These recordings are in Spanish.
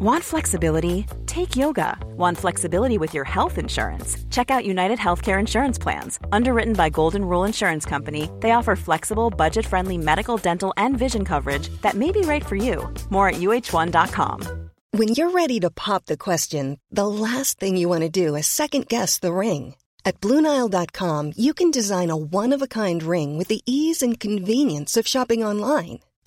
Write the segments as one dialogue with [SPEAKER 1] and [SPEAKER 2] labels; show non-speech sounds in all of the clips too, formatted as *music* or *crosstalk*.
[SPEAKER 1] Want flexibility? Take yoga. Want flexibility with your health insurance? Check out United Healthcare Insurance Plans. Underwritten by Golden Rule Insurance Company, they offer flexible, budget friendly medical, dental, and vision coverage that may be right for you. More at uh1.com.
[SPEAKER 2] When you're ready to pop the question, the last thing you want to do is second guess the ring. At Bluenile.com, you can design a one of a kind ring with the ease and convenience of shopping online.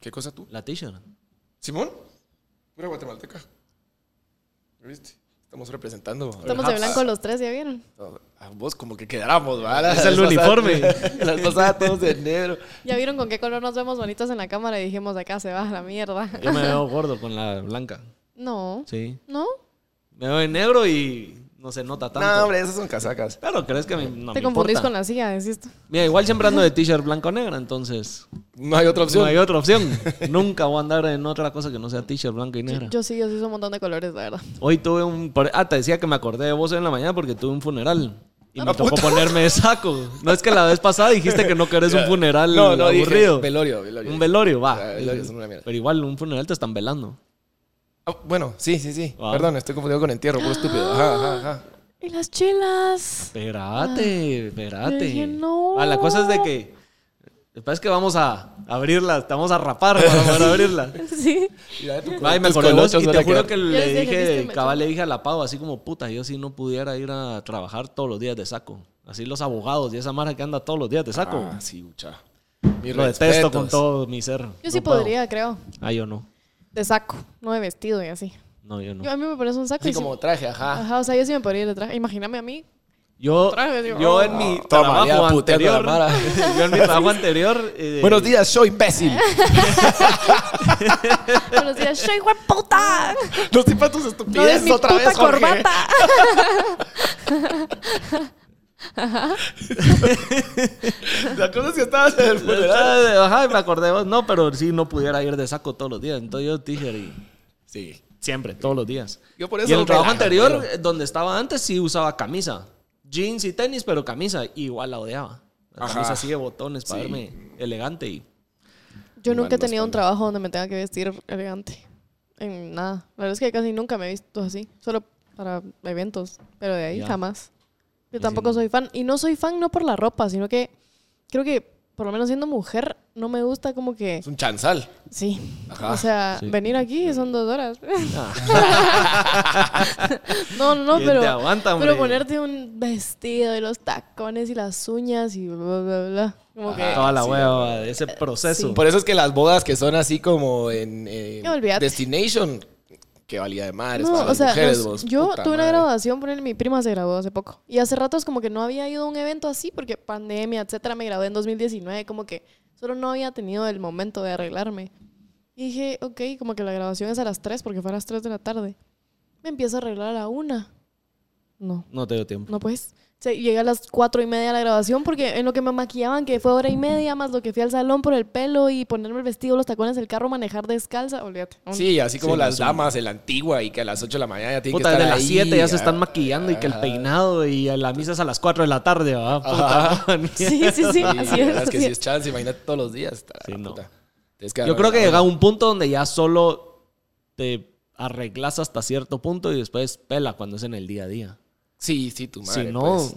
[SPEAKER 3] ¿Qué cosa tú?
[SPEAKER 4] la t-shirt.
[SPEAKER 3] ¿Simón? Pura guatemalteca. ¿Lo ¿Viste? Estamos representando.
[SPEAKER 5] Estamos de blanco los tres, ¿ya vieron?
[SPEAKER 3] A vos como que quedáramos, ¿vale?
[SPEAKER 4] Es el uniforme. *laughs*
[SPEAKER 3] Las pasadas todos de negro.
[SPEAKER 5] ¿Ya vieron con qué color nos vemos bonitos en la cámara? Y dijimos, acá se va a la mierda.
[SPEAKER 4] Yo me veo gordo con la blanca.
[SPEAKER 5] No.
[SPEAKER 4] Sí.
[SPEAKER 5] ¿No?
[SPEAKER 4] Me veo en negro y no se nota tanto.
[SPEAKER 3] No, hombre, esas son casacas.
[SPEAKER 4] Pero crees que a mí no
[SPEAKER 5] Te
[SPEAKER 4] me
[SPEAKER 5] confundís
[SPEAKER 4] importa.
[SPEAKER 5] con la silla, decís tú.
[SPEAKER 4] Mira, igual siempre ando de t-shirt blanco o negra, entonces
[SPEAKER 3] No hay otra opción.
[SPEAKER 4] no hay otra opción. *laughs* Nunca voy a andar en otra cosa que no sea t-shirt blanco y negra.
[SPEAKER 5] Yo sí, yo sí uso un montón de colores, la verdad.
[SPEAKER 4] Hoy tuve un... Ah, te decía que me acordé de vos en la mañana porque tuve un funeral. Y me
[SPEAKER 3] Ah,
[SPEAKER 4] tocó
[SPEAKER 3] puta.
[SPEAKER 4] ponerme de saco. No es que la vez pasada dijiste que no querés un *laughs* funeral
[SPEAKER 3] No, no, dije
[SPEAKER 4] aburrido.
[SPEAKER 3] velorio, velorio.
[SPEAKER 4] Un velorio, va.
[SPEAKER 3] Velorio es una mierda.
[SPEAKER 4] Pero igual, un funeral te están velando.
[SPEAKER 3] Ah, bueno, sí, sí, sí.
[SPEAKER 4] Ah.
[SPEAKER 3] Perdón, estoy confundido con entierro, puro estúpido. Ajá, ajá, ajá. *gasps*
[SPEAKER 5] Y las chelas.
[SPEAKER 4] Espérate, espérate.
[SPEAKER 5] dije, no.
[SPEAKER 4] Ah, la cosa es de que. Después que vamos a abrirla, te vamos a *laughs* rapar para abrirla. *laughs*
[SPEAKER 5] Sí.
[SPEAKER 4] Ay, me acordé vos y te juro que le
[SPEAKER 5] dije,
[SPEAKER 4] dije,
[SPEAKER 5] "Vísteme,
[SPEAKER 4] cabal
[SPEAKER 5] chavo".
[SPEAKER 4] le dije a la Pau, así como puta, yo si no pudiera ir a trabajar todos los días de saco. Así los abogados y esa mara que anda todos los días de saco.
[SPEAKER 3] Ah, sí, mucha.
[SPEAKER 4] Lo detesto con todo mi ser.
[SPEAKER 5] Yo sí
[SPEAKER 4] No puedo.
[SPEAKER 5] podría, creo.
[SPEAKER 4] Ah, yo no.
[SPEAKER 5] De saco, no de vestido y así.
[SPEAKER 4] No, yo no.
[SPEAKER 5] Yo, a mí me parece un saco.
[SPEAKER 3] Así
[SPEAKER 5] y sí-
[SPEAKER 3] como traje, ajá.
[SPEAKER 5] Ajá, o sea, yo sí me podría ir detrás. Imagíname a mí.
[SPEAKER 4] Yo,
[SPEAKER 5] Traje, digo,
[SPEAKER 4] yo
[SPEAKER 5] oh.
[SPEAKER 4] en mi
[SPEAKER 3] Toma, ya
[SPEAKER 4] trabajo
[SPEAKER 3] puteando a
[SPEAKER 4] anterior, *laughs* yo en mi trabajo anterior, eh,
[SPEAKER 3] Buenos días, soy imbécil. *laughs*
[SPEAKER 5] Buenos días, soy hijo de puta.
[SPEAKER 3] No estoy para tus
[SPEAKER 5] No es
[SPEAKER 3] estupideces
[SPEAKER 5] mi
[SPEAKER 3] otra
[SPEAKER 5] puta
[SPEAKER 3] vez, Jorge.
[SPEAKER 5] corbata. *laughs*
[SPEAKER 3] La cosa es que estabas en el funeral.
[SPEAKER 4] Ajá, me acordé vos. No, pero sí no pudiera ir de saco todos los días. Entonces yo t-shirt y
[SPEAKER 3] Sí.
[SPEAKER 4] siempre, todos los días.
[SPEAKER 3] Yo por eso
[SPEAKER 4] y en el trabajo anterior,
[SPEAKER 3] pero-
[SPEAKER 4] eh, donde estaba antes, sí usaba camisa. Jeans y tenis, pero camisa. Igual la odiaba. La
[SPEAKER 3] Ajá.
[SPEAKER 4] camisa así de botones para
[SPEAKER 3] Sí.
[SPEAKER 4] verme elegante y...
[SPEAKER 5] Yo
[SPEAKER 3] Igual
[SPEAKER 5] nunca he tenido un trabajo donde me tenga que vestir elegante. En nada. La verdad es que casi nunca me he visto así. Solo para eventos. Pero de ahí
[SPEAKER 4] Ya.
[SPEAKER 5] jamás. Yo tampoco soy fan. Y no soy fan no por la ropa, sino que creo que, por lo menos siendo mujer, no me gusta como que...
[SPEAKER 3] Es un chanzal.
[SPEAKER 5] Sí.
[SPEAKER 3] Ajá.
[SPEAKER 5] O sea,
[SPEAKER 4] Sí.
[SPEAKER 5] venir aquí son dos horas.
[SPEAKER 4] Ah. *laughs*
[SPEAKER 5] no, no, no,
[SPEAKER 4] ¿Quién
[SPEAKER 5] pero...
[SPEAKER 4] te aguanta, hombre?
[SPEAKER 5] pero ponerte un vestido y los tacones y las uñas y bla, bla, bla, bla. Como que...
[SPEAKER 4] Toda la
[SPEAKER 3] sí,
[SPEAKER 4] hueva de ese proceso.
[SPEAKER 5] Sí.
[SPEAKER 3] Por eso es que las bodas que son así como en eh. Destination, que valía de madres
[SPEAKER 5] No,
[SPEAKER 3] para
[SPEAKER 5] o
[SPEAKER 3] las
[SPEAKER 5] sea,
[SPEAKER 3] mujeres,
[SPEAKER 5] los-
[SPEAKER 3] vos,
[SPEAKER 5] yo tuve una
[SPEAKER 3] madre.
[SPEAKER 5] graduación, ponerle mi prima se graduó hace poco. Y hace rato es como que no había ido a un evento así porque pandemia, etcétera. Me gradué en 2019, como que solo no había tenido el momento de arreglarme. Y dije, ok, como que la graduación es a las 3 porque fue a las 3 de la tarde. Me empiezo a arreglar a la 1. No,
[SPEAKER 4] No te dio tiempo.
[SPEAKER 5] no pues. O sea, llegué a las cuatro y media a la graduación porque en lo que me maquillaban, que fue hora y media, más lo que fui al salón por el pelo y ponerme el vestido, los tacones del carro, manejar descalza, olvídate.
[SPEAKER 3] Sí, así como
[SPEAKER 4] Sí,
[SPEAKER 3] las damas en la antigua y que a las 8 de la mañana ya tienen
[SPEAKER 4] Puta,
[SPEAKER 3] que estar
[SPEAKER 4] desde las
[SPEAKER 3] ahí,
[SPEAKER 4] 7 ya se están
[SPEAKER 3] ah,
[SPEAKER 4] maquillando y que el peinado y la misa es a las 4 de la tarde, man. *laughs*
[SPEAKER 5] Sí, sí, sí,
[SPEAKER 3] Sí,
[SPEAKER 5] así es.
[SPEAKER 3] verdad es que si
[SPEAKER 5] es.
[SPEAKER 3] chance, imagínate todos los días.
[SPEAKER 4] Sí, no.
[SPEAKER 3] puta. Que
[SPEAKER 4] Yo creo que llega un punto donde ya solo te arreglas hasta cierto punto y después pela cuando es en el día a día.
[SPEAKER 3] Sí, sí, tu madre.
[SPEAKER 4] si no,
[SPEAKER 3] pues.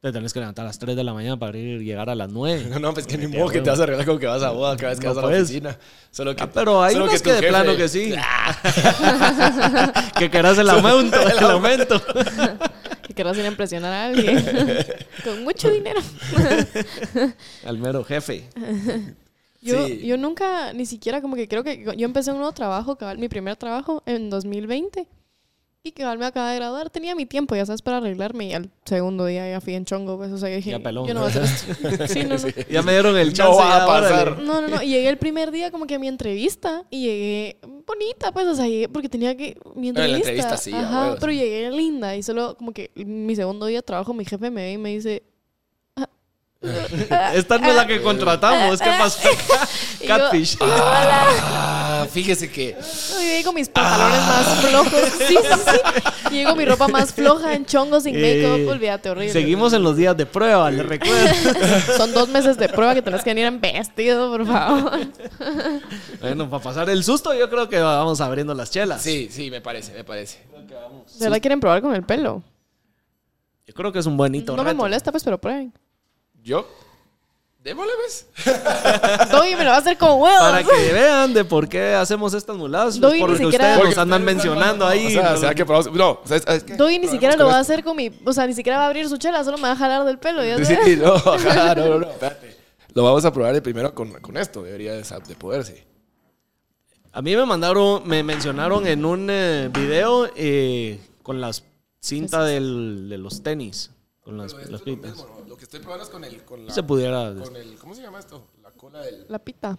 [SPEAKER 4] te tenés que levantar a las 3 de la mañana para ir llegar a las 9. *laughs*
[SPEAKER 3] No, no, pues que ni modo que te vas a arreglar como que vas a boda cada vez que
[SPEAKER 4] No
[SPEAKER 3] vas a la
[SPEAKER 4] puedes.
[SPEAKER 3] oficina. Solo que,
[SPEAKER 4] Ah, pero hay
[SPEAKER 3] solo
[SPEAKER 4] que,
[SPEAKER 3] tu
[SPEAKER 4] de
[SPEAKER 3] jefe-
[SPEAKER 4] plano que sí. *laughs* que querás *laughs* el aumento, el aumento.
[SPEAKER 5] Que querrás ir a impresionar a alguien. Con mucho dinero.
[SPEAKER 4] Al mero jefe.
[SPEAKER 5] Yo,
[SPEAKER 3] Sí.
[SPEAKER 5] yo nunca, ni siquiera como que creo que yo empecé un nuevo trabajo, cabal, mi primer trabajo en 2020. Y cabal me acaba de graduar. Tenía mi tiempo, ya sabes, para arreglarme. Y al segundo día ya fui en chongo, pues, o sea, dije,
[SPEAKER 4] Ya pelón.
[SPEAKER 5] yo no voy a hacer esto. *laughs* *laughs* Sí, no, no.
[SPEAKER 4] Ya me dieron el
[SPEAKER 3] No
[SPEAKER 4] chance.
[SPEAKER 3] va a pasar.
[SPEAKER 5] No, no, no. Y llegué el primer día como que a mi entrevista y llegué bonita, pues, o sea, llegué porque tenía que... Mi
[SPEAKER 3] Pero en la
[SPEAKER 5] entrevista.
[SPEAKER 3] entrevista sí,
[SPEAKER 5] Ajá,
[SPEAKER 3] huevos.
[SPEAKER 5] pero llegué linda y solo como que mi segundo día de trabajo mi jefe me ve y me dice... *laughs*
[SPEAKER 4] Esta no es la que contratamos. ¿Qué pasó?
[SPEAKER 5] y yo-
[SPEAKER 4] Catfish.
[SPEAKER 3] Ah, fíjese que.
[SPEAKER 5] Con mis pantalones más flojos. *laughs* Sí, sí, sí. Llego con mi ropa más floja, en chongos, sin make-up.
[SPEAKER 4] Eh,
[SPEAKER 5] Olvídate, horrible.
[SPEAKER 4] Seguimos en los días de prueba, les recuerdo. *laughs*
[SPEAKER 5] Son dos meses de prueba que tenés que venir en vestido, por favor. *laughs*
[SPEAKER 4] bueno, para pasar el susto, yo creo que vamos abriendo las chelas.
[SPEAKER 3] Sí, sí, me parece, me parece.
[SPEAKER 5] ¿De verdad quieren probar con el pelo?
[SPEAKER 4] Yo creo que es un bonito
[SPEAKER 5] No me
[SPEAKER 4] reto.
[SPEAKER 5] molesta, pues, pero prueben.
[SPEAKER 3] ¿Yo? Démosle, ¿ves? *laughs*
[SPEAKER 5] Doggy me lo va a hacer con huevos.
[SPEAKER 4] Para que vean de por qué hacemos estas muladas.
[SPEAKER 5] Doy
[SPEAKER 4] por
[SPEAKER 5] ni
[SPEAKER 4] lo que
[SPEAKER 5] siquiera-
[SPEAKER 4] ustedes nos
[SPEAKER 3] Porque
[SPEAKER 4] andan
[SPEAKER 3] ustedes
[SPEAKER 4] mencionando ahí.
[SPEAKER 3] O sea, ¿será que probamos? No, ¿sabes? ¿sabes qué?
[SPEAKER 5] Doggy ni siquiera lo va a hacer con mi... O sea, ni siquiera va a abrir su chela, solo me va a jalar del pelo. ¿ya
[SPEAKER 3] Sí,
[SPEAKER 5] sabes?
[SPEAKER 3] no, *laughs* ajá, no, no, no, espérate. Lo vamos a probar de primero con, con esto, debería de, de poderse.
[SPEAKER 4] A mí me mandaron, me mencionaron en un eh, video eh, con las cinta del, de los tenis. Con las, las pitas.
[SPEAKER 3] Lo que estoy probando es con el, con la,
[SPEAKER 4] Se pudiera.
[SPEAKER 3] con el, ¿cómo se llama esto? La cola del,
[SPEAKER 5] La pita.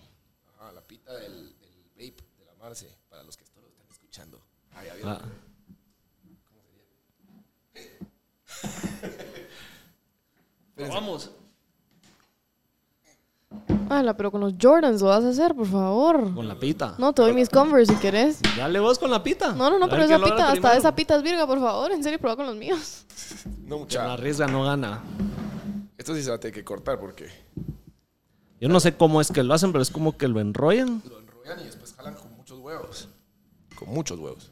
[SPEAKER 3] ah, la pita del, del vape de la Marce, para los que esto lo están escuchando. Ah, ya vieron.
[SPEAKER 4] Ah. Vamos.
[SPEAKER 5] Ala, pero con los Jordans lo vas a hacer, por favor.
[SPEAKER 4] Con la pita.
[SPEAKER 5] No, te doy mis Converse si querés.
[SPEAKER 4] Dale vos con la pita.
[SPEAKER 5] No, no, no,
[SPEAKER 4] A
[SPEAKER 5] pero esa pita, hasta
[SPEAKER 4] primero.
[SPEAKER 5] esa pita es virga, por favor. En serio, prueba con los míos. *laughs*
[SPEAKER 3] No, mucha.
[SPEAKER 4] arriesga no gana.
[SPEAKER 3] Esto sí se va a tener que cortar porque
[SPEAKER 4] Yo no sé cómo es que lo hacen, pero es como que lo enrollan.
[SPEAKER 3] lo enrollan y después jalan con muchos huevos. Con muchos huevos.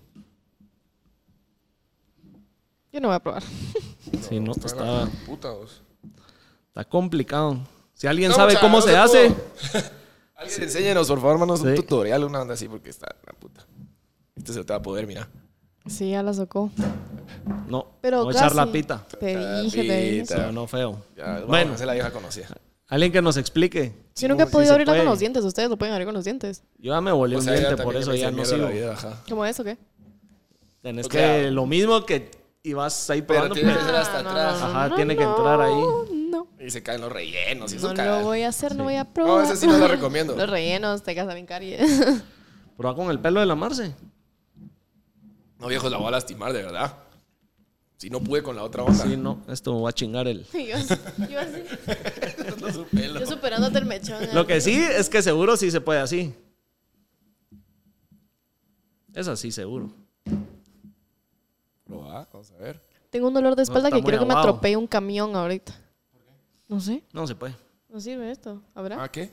[SPEAKER 5] Yo no voy a probar.
[SPEAKER 4] Sí, no,
[SPEAKER 3] Está
[SPEAKER 4] está,
[SPEAKER 3] puta,
[SPEAKER 4] está complicado. Si alguien
[SPEAKER 3] No,
[SPEAKER 4] sabe
[SPEAKER 3] mucha,
[SPEAKER 4] cómo
[SPEAKER 3] no
[SPEAKER 4] se,
[SPEAKER 3] se
[SPEAKER 4] hace.
[SPEAKER 3] Alguien enséñenos, por favor, manos, un tutorial, una onda así, porque está la puta. Este se te va a poder, mira.
[SPEAKER 5] Sí, ya la sacó.
[SPEAKER 4] no.
[SPEAKER 5] Pero
[SPEAKER 4] no echar la pita.
[SPEAKER 5] Te
[SPEAKER 3] La
[SPEAKER 5] dije, te dije.
[SPEAKER 4] Pero no feo.
[SPEAKER 3] Ya, bueno,
[SPEAKER 4] Bueno.
[SPEAKER 3] esa es la vieja conocida.
[SPEAKER 4] Alguien que nos explique.
[SPEAKER 5] Yo nunca he podido
[SPEAKER 4] se
[SPEAKER 5] abrirla con los dientes. Ustedes lo pueden abrir con los dientes.
[SPEAKER 4] Yo ya me volví
[SPEAKER 3] O
[SPEAKER 4] un
[SPEAKER 3] sea, ya
[SPEAKER 4] diente, por
[SPEAKER 3] también
[SPEAKER 4] eso ya no sigo.
[SPEAKER 3] la vida, ajá.
[SPEAKER 5] ¿Cómo es o qué?
[SPEAKER 4] Tenés
[SPEAKER 3] O
[SPEAKER 4] que
[SPEAKER 3] sea-
[SPEAKER 4] lo mismo que ibas ahí
[SPEAKER 3] Pero
[SPEAKER 4] probando.
[SPEAKER 3] tiene que
[SPEAKER 4] pero-
[SPEAKER 3] ser hasta
[SPEAKER 5] no,
[SPEAKER 3] atrás.
[SPEAKER 5] no,
[SPEAKER 4] Ajá,
[SPEAKER 5] no,
[SPEAKER 4] tiene que entrar ahí.
[SPEAKER 5] No,
[SPEAKER 3] Y se caen los rellenos y eso
[SPEAKER 5] no
[SPEAKER 3] caga.
[SPEAKER 5] lo voy a hacer, no voy a probar.
[SPEAKER 3] No, ese sí no lo recomiendo. *laughs*
[SPEAKER 5] Los rellenos, te casa bien caries.
[SPEAKER 4] Prueba con el pelo de la Marce.
[SPEAKER 3] No, viejo, la voy a lastimar, de verdad. Si no pude con la otra onda.
[SPEAKER 4] Sí, no, esto me va a chingar el. *laughs*
[SPEAKER 5] Yo, así- yo así. *laughs*
[SPEAKER 3] No, su pelo.
[SPEAKER 5] Yo superándote el mechón. ¿eh?
[SPEAKER 4] Lo que sí es que seguro sí se puede así. Es así, seguro.
[SPEAKER 3] Lo va, vamos a ver.
[SPEAKER 5] Tengo un dolor de espalda que quiero que me atropelle un camión ahorita. No sé.
[SPEAKER 4] No se puede.
[SPEAKER 5] No sirve esto. ¿Habrá?
[SPEAKER 3] ¿Ah, qué?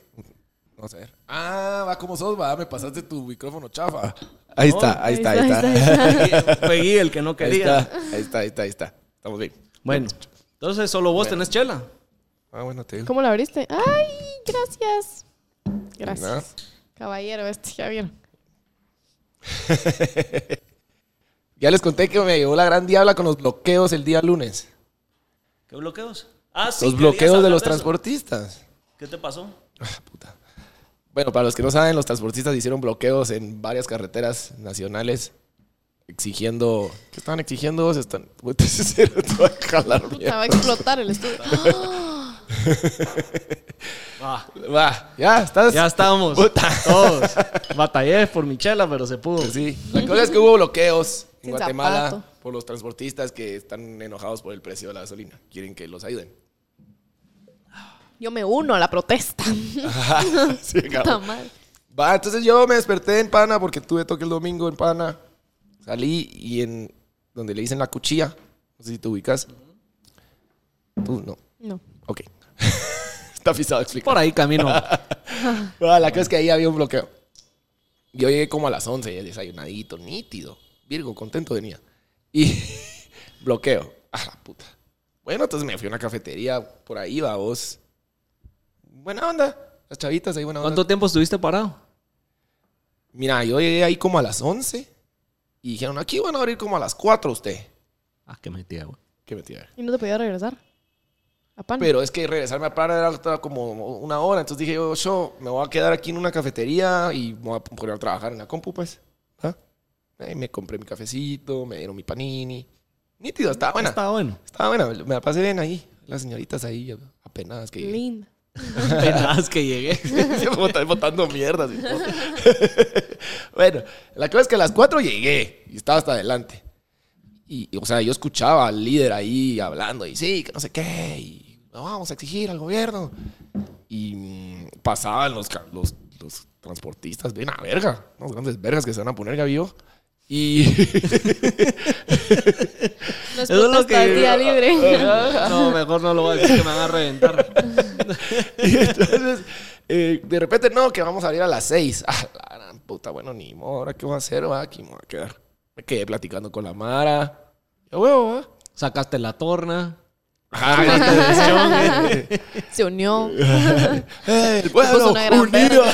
[SPEAKER 3] Vamos a ver. Ah, va como sos, va. Me pasaste tu micrófono chafa. Ahí está, ahí está, ahí está.
[SPEAKER 4] Fue Gui el que no
[SPEAKER 3] Ahí
[SPEAKER 4] quería.
[SPEAKER 3] está, ahí está, ahí está, ahí está. Estamos bien.
[SPEAKER 4] Bueno, entonces solo vos tenés chela.
[SPEAKER 3] Ah, bueno, te digo.
[SPEAKER 5] ¿Cómo la abriste? ¡Ay! Gracias. Gracias. Caballero, este, ya vieron. *laughs*
[SPEAKER 3] Ya les conté que me llegó la gran diabla con los bloqueos el día lunes.
[SPEAKER 4] ¿Qué bloqueos? Ah, sí.
[SPEAKER 3] los bloqueos de los transportistas.
[SPEAKER 4] ¿Qué te pasó?
[SPEAKER 3] Ah, puta. Bueno, para los que no saben, los transportistas hicieron bloqueos en varias carreteras nacionales exigiendo... ¿Qué estaban exigiendo? Se están... *laughs* Va a jalar mierda.
[SPEAKER 5] va a explotar el estudio. *laughs*
[SPEAKER 4] Ah,
[SPEAKER 3] Va, ya, estás...
[SPEAKER 4] ya estamos.
[SPEAKER 3] Puta.
[SPEAKER 4] Todos. Batallé por mi chela, pero se pudo.
[SPEAKER 3] Sí. La cosa es que hubo bloqueos en
[SPEAKER 5] Sin
[SPEAKER 3] Guatemala
[SPEAKER 5] zapato.
[SPEAKER 3] por los transportistas que están enojados por el precio de la gasolina. Quieren que los ayuden.
[SPEAKER 5] Yo me uno a la protesta. *laughs*
[SPEAKER 3] sí,
[SPEAKER 5] Puta
[SPEAKER 3] cabrón.
[SPEAKER 5] madre.
[SPEAKER 3] Va, entonces yo me desperté en Pana porque tuve toque el domingo en Pana. Salí y en donde le dicen la cuchilla, no sé si te ubicas. Tú no.
[SPEAKER 5] No.
[SPEAKER 3] Ok. *laughs* Está pisado explicar.
[SPEAKER 4] Por ahí camino. *laughs*
[SPEAKER 3] Ah, la cosa es que ahí había un bloqueo. Yo llegué como a las 11, ya desayunadito, nítido. Virgo, contento venía. Y bloqueo. Ah, la puta. Bueno, entonces me fui a una cafetería por ahí, va vos. Buena onda. Las chavitas ahí, buena onda.
[SPEAKER 4] ¿Cuánto tiempo estuviste parado?
[SPEAKER 3] Mira, yo llegué ahí como a las 11 y dijeron, aquí van a abrir como a las 4 usted.
[SPEAKER 4] Ah, qué metida, güey.
[SPEAKER 3] ¿Qué me tía?
[SPEAKER 5] Y no te podía regresar. A pan.
[SPEAKER 3] Pero es que regresarme a Pan era estaba como una hora. Entonces dije yo, yo me voy a quedar aquí en una cafetería y me voy a poner a trabajar en la compu, pues. ¿Ah? Ahí me compré mi cafecito, me dieron mi panini. Nítido, estaba buena.
[SPEAKER 4] Estaba bueno.
[SPEAKER 3] Estaba buena, me la pasé bien ahí. Las señoritas ahí, apenas que.
[SPEAKER 5] Linda. *laughs*
[SPEAKER 4] Apenas que llegué. *laughs*
[SPEAKER 3] Bot- botando mierdas y todo. *laughs* bueno, la cosa es que a las 4 llegué y estaba hasta adelante. Y, y, o sea, yo escuchaba al líder ahí hablando y sí, que no sé qué, y vamos a exigir al gobierno. Y mm, pasaban los, los, los transportistas, ven a verga, unos grandes vergas que se van a poner, Gavillo. Y. *laughs*
[SPEAKER 5] No es
[SPEAKER 4] Eso es lo que-
[SPEAKER 5] día libre.
[SPEAKER 4] No, mejor no lo voy a decir que me van a reventar. *laughs*
[SPEAKER 3] Y entonces, eh, de repente, no, que vamos a salir a las 6. Ah, la gran puta, bueno, ni modo, ¿ahora qué voy a hacer? Va? Aquí me voy a quedar. Me quedé platicando con la Mara. Yo, huevo, va.
[SPEAKER 4] Sacaste la torna.
[SPEAKER 5] Se unió. *laughs*
[SPEAKER 3] El pueblo unido. *laughs*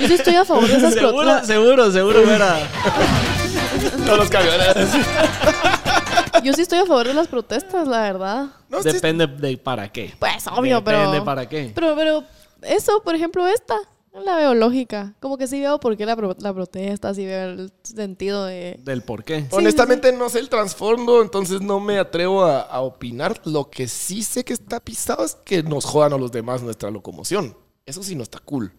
[SPEAKER 5] Yo sí estoy a favor de esas
[SPEAKER 4] Seguro,
[SPEAKER 5] protestas.
[SPEAKER 4] seguro, seguro era.
[SPEAKER 3] Todos los camiones.
[SPEAKER 5] Yo sí estoy a favor de las protestas, la verdad.
[SPEAKER 3] No, sí,
[SPEAKER 4] Depende de para qué.
[SPEAKER 5] Pues obvio,
[SPEAKER 4] Depende
[SPEAKER 5] pero.
[SPEAKER 4] para qué.
[SPEAKER 5] Pero, pero, eso, por ejemplo, esta, la veo lógica. Como que sí veo por qué la, pro- la protesta, sí veo el sentido de.
[SPEAKER 4] Del por qué.
[SPEAKER 3] Honestamente no sé el trasfondo, entonces no me atrevo a, a opinar. Lo que sí sé que está pisado es que nos jodan a los demás nuestra locomoción. Eso sí no está cool.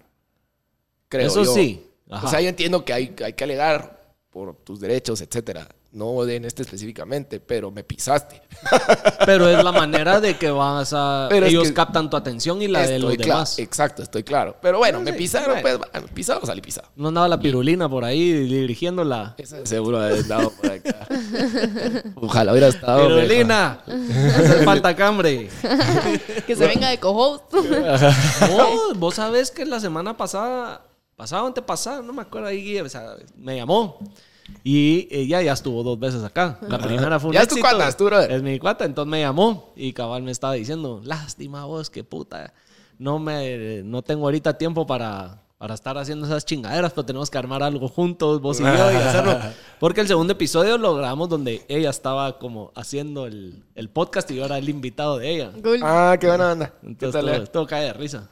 [SPEAKER 3] Creo
[SPEAKER 4] Eso
[SPEAKER 3] yo.
[SPEAKER 4] sí. Ajá.
[SPEAKER 3] O sea, yo entiendo que hay, hay que alegar por tus derechos, etcétera. No en este específicamente, pero me pisaste. *laughs*
[SPEAKER 4] Pero es la manera de que vas a.
[SPEAKER 3] Pero es
[SPEAKER 4] ellos
[SPEAKER 3] que-
[SPEAKER 4] captan tu atención y la de los demás.
[SPEAKER 3] Exacto, estoy claro. Pero bueno,
[SPEAKER 4] No
[SPEAKER 3] me pisaron,
[SPEAKER 4] bueno.
[SPEAKER 3] pues, bueno, pisado, salí pisado.
[SPEAKER 4] No andaba la pirulina por ahí dirigiéndola.
[SPEAKER 3] Esa de seguro haber estado por acá. *laughs* Ojalá hubiera estado.
[SPEAKER 4] Pirulina. Hace *laughs* falta cambre.
[SPEAKER 5] Que se venga de co-host.
[SPEAKER 4] No, vos sabés que la semana pasada, pasada o antepasada, no me acuerdo ahí, o sea, me llamó. Y ella ya estuvo dos veces acá. La primera fue un
[SPEAKER 3] Ya es tu
[SPEAKER 4] éxito.
[SPEAKER 3] cuata, es tu brother.
[SPEAKER 4] Es mi cuata, entonces me llamó y cabal me estaba diciendo, lástima vos, que puta, no me, no tengo ahorita tiempo para, para estar haciendo esas chingaderas, pero tenemos que armar algo juntos, vos y yo, y hacerlo. *laughs* Porque el segundo episodio lo grabamos donde ella estaba como haciendo el, el podcast y yo era el invitado de ella.
[SPEAKER 5] Cool.
[SPEAKER 3] Ah, qué buena onda. ¿Qué
[SPEAKER 4] Entonces
[SPEAKER 3] tal,
[SPEAKER 4] todo,
[SPEAKER 3] eh?
[SPEAKER 4] todo cae de risa.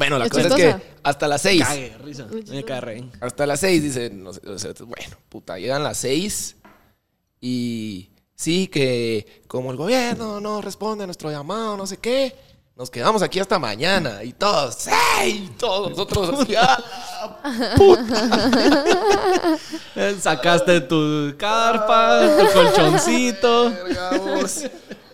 [SPEAKER 3] Bueno, la
[SPEAKER 5] ¿Es
[SPEAKER 3] cosa es que hasta las seis.
[SPEAKER 4] Cague de risa. Me.
[SPEAKER 3] Hasta las seis, dice. no sé, o sea, bueno, puta, llegan las seis y sí, que como el gobierno no responde a nuestro llamado, no sé qué, nos quedamos aquí hasta mañana y todos, ¡hey! Todos nosotros así, ¡ah,
[SPEAKER 4] Eh, *laughs* Sacaste tu carpa, tu colchoncito.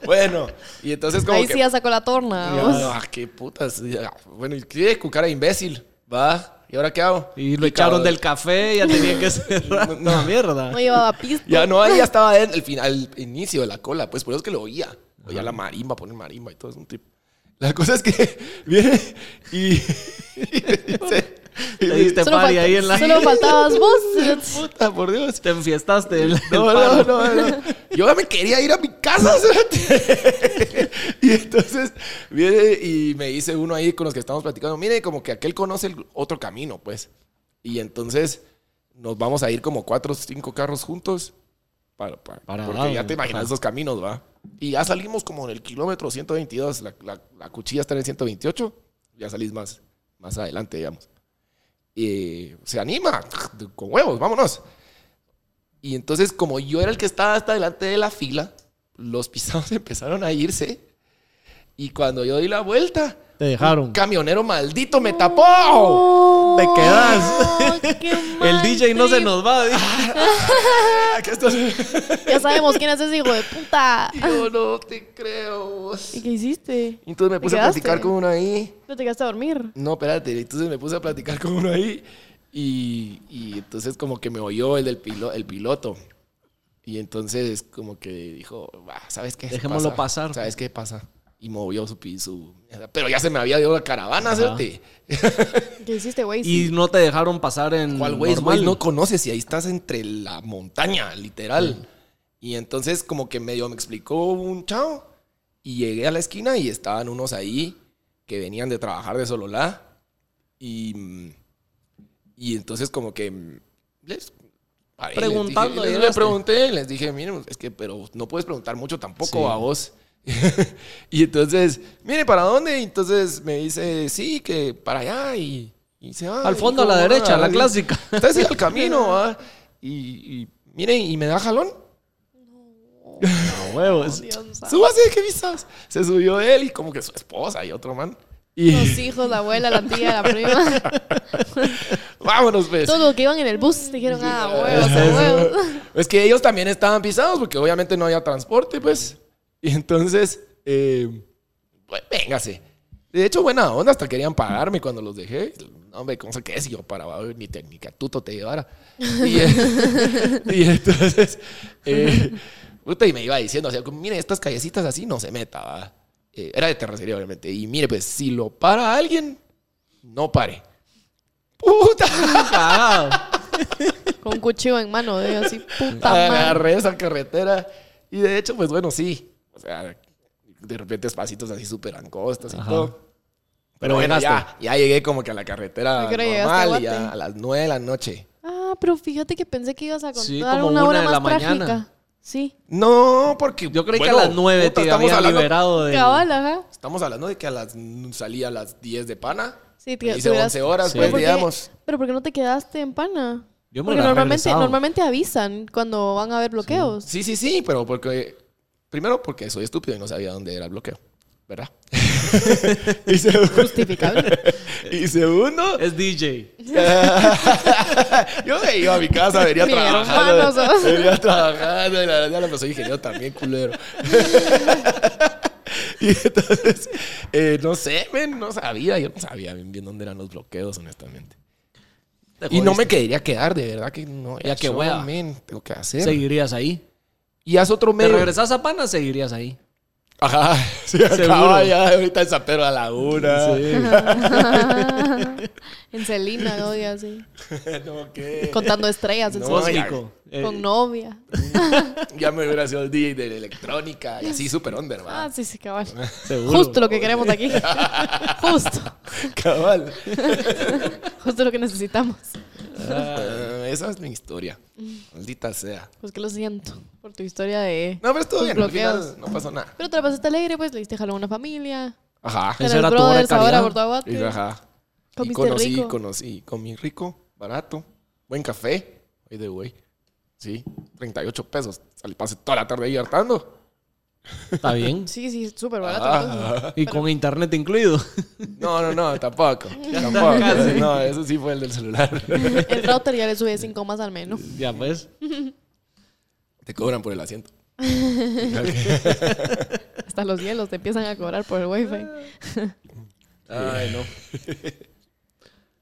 [SPEAKER 3] Bueno, y entonces como
[SPEAKER 5] Ahí
[SPEAKER 3] que...
[SPEAKER 5] sí ya sacó la torna.
[SPEAKER 3] Ah, qué putas. Bueno, y qué cucara imbécil, ¿va? ¿Y ahora qué hago?
[SPEAKER 4] Y lo echaron del café, ya tenía que *laughs* cerrar.
[SPEAKER 3] No,
[SPEAKER 4] No, mierda.
[SPEAKER 5] No llevaba pisto.
[SPEAKER 3] Ya no, ahí ya estaba en el final, el inicio de la cola, pues por eso es que lo oía. Oía la marimba, poner marimba y todo, es un trip. La cosa es que *laughs* viene y, *laughs* y me dice, y
[SPEAKER 4] diste party
[SPEAKER 5] falta-
[SPEAKER 4] ahí en la...
[SPEAKER 5] solo faltabas vos. *laughs*
[SPEAKER 3] puta, por Dios.
[SPEAKER 4] Te enfiestaste
[SPEAKER 3] No, no, no, no. Yo ya me quería ir a mi casa. *laughs* y entonces viene y me dice uno ahí con los que estamos platicando, mire, como que aquel conoce el otro camino, pues. Y entonces nos vamos a ir como cuatro o cinco carros juntos. Para, para-
[SPEAKER 4] Para
[SPEAKER 3] porque ya te imaginas
[SPEAKER 4] Ajá.
[SPEAKER 3] esos caminos, ¿va? Y ya salimos como en el kilómetro 122, la, la, la cuchilla está en el 128, ya salís más, más adelante, digamos. Se anima, con huevos, vámonos. Y entonces, como yo era el que estaba hasta delante de la fila, los pisados *laughs* empezaron a irse. Y cuando yo di la vuelta,
[SPEAKER 4] Te dejaron.
[SPEAKER 3] un camionero maldito me tapó.
[SPEAKER 4] Te quedas. *laughs* El DJ no se nos va. dice. *laughs*
[SPEAKER 3] ¿qué estás-
[SPEAKER 5] Ya sabemos quién es ese hijo de puta.
[SPEAKER 3] Yo no te creo.
[SPEAKER 5] ¿Y qué hiciste?
[SPEAKER 3] Entonces me
[SPEAKER 5] ¿Te
[SPEAKER 3] puse a platicar con uno ahí.
[SPEAKER 5] ¿No te quedaste a dormir?
[SPEAKER 3] No, espérate. Entonces me puse a platicar con uno ahí. Y, y entonces como que me oyó el del pilo- el piloto. Y entonces como que dijo, "Bah, ¿sabes qué?
[SPEAKER 4] Dejémoslo
[SPEAKER 3] Pasa.
[SPEAKER 4] pasar.
[SPEAKER 3] ¿Sabes qué pasa? Y movió su, pi- su... Pero ya se me había ido la caravana. ¿cierto? *laughs*
[SPEAKER 5] ¿Qué hiciste, güey?
[SPEAKER 4] Y no te dejaron pasar en.
[SPEAKER 3] ¿Cuál güey? No conoces y ahí estás entre la montaña, literal. Y entonces como que medio me explicó un chavo y llegué a la esquina y estaban unos ahí que venían de trabajar de Sololá y, y entonces como que les paré,
[SPEAKER 4] Preguntando,
[SPEAKER 3] Les, dije, les pregunté, les dije, miren, es que, pero no puedes preguntar mucho tampoco
[SPEAKER 4] Sí.
[SPEAKER 3] a vos. *laughs* y entonces, mire, ¿para dónde? Y entonces me dice, sí, que para allá. Y, y se va.
[SPEAKER 4] Al fondo, a la derecha,
[SPEAKER 3] ah,
[SPEAKER 4] la clásica.
[SPEAKER 3] Está así al *laughs* camino, ¿va? Y, y mire, y me da jalón.
[SPEAKER 4] A huevos. *laughs*
[SPEAKER 5] Santo.
[SPEAKER 3] Súbase, ¿qué vistas? Se subió él y como que su esposa y otro man. Y
[SPEAKER 5] Los hijos, la abuela, la tía, la prima.
[SPEAKER 3] vámonos, pues.
[SPEAKER 5] Todos los que iban en el bus dijeron, ah, huevos, a huevos.
[SPEAKER 3] Es que ellos también estaban pisados porque obviamente no había transporte, pues. Y entonces, eh, pues, véngase. De hecho, buena onda, hasta querían pagarme cuando los dejé. No, hombre, ¿cómo se qué si yo para ni, te, ni que a tuto te llevara? Y, eh, *laughs* y entonces, eh, puta, y me iba diciendo, o sea, mire, estas callecitas así no se meta, ¿va? Eh, era de terracería, obviamente. Y mire, pues, si lo para alguien, no pare. ¡Puta! *laughs*
[SPEAKER 5] Con un cuchillo en mano, de así, puta madre.
[SPEAKER 3] agarré esa carretera y de hecho, pues bueno, sí. Sea, de repente espacitos así súper angostos y
[SPEAKER 4] Ajá.
[SPEAKER 3] todo.
[SPEAKER 4] Pero
[SPEAKER 3] bueno, ya, ya llegué como que a la carretera
[SPEAKER 5] ¿A a
[SPEAKER 3] normal y ya
[SPEAKER 5] Guate?
[SPEAKER 3] a las nueve de la noche.
[SPEAKER 5] Ah, pero fíjate que pensé que ibas a contar
[SPEAKER 4] Sí, como
[SPEAKER 5] una
[SPEAKER 4] una
[SPEAKER 5] hora
[SPEAKER 4] de
[SPEAKER 5] más
[SPEAKER 4] la
[SPEAKER 5] trágica.
[SPEAKER 4] mañana.
[SPEAKER 5] Sí.
[SPEAKER 3] No, porque...
[SPEAKER 4] Yo creí
[SPEAKER 3] bueno,
[SPEAKER 4] que a las 9
[SPEAKER 3] puta,
[SPEAKER 4] te
[SPEAKER 3] estamos hablando-
[SPEAKER 4] liberado de.
[SPEAKER 5] Cabal, ajá.
[SPEAKER 3] Estamos hablando de que a las, salía a las 10 de pana.
[SPEAKER 5] Sí, te,
[SPEAKER 3] Hice
[SPEAKER 5] te hubieras-
[SPEAKER 3] 11 horas,
[SPEAKER 4] Sí.
[SPEAKER 3] pues,
[SPEAKER 5] ¿Por qué-
[SPEAKER 3] digamos.
[SPEAKER 5] Pero ¿por qué no te quedaste en pana?
[SPEAKER 4] Yo me
[SPEAKER 5] Porque normalmente,
[SPEAKER 4] regresado.
[SPEAKER 5] normalmente avisan cuando van a haber bloqueos.
[SPEAKER 3] Sí, sí, sí, pero porque... Primero porque soy estúpido y no sabía dónde era el bloqueo. ¿Verdad? *laughs* *laughs* y, segundo,
[SPEAKER 5] Justificable. *laughs*
[SPEAKER 3] y segundo,
[SPEAKER 4] Es DJ.
[SPEAKER 3] Yo me iba a mi casa, venía
[SPEAKER 5] Mi
[SPEAKER 3] trabajando.
[SPEAKER 5] hermano.
[SPEAKER 3] Venía trabajando y la verdad, pero soy ingeniero también, culero. y entonces, eh, no sé, men, no sabía. Yo no sabía bien, bien dónde eran los bloqueos, honestamente.
[SPEAKER 4] Te
[SPEAKER 3] Y no me quería quedar, de verdad que no.
[SPEAKER 4] Ya que hueva.
[SPEAKER 3] men, tengo que hacer.
[SPEAKER 4] Seguirías ahí.
[SPEAKER 3] Y haz otro
[SPEAKER 4] Te
[SPEAKER 3] medio.
[SPEAKER 4] regresas a Pana, seguirías ahí.
[SPEAKER 3] Ajá, *laughs* sí, acaba ya ahorita en San Pedro a la Laguna. *laughs* *laughs*
[SPEAKER 5] en Celina, ¿no? Y así.
[SPEAKER 3] no, ¿qué?
[SPEAKER 5] Contando estrellas. en
[SPEAKER 3] No, ya-
[SPEAKER 4] Cósmico. Eh,
[SPEAKER 5] Con novia.
[SPEAKER 3] Ya me hubiera sido el DJ de la electrónica y así súper under, ¿va?
[SPEAKER 5] Ah, sí, sí, cabal.
[SPEAKER 4] seguro.
[SPEAKER 5] Justo lo que queremos aquí. Justo.
[SPEAKER 3] Cabal.
[SPEAKER 5] Justo lo que necesitamos.
[SPEAKER 3] Eh, esa es mi historia. Maldita sea.
[SPEAKER 5] Pues que lo siento por tu historia de...
[SPEAKER 3] No, pero estuvo bien. Al final no pasó nada.
[SPEAKER 5] Pero te la pasaste alegre, pues le diste jalón a una familia.
[SPEAKER 3] Ajá.
[SPEAKER 5] Eras
[SPEAKER 4] era tu obra de
[SPEAKER 5] ahora.
[SPEAKER 3] Y, ajá. Y conocí,
[SPEAKER 5] rico.
[SPEAKER 3] conocí, comí rico, barato, buen café. By the way. Sí, 38 pesos. Salí, pasé toda la tarde ahí hartando.
[SPEAKER 4] Está bien.
[SPEAKER 5] Sí, sí, súper barato.
[SPEAKER 3] Ah.
[SPEAKER 5] entonces.
[SPEAKER 4] Y con internet incluido.
[SPEAKER 3] No, no, no, tampoco. *laughs* tampoco. No, eso sí fue el del celular.
[SPEAKER 5] El router ya le sube cinco más al menos.
[SPEAKER 4] ya pues. *laughs*
[SPEAKER 3] Te cobran por el asiento. *laughs*
[SPEAKER 5] Hasta los hielos te empiezan a cobrar por el wifi. *laughs*
[SPEAKER 4] Ay, no.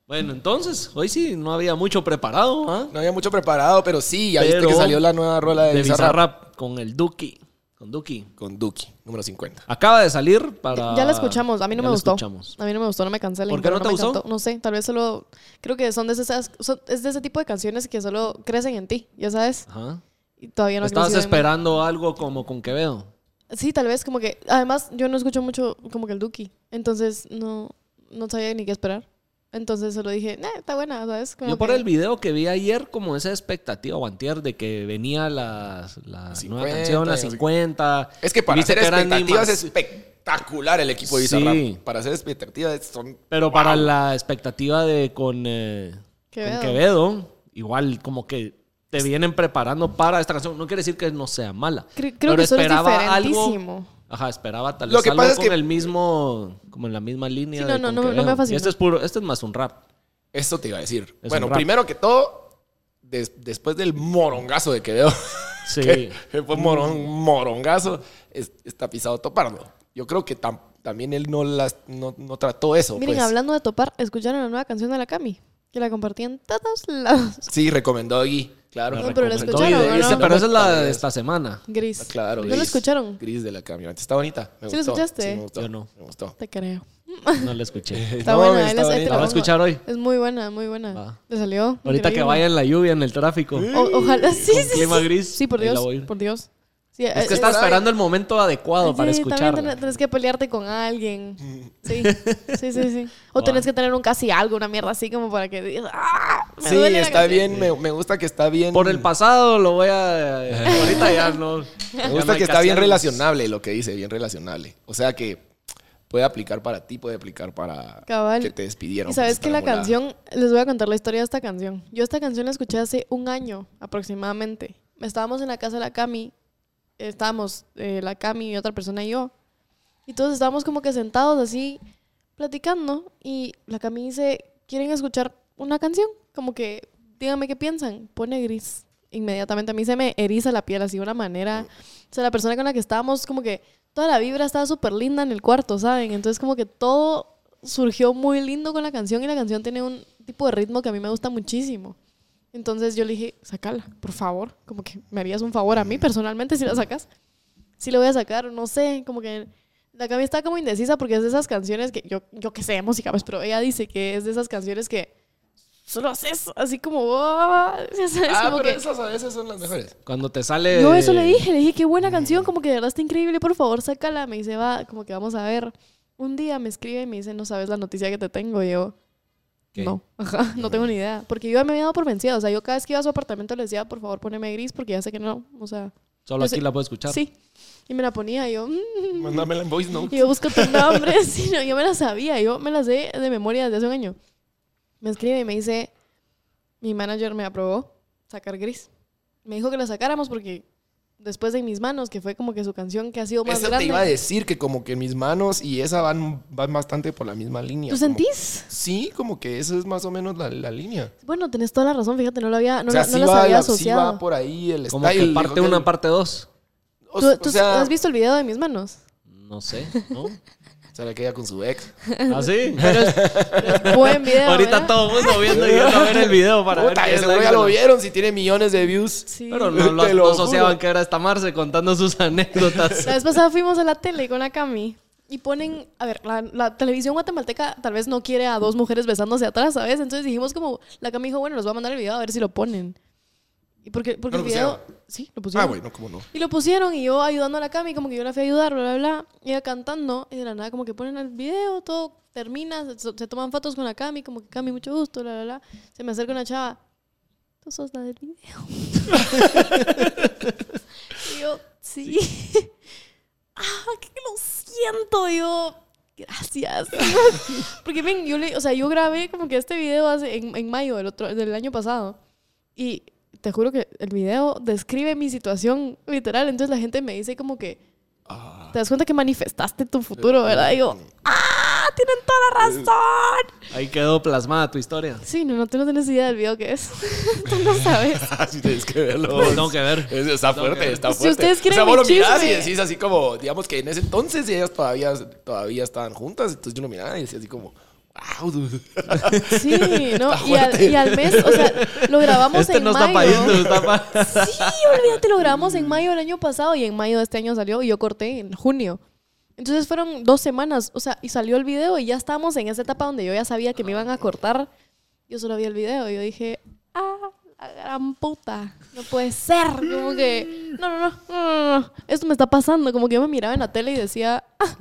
[SPEAKER 4] Bueno, entonces, hoy sí no había mucho preparado, ¿ah?
[SPEAKER 3] No había mucho preparado, pero sí, ya viste que salió la nueva rola de,
[SPEAKER 4] De
[SPEAKER 3] Bizarrap
[SPEAKER 4] Bizarrap con el Duki. Con Duki.
[SPEAKER 3] con Duki, número 50.
[SPEAKER 4] Acaba de salir para.
[SPEAKER 5] Ya la escuchamos, a mí no
[SPEAKER 4] Ya
[SPEAKER 5] me gustó.
[SPEAKER 4] escuchamos.
[SPEAKER 5] A mí no me gustó, no me cancelen.
[SPEAKER 4] ¿Por qué no te gustó?
[SPEAKER 5] No sé, tal vez solo. Creo que son de esas. son- es de ese tipo de canciones que solo crecen en ti, ya sabes.
[SPEAKER 4] Ajá.
[SPEAKER 5] Y todavía no ha
[SPEAKER 4] Estabas esperando algo como con Quevedo.
[SPEAKER 5] Sí, tal vez como que. Además, yo no escucho mucho como que el Duki. Entonces, no, no sabía ni qué esperar. Entonces solo dije, nah, está buena, ¿sabes? Como
[SPEAKER 4] Yo por
[SPEAKER 5] que-
[SPEAKER 4] el video que vi ayer, como esa expectativa o antier de que venía la, la
[SPEAKER 3] 50,
[SPEAKER 4] nueva canción, la
[SPEAKER 3] y no sé-
[SPEAKER 4] 50.
[SPEAKER 3] Es que para hacer expectativas es espectacular el equipo de
[SPEAKER 4] Sí.
[SPEAKER 3] Bizarrap. Para hacer expectativas son...
[SPEAKER 4] Pero para la expectativa de con, eh,
[SPEAKER 5] Quevedo.
[SPEAKER 4] con Quevedo, igual como que te vienen preparando para esta canción. No quiere decir que no sea mala.
[SPEAKER 5] Cre- creo
[SPEAKER 4] pero
[SPEAKER 5] que solo es
[SPEAKER 4] esperaba algo. Ajá, esperaba tal
[SPEAKER 3] Lo
[SPEAKER 4] vez
[SPEAKER 3] que
[SPEAKER 4] algo
[SPEAKER 3] pasa es
[SPEAKER 4] con
[SPEAKER 3] que-
[SPEAKER 4] el mismo, como en la misma línea.
[SPEAKER 5] Sí,
[SPEAKER 4] de
[SPEAKER 5] no, no, no, no me.
[SPEAKER 4] Y este es puro, este es más un rap.
[SPEAKER 3] Eso te iba a decir.
[SPEAKER 4] Es
[SPEAKER 3] bueno, primero que todo, des- después del morongazo de Quevedo, *laughs*
[SPEAKER 4] Sí.
[SPEAKER 3] que, fue moron- un morongazo, es- está pisado toparlo. Yo creo que tam- también él no, las, no, no trató eso.
[SPEAKER 5] Miren,
[SPEAKER 3] pues.
[SPEAKER 5] hablando de topar, ¿escucharon la nueva canción de la Cami? Que la compartí en todos lados.
[SPEAKER 3] Sí, recomendó a Gui, claro.
[SPEAKER 5] No, pero la escucharon,
[SPEAKER 4] y de-
[SPEAKER 5] ¿o no?
[SPEAKER 4] Pero esa es la de esta semana.
[SPEAKER 5] Gris.
[SPEAKER 3] Claro,
[SPEAKER 5] ¿No lo
[SPEAKER 3] gris.
[SPEAKER 5] escucharon?
[SPEAKER 3] Gris de la camioneta. Está bonita. Me
[SPEAKER 5] ¿Sí la escuchaste?
[SPEAKER 3] Sí, me gustó.
[SPEAKER 4] Yo no.
[SPEAKER 3] Me gustó.
[SPEAKER 5] Te creo.
[SPEAKER 4] No la escuché. *laughs*
[SPEAKER 5] Está
[SPEAKER 3] No,
[SPEAKER 5] buena,
[SPEAKER 3] está.
[SPEAKER 4] ¿La va a escuchar hoy?
[SPEAKER 5] Es muy buena, muy buena.
[SPEAKER 4] Va.
[SPEAKER 5] ¿Le salió?
[SPEAKER 4] Ahorita que vaya en la lluvia, en el tráfico.
[SPEAKER 5] O- ojalá, *laughs* sí, sí,
[SPEAKER 4] clima
[SPEAKER 5] sí.
[SPEAKER 4] gris,
[SPEAKER 5] Sí, por
[SPEAKER 4] la
[SPEAKER 5] Dios,
[SPEAKER 4] voy
[SPEAKER 5] por Dios. Sí,
[SPEAKER 4] Es que
[SPEAKER 5] eh,
[SPEAKER 4] está
[SPEAKER 5] eh,
[SPEAKER 4] esperando el momento adecuado para
[SPEAKER 5] sí, también
[SPEAKER 4] escucharla.
[SPEAKER 5] tenés, tenés que pelearte con alguien. *laughs* Sí, sí, sí, sí. O tenés que tener un casi algo, una mierda así como para que digas, ¡ah! Me
[SPEAKER 3] Sí,
[SPEAKER 5] duele
[SPEAKER 3] está bien. Me, me gusta que está bien.
[SPEAKER 4] Por el pasado lo voy a... eh, ahorita ya no...
[SPEAKER 3] Me gusta que está bien relacionable lo que dice, bien relacionable. O sea que puede aplicar para ti, puede aplicar para
[SPEAKER 5] Cabal.
[SPEAKER 3] que te despidieron.
[SPEAKER 5] Y sabes
[SPEAKER 3] pues,
[SPEAKER 5] que la canción, les voy a contar la historia de esta canción. Yo esta canción la escuché hace un año aproximadamente. Estábamos en la casa de la Cami, estábamos eh, la Cami y otra persona y yo. Y todos estábamos como que sentados así platicando y la Cami dice, ¿quieren escuchar una canción? Como que, díganme qué piensan. Pone gris. Inmediatamente a mí se me eriza la piel así de una manera. O sea, la persona con la que estábamos como que toda la vibra estaba súper linda en el cuarto, ¿saben? Entonces como que todo surgió muy lindo con la canción y la canción tiene un tipo de ritmo que a mí me gusta muchísimo. Entonces yo le dije, sacala, por favor. Como que me harías un favor a mí personalmente si la sacas. Si la voy a sacar, no sé, como que la Cami está como indecisa porque es de esas canciones que yo, yo que sé música, pues, pero ella dice que es de esas canciones que solo haces así como, "Oh", *laughs* sabes,
[SPEAKER 3] Ah,
[SPEAKER 5] como
[SPEAKER 3] pero
[SPEAKER 5] que
[SPEAKER 3] esas a veces son las mejores.
[SPEAKER 4] Cuando te sale...
[SPEAKER 5] yo eso le dije, le dije, qué buena canción, como que de verdad está increíble, por favor, sácala. Me dice, va, como que vamos a ver. Un día me escribe y me dice, no sabes la noticia que te tengo. Y yo,
[SPEAKER 4] ¿Qué?
[SPEAKER 5] no, *laughs* ajá, no tengo ni idea. Porque yo ya me había dado por vencida. O sea, yo cada vez que iba a su apartamento le decía, por favor, poneme gris, porque ya sé que no. O sea,
[SPEAKER 4] Solo
[SPEAKER 5] yo
[SPEAKER 4] aquí
[SPEAKER 5] sé-
[SPEAKER 4] la puedo escuchar.
[SPEAKER 5] sí. Y me la ponía y yo, mm,
[SPEAKER 3] Mándamela en voice *laughs* note.
[SPEAKER 5] y yo busco tu *laughs* nombre. Sí, no, yo me la sabía, yo me la sé de memoria desde hace un año. Me escribe y me dice, mi manager me aprobó sacar gris. Me dijo que la sacáramos porque después de mis manos, que fue como que su canción que ha sido más
[SPEAKER 3] Eso te
[SPEAKER 5] grande.
[SPEAKER 3] iba a decir que como que mis manos y esa van, van bastante por la misma línea.
[SPEAKER 5] ¿Tú
[SPEAKER 3] como-
[SPEAKER 5] sentís?
[SPEAKER 3] Sí, como que esa es más o menos la, la línea.
[SPEAKER 5] Bueno, tenés toda la razón, fíjate, no lo había, no,
[SPEAKER 3] o sea,
[SPEAKER 5] no
[SPEAKER 3] sí,
[SPEAKER 5] las
[SPEAKER 3] va,
[SPEAKER 5] había
[SPEAKER 3] la- sí
[SPEAKER 5] asociado.
[SPEAKER 3] va por ahí el
[SPEAKER 4] Como
[SPEAKER 3] style.
[SPEAKER 4] que parte
[SPEAKER 3] creo que-
[SPEAKER 4] una, parte dos.
[SPEAKER 3] O,
[SPEAKER 5] ¿Tú,
[SPEAKER 3] o
[SPEAKER 5] tú
[SPEAKER 3] sea,
[SPEAKER 5] has visto el video de mis manos?
[SPEAKER 4] No sé, ¿no? *laughs*
[SPEAKER 3] se le queda con su ex.
[SPEAKER 4] ¿Ah, sí? *laughs*
[SPEAKER 5] Buen video.
[SPEAKER 4] Ahorita
[SPEAKER 5] ¿verdad?
[SPEAKER 4] todo el mundo viendo y yo a ver el video para
[SPEAKER 3] Puta,
[SPEAKER 4] ver. es
[SPEAKER 3] seguro ya
[SPEAKER 4] que
[SPEAKER 3] lo vieron si tiene millones de views.
[SPEAKER 5] Sí.
[SPEAKER 4] Pero no, lo,
[SPEAKER 3] lo
[SPEAKER 4] asociaban que era esta Marce contando sus anécdotas.
[SPEAKER 5] La vez pasada fuimos a la tele con la Cami y ponen, a ver, la, la televisión guatemalteca tal vez no quiere a dos mujeres besándose atrás, ¿sabes? Entonces dijimos como, la Cami dijo, bueno, les voy a mandar el video a ver si lo ponen. Y porque, porque
[SPEAKER 3] ¿No
[SPEAKER 5] el
[SPEAKER 3] lo
[SPEAKER 5] video...
[SPEAKER 3] pusieron?
[SPEAKER 5] Sí, lo pusieron.
[SPEAKER 3] Ah, bueno, cómo no.
[SPEAKER 5] Y lo pusieron y yo ayudando a la Cami, como que yo la fui a ayudar, bla, bla, bla. Y ella cantando y de la nada como que ponen el video, todo termina, se, se toman fotos con la Cami, como que Cami, mucho gusto, bla, bla, bla. Se me acerca una chava, tú sos la del video. *laughs* y yo, sí. *laughs* ah, que lo siento, y yo, gracias. *laughs* Porque ven, yo le, o sea, yo grabé como que este video hace, en, en mayo del, otro, del año pasado. Y te juro que el video describe mi situación literal. Entonces la gente me dice como que,
[SPEAKER 3] Ah.
[SPEAKER 5] te das cuenta que manifestaste tu futuro, ¿verdad? Y yo, ¡ah! Tienen toda la razón.
[SPEAKER 4] Ahí quedó plasmada tu historia.
[SPEAKER 5] Sí, no, no, tú no tienes idea del video que es. *laughs* tú no sabes. *laughs*
[SPEAKER 3] Así tienes que verlo.
[SPEAKER 4] Lo tengo que ver.
[SPEAKER 3] Es- está fuerte, está
[SPEAKER 5] Si
[SPEAKER 3] fuerte.
[SPEAKER 5] ustedes quieren
[SPEAKER 3] o sea, vos lo
[SPEAKER 5] mi
[SPEAKER 3] mirás y decís así como, digamos que en ese entonces ellas todavía, todavía estaban juntas, entonces yo lo miraba y decía así como, wow, dude".
[SPEAKER 5] Sí, *laughs* ¿no?
[SPEAKER 3] Está
[SPEAKER 5] Y al, y al mes, o sea, lo grabamos
[SPEAKER 4] Este
[SPEAKER 5] en
[SPEAKER 4] no está
[SPEAKER 5] mayo.
[SPEAKER 4] para esto, está.
[SPEAKER 5] Sí, olvídate, lo grabamos en mayo del año pasado y en mayo de este año salió y yo corté en junio. Entonces fueron dos semanas, o sea, y salió el video y ya estábamos en esa etapa donde yo ya sabía que me iban a cortar. Yo solo vi el video y yo dije, ah, la gran puta, no puede ser. Como que, no, no, no, no, no, no, esto me está pasando. Como que yo me miraba en la tele y decía, ah,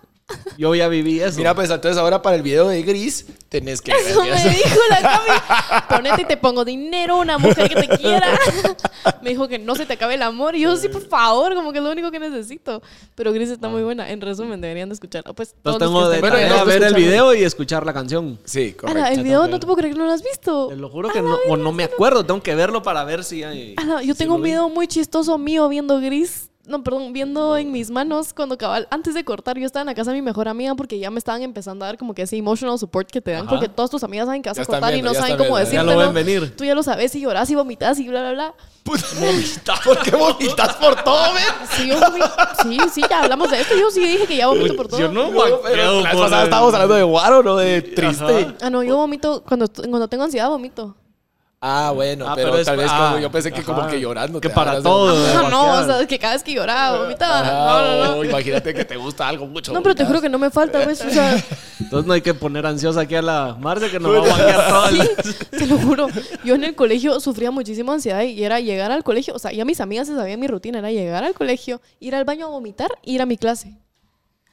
[SPEAKER 4] Yo ya viví eso.
[SPEAKER 3] Mira, pues entonces ahora para el video de Gris tenés que.
[SPEAKER 5] Eso me dijo la *laughs* Cami. Ponete y te pongo dinero, una mujer que te quiera. *laughs* Me dijo que no se te acabe el amor. Y yo, sí, por favor, como que es lo único que necesito. Pero Gris está muy buena. En resumen, deberían de escucharla. Pues, todos los
[SPEAKER 4] tengo
[SPEAKER 5] que
[SPEAKER 4] de
[SPEAKER 3] Bueno,
[SPEAKER 4] ver el video y escuchar la canción.
[SPEAKER 3] Sí, correcto.
[SPEAKER 5] Ala, el video no te puedo creer que no lo has visto.
[SPEAKER 4] Te lo juro que no, o no me acuerdo. Tengo que verlo para ver si hay...
[SPEAKER 5] Ala, yo
[SPEAKER 4] si
[SPEAKER 5] tengo un
[SPEAKER 4] vi.
[SPEAKER 5] video muy chistoso mío viendo Gris. No, perdón, viendo en mis manos cuando cabal, antes de cortar, yo estaba en la casa de mi mejor amiga porque ya me estaban empezando a dar como que ese emotional support que te dan,
[SPEAKER 4] Ajá.
[SPEAKER 5] porque todas tus amigas saben que vas a cortar y no saben cómo
[SPEAKER 3] viendo, ya
[SPEAKER 4] lo ven venir.
[SPEAKER 5] Tú ya lo sabes y lloras y vomitas y bla, bla, bla. *laughs*
[SPEAKER 3] ¿Por qué vomitas por todo, ven?
[SPEAKER 5] Sí, yo sí, sí, ya hablamos de esto. Yo sí dije que ya vomito por todo.
[SPEAKER 4] Yo no,
[SPEAKER 3] No, pero la vez pasada estábamos hablando de guaro, no de triste.
[SPEAKER 5] Ah, no, yo vomito cuando, cuando tengo ansiedad, vomito.
[SPEAKER 3] Ah, bueno,
[SPEAKER 4] Ah,
[SPEAKER 3] pero,
[SPEAKER 4] pero es-
[SPEAKER 3] tal vez
[SPEAKER 4] ah,
[SPEAKER 3] como yo pensé que como que llorando.
[SPEAKER 4] Que para
[SPEAKER 3] agarras de-
[SPEAKER 4] todo.
[SPEAKER 5] Ah, *laughs* no, o sea, que cada vez que lloraba, vomitaba.
[SPEAKER 3] Ah,
[SPEAKER 5] No, no, no.
[SPEAKER 3] Imagínate que te gusta algo mucho.
[SPEAKER 5] No, pero te juro que no me falta, pues, o sea, *laughs*
[SPEAKER 4] Entonces no hay que poner ansiosa aquí a la Marce que nos va a guaquear todo el...
[SPEAKER 5] sí, te lo juro. Yo en el colegio sufría muchísima ansiedad y era llegar al colegio, o sea, ya mis amigas se sabían mi rutina, era llegar al colegio, ir al baño a vomitar, ir a mi clase.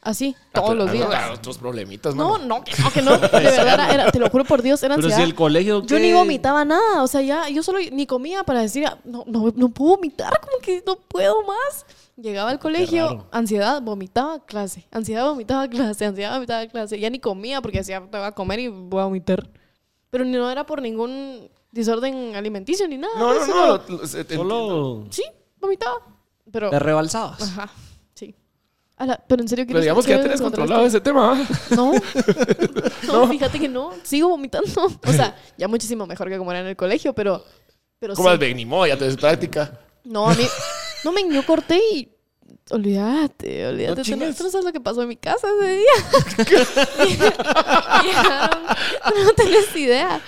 [SPEAKER 5] Así,
[SPEAKER 3] Ah,
[SPEAKER 5] todos los días.
[SPEAKER 3] ah, otros problemitas,
[SPEAKER 5] No,
[SPEAKER 3] mano.
[SPEAKER 5] no, que no, que no. De *laughs* verdad, era- era- te lo juro por Dios, era
[SPEAKER 4] Pero si
[SPEAKER 5] ansiedad.
[SPEAKER 4] el colegio.
[SPEAKER 5] Yo
[SPEAKER 4] ¿qué?
[SPEAKER 5] ni vomitaba nada, o sea, ya, yo solo ni comía para decir, "Ah, no, no, no puedo vomitar, como que no puedo más. Llegaba al colegio,
[SPEAKER 4] raro.
[SPEAKER 5] ansiedad, vomitaba, clase, ansiedad, vomitaba, clase, ansiedad, vomitaba, clase. Ya ni comía porque decía, te voy a comer y voy a vomitar. Pero no era por ningún desorden alimenticio ni nada.
[SPEAKER 3] No, no,
[SPEAKER 5] solo-
[SPEAKER 3] no. lo- lo- se- te entiendo.
[SPEAKER 4] Solo.
[SPEAKER 5] Sí, vomitaba. Pero,
[SPEAKER 4] Te rebalsabas.
[SPEAKER 5] ajá, pero en serio,
[SPEAKER 3] Pero
[SPEAKER 5] ¿quieres-
[SPEAKER 3] digamos que ya tenés controlado ese tema. *laughs*
[SPEAKER 5] No. no, fíjate que no. Sigo vomitando. O sea, ya muchísimo mejor que como era en el colegio, pero. pero
[SPEAKER 3] Como
[SPEAKER 5] sí.
[SPEAKER 3] al Begnimo, ya tenés práctica.
[SPEAKER 5] No, a mí. No, me yo corté y. Olvídate, olvídate. tú, no,
[SPEAKER 3] chingues.
[SPEAKER 5] tú no sabes lo que pasó en mi casa ese día. *laughs* Tú no tenés idea.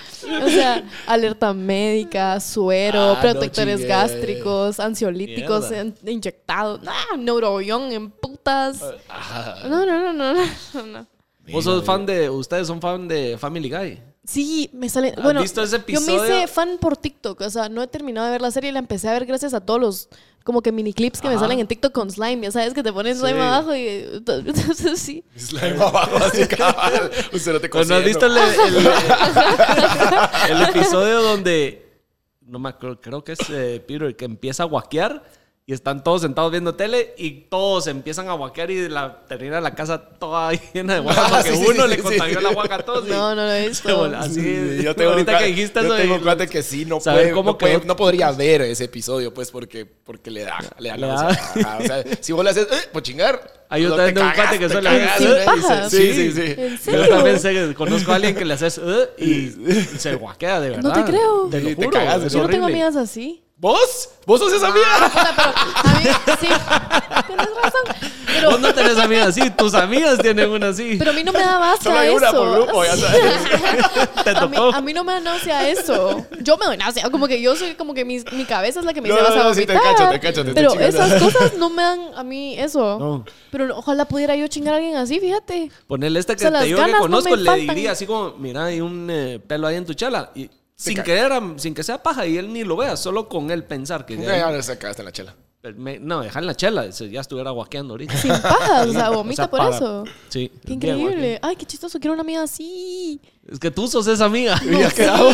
[SPEAKER 5] O sea, alerta médica, suero,
[SPEAKER 3] Ah, no
[SPEAKER 5] protectores gástricos, ansiolíticos en- inyectados. Ah, neurobión en putas.
[SPEAKER 3] Ah,
[SPEAKER 5] No, no, no, no, no, no.
[SPEAKER 4] ¿Vos sos fan de. Ustedes son fan de Family Guy?
[SPEAKER 5] Sí, me sale.
[SPEAKER 4] ¿Has
[SPEAKER 5] Bueno,
[SPEAKER 4] visto ese
[SPEAKER 5] yo me hice fan por TikTok. O sea, no he terminado de ver la serie. La empecé a ver gracias a todos los como que mini clips que me salen en TikTok con slime. Ya sabes que te ponen slime
[SPEAKER 4] Sí.
[SPEAKER 5] abajo y *laughs* entonces sí.
[SPEAKER 3] Slime abajo, así *laughs* cabal. Usted no te
[SPEAKER 4] Pues no has visto el, el- *laughs* el episodio donde. No me acuerdo, creo que es eh, Peter que empieza a guaquear y están todos sentados viendo tele y todos empiezan a guaquear y la, termina la casa toda *laughs* llena de guaca
[SPEAKER 3] Ah,
[SPEAKER 4] porque
[SPEAKER 3] sí,
[SPEAKER 4] uno
[SPEAKER 3] sí,
[SPEAKER 4] le
[SPEAKER 3] sí.
[SPEAKER 4] contagió la guaca a todos. y-
[SPEAKER 5] No, no lo he visto. *laughs*
[SPEAKER 4] Así,
[SPEAKER 3] Sí, yo tengo
[SPEAKER 4] ahorita que dijiste
[SPEAKER 3] yo
[SPEAKER 4] eso.
[SPEAKER 3] tengo cuate que sí no puede,
[SPEAKER 4] cómo
[SPEAKER 3] no, puede- no podría ver ese episodio pues porque porque le da le da
[SPEAKER 4] Le da.
[SPEAKER 3] Ajá, o sea si vos le haces eh, pues chingar
[SPEAKER 4] Ah, yo también tengo un cuate que suele
[SPEAKER 3] ¿eh?
[SPEAKER 5] pajas.
[SPEAKER 3] sí sí sí
[SPEAKER 5] ¿En
[SPEAKER 4] Yo también sé que conozco a alguien que le haces "Uh", y *laughs* se guaquea de verdad.
[SPEAKER 5] No te creo.
[SPEAKER 4] Te lo
[SPEAKER 3] Sí, te
[SPEAKER 4] juro.
[SPEAKER 3] cagas de
[SPEAKER 4] es
[SPEAKER 5] Yo no tengo amigas así.
[SPEAKER 3] Vos vos sos esa amiga
[SPEAKER 5] A mí, sí. *laughs* Tienes razón. Pero,
[SPEAKER 4] Vos no tenés amigas así, tus amigas tienen una así.
[SPEAKER 5] pero a mí no me da
[SPEAKER 3] solo
[SPEAKER 5] náusea
[SPEAKER 3] hay
[SPEAKER 5] eso.
[SPEAKER 3] una por grupo ya sabes *laughs*
[SPEAKER 4] te
[SPEAKER 5] A mí,
[SPEAKER 4] tocó.
[SPEAKER 5] a mí no me da náusea eso. Yo me doy náusea. Como que yo soy, como que mi, mi cabeza es la que me
[SPEAKER 3] No,
[SPEAKER 5] dice
[SPEAKER 3] no,
[SPEAKER 5] vas a
[SPEAKER 3] no, sí, te
[SPEAKER 5] vomitar.
[SPEAKER 3] cacho, te cacho, te estoy
[SPEAKER 5] Pero
[SPEAKER 3] chingando.
[SPEAKER 5] esas *laughs* cosas no me dan a mí eso.
[SPEAKER 4] No.
[SPEAKER 5] Pero ojalá pudiera yo chingar a alguien así, fíjate.
[SPEAKER 4] Ponerle este que
[SPEAKER 5] O sea, las
[SPEAKER 4] te digo que
[SPEAKER 5] ganas no
[SPEAKER 4] conozco,
[SPEAKER 5] me
[SPEAKER 4] le
[SPEAKER 5] faltan.
[SPEAKER 4] diría así como, mira, hay un eh, pelo ahí en tu chala. Y sin
[SPEAKER 3] ca-
[SPEAKER 4] querer, sin que sea paja y él ni lo vea, solo con él pensar que... ahí-
[SPEAKER 3] ya se cagaste en la chela
[SPEAKER 4] me- no, dejar en la chela, ya estuviera guaqueando ahorita.
[SPEAKER 5] Sin pajas, o sea, *laughs*
[SPEAKER 4] O
[SPEAKER 5] vomita
[SPEAKER 4] sea,
[SPEAKER 5] por
[SPEAKER 4] para-
[SPEAKER 5] eso.
[SPEAKER 4] Sí.
[SPEAKER 5] Qué increíble. Ay, qué chistoso. Quiero una amiga así.
[SPEAKER 4] Es que tú sos esa amiga. *laughs*
[SPEAKER 3] Ya quedamos.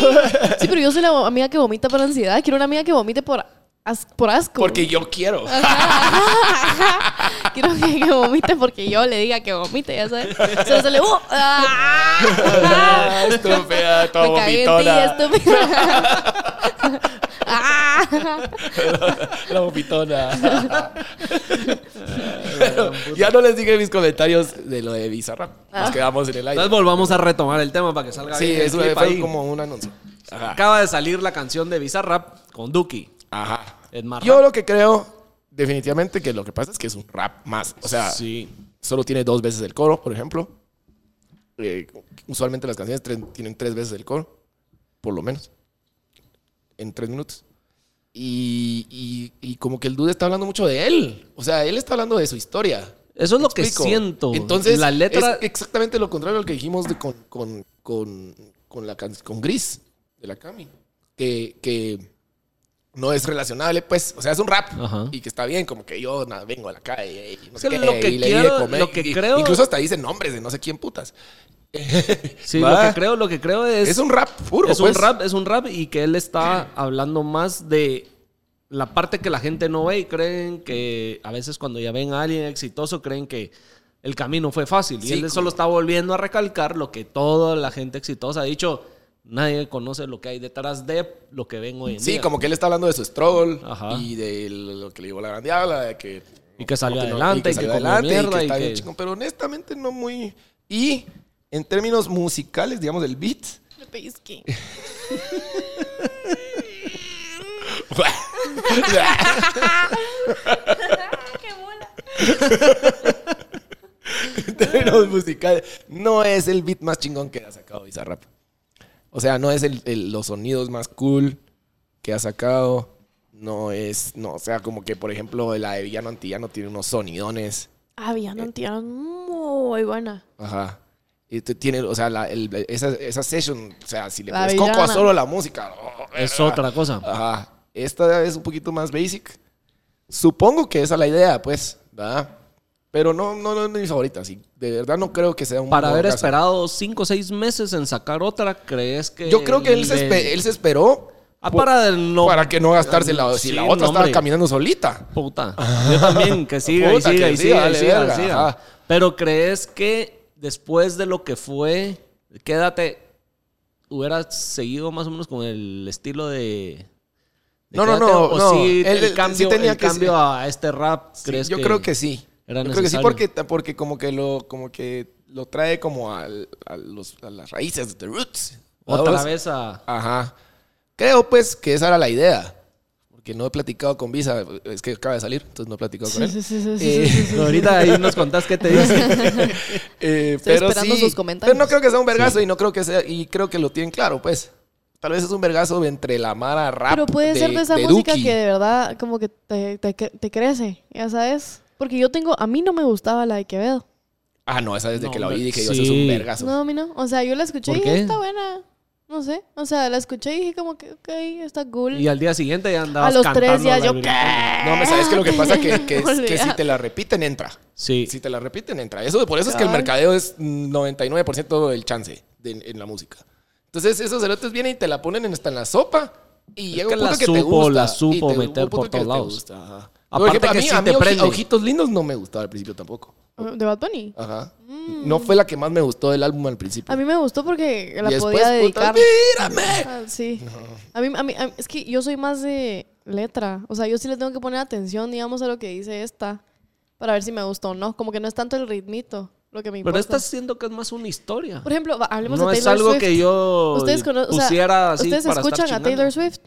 [SPEAKER 5] Sí, pero yo soy la amiga que vomita por ansiedad. Quiero una amiga que vomite por, as- por asco.
[SPEAKER 3] porque yo quiero
[SPEAKER 5] Quiero que, que vomite porque yo le diga que vomite, ya sabes. Solo se le... ¡Uh! ¡Ah! *laughs*
[SPEAKER 3] Ah, estúpida
[SPEAKER 5] ti,
[SPEAKER 3] vomitona
[SPEAKER 5] estúpida. ¡Ah! *laughs*
[SPEAKER 3] la vomitona *laughs* Pero ya no les dije mis comentarios de lo de Bizarrap nos quedamos en el aire
[SPEAKER 4] Entonces volvamos a retomar el tema para que salga
[SPEAKER 3] sí
[SPEAKER 4] bien
[SPEAKER 3] eso
[SPEAKER 4] clip
[SPEAKER 3] fue
[SPEAKER 4] ahí.
[SPEAKER 3] como un anuncio Ajá.
[SPEAKER 4] Acaba de salir la canción de Bizarrap con Duki.
[SPEAKER 3] Ajá.
[SPEAKER 4] Es más
[SPEAKER 3] Yo
[SPEAKER 4] rap.
[SPEAKER 3] lo que creo, definitivamente, que lo que pasa es que es un rap más. O sea,
[SPEAKER 4] Sí.
[SPEAKER 3] solo tiene dos veces el coro, por ejemplo. Eh, usualmente las canciones tienen tres veces el coro, por lo menos, en tres minutos. Y, y- y como que el dude está hablando mucho de él. O sea, él está hablando de su historia.
[SPEAKER 4] Eso es lo
[SPEAKER 3] ¿Me
[SPEAKER 4] que siento.
[SPEAKER 3] Entonces,
[SPEAKER 4] la letra...
[SPEAKER 3] es exactamente lo contrario a lo que dijimos de con, con, con, con la con Gris de la Cami. Que, que no es relacionable, pues. O sea, es un rap.
[SPEAKER 4] Ajá.
[SPEAKER 3] Y que está bien, como que yo vengo a la calle y no sé qué,
[SPEAKER 4] lo que
[SPEAKER 3] y le di de comer.
[SPEAKER 4] lo que
[SPEAKER 3] y-
[SPEAKER 4] creo-
[SPEAKER 3] Incluso hasta dice nombres de no sé quién putas. *laughs*
[SPEAKER 4] Sí,
[SPEAKER 3] Va.
[SPEAKER 4] lo que creo, lo que creo es...
[SPEAKER 3] Es un rap puro,
[SPEAKER 4] es
[SPEAKER 3] pues.
[SPEAKER 4] un rap, es un rap y que él está hablando más de la parte que la gente no ve y creen que a veces cuando ya ven a alguien exitoso creen que el camino fue fácil y él
[SPEAKER 3] como-
[SPEAKER 4] solo está volviendo a recalcar lo que toda la gente exitosa ha dicho. Nadie conoce lo que hay detrás de lo que ven hoy en
[SPEAKER 3] Sí,
[SPEAKER 4] día.
[SPEAKER 3] como que él está hablando de su struggle
[SPEAKER 4] Ajá.
[SPEAKER 3] y de lo que le llevó la gran diabla, de que...
[SPEAKER 4] Y que salió adelante, y que
[SPEAKER 3] adelante,
[SPEAKER 4] mierda,
[SPEAKER 3] que
[SPEAKER 4] y
[SPEAKER 3] pero honestamente no muy... Y en términos musicales, digamos, el beat...
[SPEAKER 5] Me pellizqué. *laughs* ¡Qué bola!
[SPEAKER 3] en términos musicales, no es el beat más chingón que ha sacado Bizarrap. O sea, no es el, el- los sonidos más cool que ha sacado. No es, no, o sea, como que, por ejemplo, la de Villano Antillano tiene unos sonidones.
[SPEAKER 5] Ah, Villano Antillano, muy buena.
[SPEAKER 3] Ajá. Y te- tiene, o sea, la- el- esa, esa session, o sea, si le
[SPEAKER 5] La
[SPEAKER 3] pones coco a solo la música. oh,
[SPEAKER 4] Es
[SPEAKER 3] ah,
[SPEAKER 4] otra cosa.
[SPEAKER 3] Ajá. Esta es un poquito más basic. Supongo que esa es la idea, pues, ¿verdad? Pero no, no, no es mi favorita. Sí. De verdad no creo que sea un
[SPEAKER 4] Para haber esperado cinco o seis meses en sacar otra, ¿crees que...?
[SPEAKER 3] Yo creo que él se, él se esperó
[SPEAKER 4] Ah, para no...
[SPEAKER 3] para que no gastarse la... Si
[SPEAKER 4] Sí,
[SPEAKER 3] la otra estaba caminando solita.
[SPEAKER 4] Puta. *laughs* Yo también, que siga y
[SPEAKER 3] Puta,
[SPEAKER 4] siga
[SPEAKER 3] que
[SPEAKER 4] y
[SPEAKER 3] siga,
[SPEAKER 4] siga y siga, y siga. Pero ¿crees que después de lo que fue, quédate, hubieras seguido más o menos con el estilo de... de
[SPEAKER 3] No, no, no,
[SPEAKER 4] O
[SPEAKER 3] no.
[SPEAKER 4] sí, el cambio,
[SPEAKER 3] sí tenía
[SPEAKER 4] el
[SPEAKER 3] que
[SPEAKER 4] cambio a este rap,
[SPEAKER 3] Sí,
[SPEAKER 4] ¿crees
[SPEAKER 3] yo
[SPEAKER 4] que
[SPEAKER 3] creo que sí.
[SPEAKER 4] Era
[SPEAKER 3] yo creo que sí porque, porque como que lo, como que lo trae como al- a, los, a las raíces, the roots.
[SPEAKER 4] Otra
[SPEAKER 3] ¿Sabes?
[SPEAKER 4] vez a...
[SPEAKER 3] Ajá. Creo pues que esa era la idea. Porque no he platicado con Visa, es que acaba de salir, entonces no he platicado con
[SPEAKER 5] Sí,
[SPEAKER 3] él.
[SPEAKER 5] sí, sí, sí, sí,
[SPEAKER 3] Eh,
[SPEAKER 5] sí, sí, sí.
[SPEAKER 4] Ahorita ahí nos contás qué te *laughs* dice.
[SPEAKER 3] Eh,
[SPEAKER 5] Estoy
[SPEAKER 3] pero
[SPEAKER 5] esperando
[SPEAKER 3] sí,
[SPEAKER 5] sus comentarios.
[SPEAKER 3] Pero no creo que sea un vergazo y no creo que sea, y creo que lo tienen claro, pues. Tal vez es un vergazo entre la Mara rap.
[SPEAKER 5] Pero puede ser de esa
[SPEAKER 3] de
[SPEAKER 5] música
[SPEAKER 3] Duki.
[SPEAKER 5] que de verdad como que te, te, te crece, ya sabes. Porque yo tengo, a mí no me gustaba la de Quevedo.
[SPEAKER 3] Ah, no, esa desde
[SPEAKER 4] No,
[SPEAKER 3] que la oí dije yo,
[SPEAKER 4] sí.
[SPEAKER 3] eso es un vergazo.
[SPEAKER 5] No, a mí no. O sea, yo la escuché y
[SPEAKER 4] ¿Por
[SPEAKER 5] dije,
[SPEAKER 4] qué?
[SPEAKER 5] está buena. No sé. O sea, la escuché y dije como que, ok, está cool.
[SPEAKER 4] Y al día siguiente ya andabas
[SPEAKER 5] a los tres días yo,
[SPEAKER 4] brincando.
[SPEAKER 3] No, me sabes que lo que pasa que, que, es- *laughs* que si te la repiten, entra.
[SPEAKER 4] Sí.
[SPEAKER 3] Si te la repiten, entra. Eso, por eso es que el mercadeo es 99% del chance de- en la música. Entonces, esos cerotes vienen y te la ponen en- hasta en la sopa. Y
[SPEAKER 4] Es
[SPEAKER 3] llega
[SPEAKER 4] que
[SPEAKER 3] un punto
[SPEAKER 4] la
[SPEAKER 3] que te gusta.
[SPEAKER 4] la
[SPEAKER 3] y
[SPEAKER 4] supo
[SPEAKER 3] un
[SPEAKER 4] meter
[SPEAKER 3] punto
[SPEAKER 4] por
[SPEAKER 3] que
[SPEAKER 4] todos
[SPEAKER 3] te
[SPEAKER 4] lados.
[SPEAKER 3] gusta, ajá.
[SPEAKER 4] Aparte
[SPEAKER 3] ejemplo,
[SPEAKER 4] que
[SPEAKER 3] a mí,
[SPEAKER 4] sí
[SPEAKER 3] a mí
[SPEAKER 4] prende.
[SPEAKER 3] Ojitos Lindos no me gustaba al principio tampoco.
[SPEAKER 5] ¿De Bad Bunny?
[SPEAKER 3] Ajá.
[SPEAKER 5] Mm.
[SPEAKER 3] No fue la que más me gustó del álbum al principio.
[SPEAKER 5] A mí me gustó porque la
[SPEAKER 3] Y después,
[SPEAKER 5] podía dedicar.
[SPEAKER 3] ¡Mírame!
[SPEAKER 5] Ah, sí. A, mí, a, mí, a mí- es que yo soy más de letra. O sea, yo sí le tengo que poner atención, digamos, a lo que dice esta. Para ver si me gusta o no. Como que no es tanto el ritmito lo que me importa.
[SPEAKER 4] Pero estás siendo que es más una historia.
[SPEAKER 5] Por ejemplo, hablemos
[SPEAKER 4] No
[SPEAKER 5] de
[SPEAKER 4] es
[SPEAKER 5] Taylor
[SPEAKER 4] algo
[SPEAKER 5] Swift.
[SPEAKER 4] que yo
[SPEAKER 5] ¿Ustedes, cono- o sea,
[SPEAKER 4] pusiera así
[SPEAKER 5] ¿ustedes
[SPEAKER 4] para estar
[SPEAKER 5] escuchan a. Taylor Swift?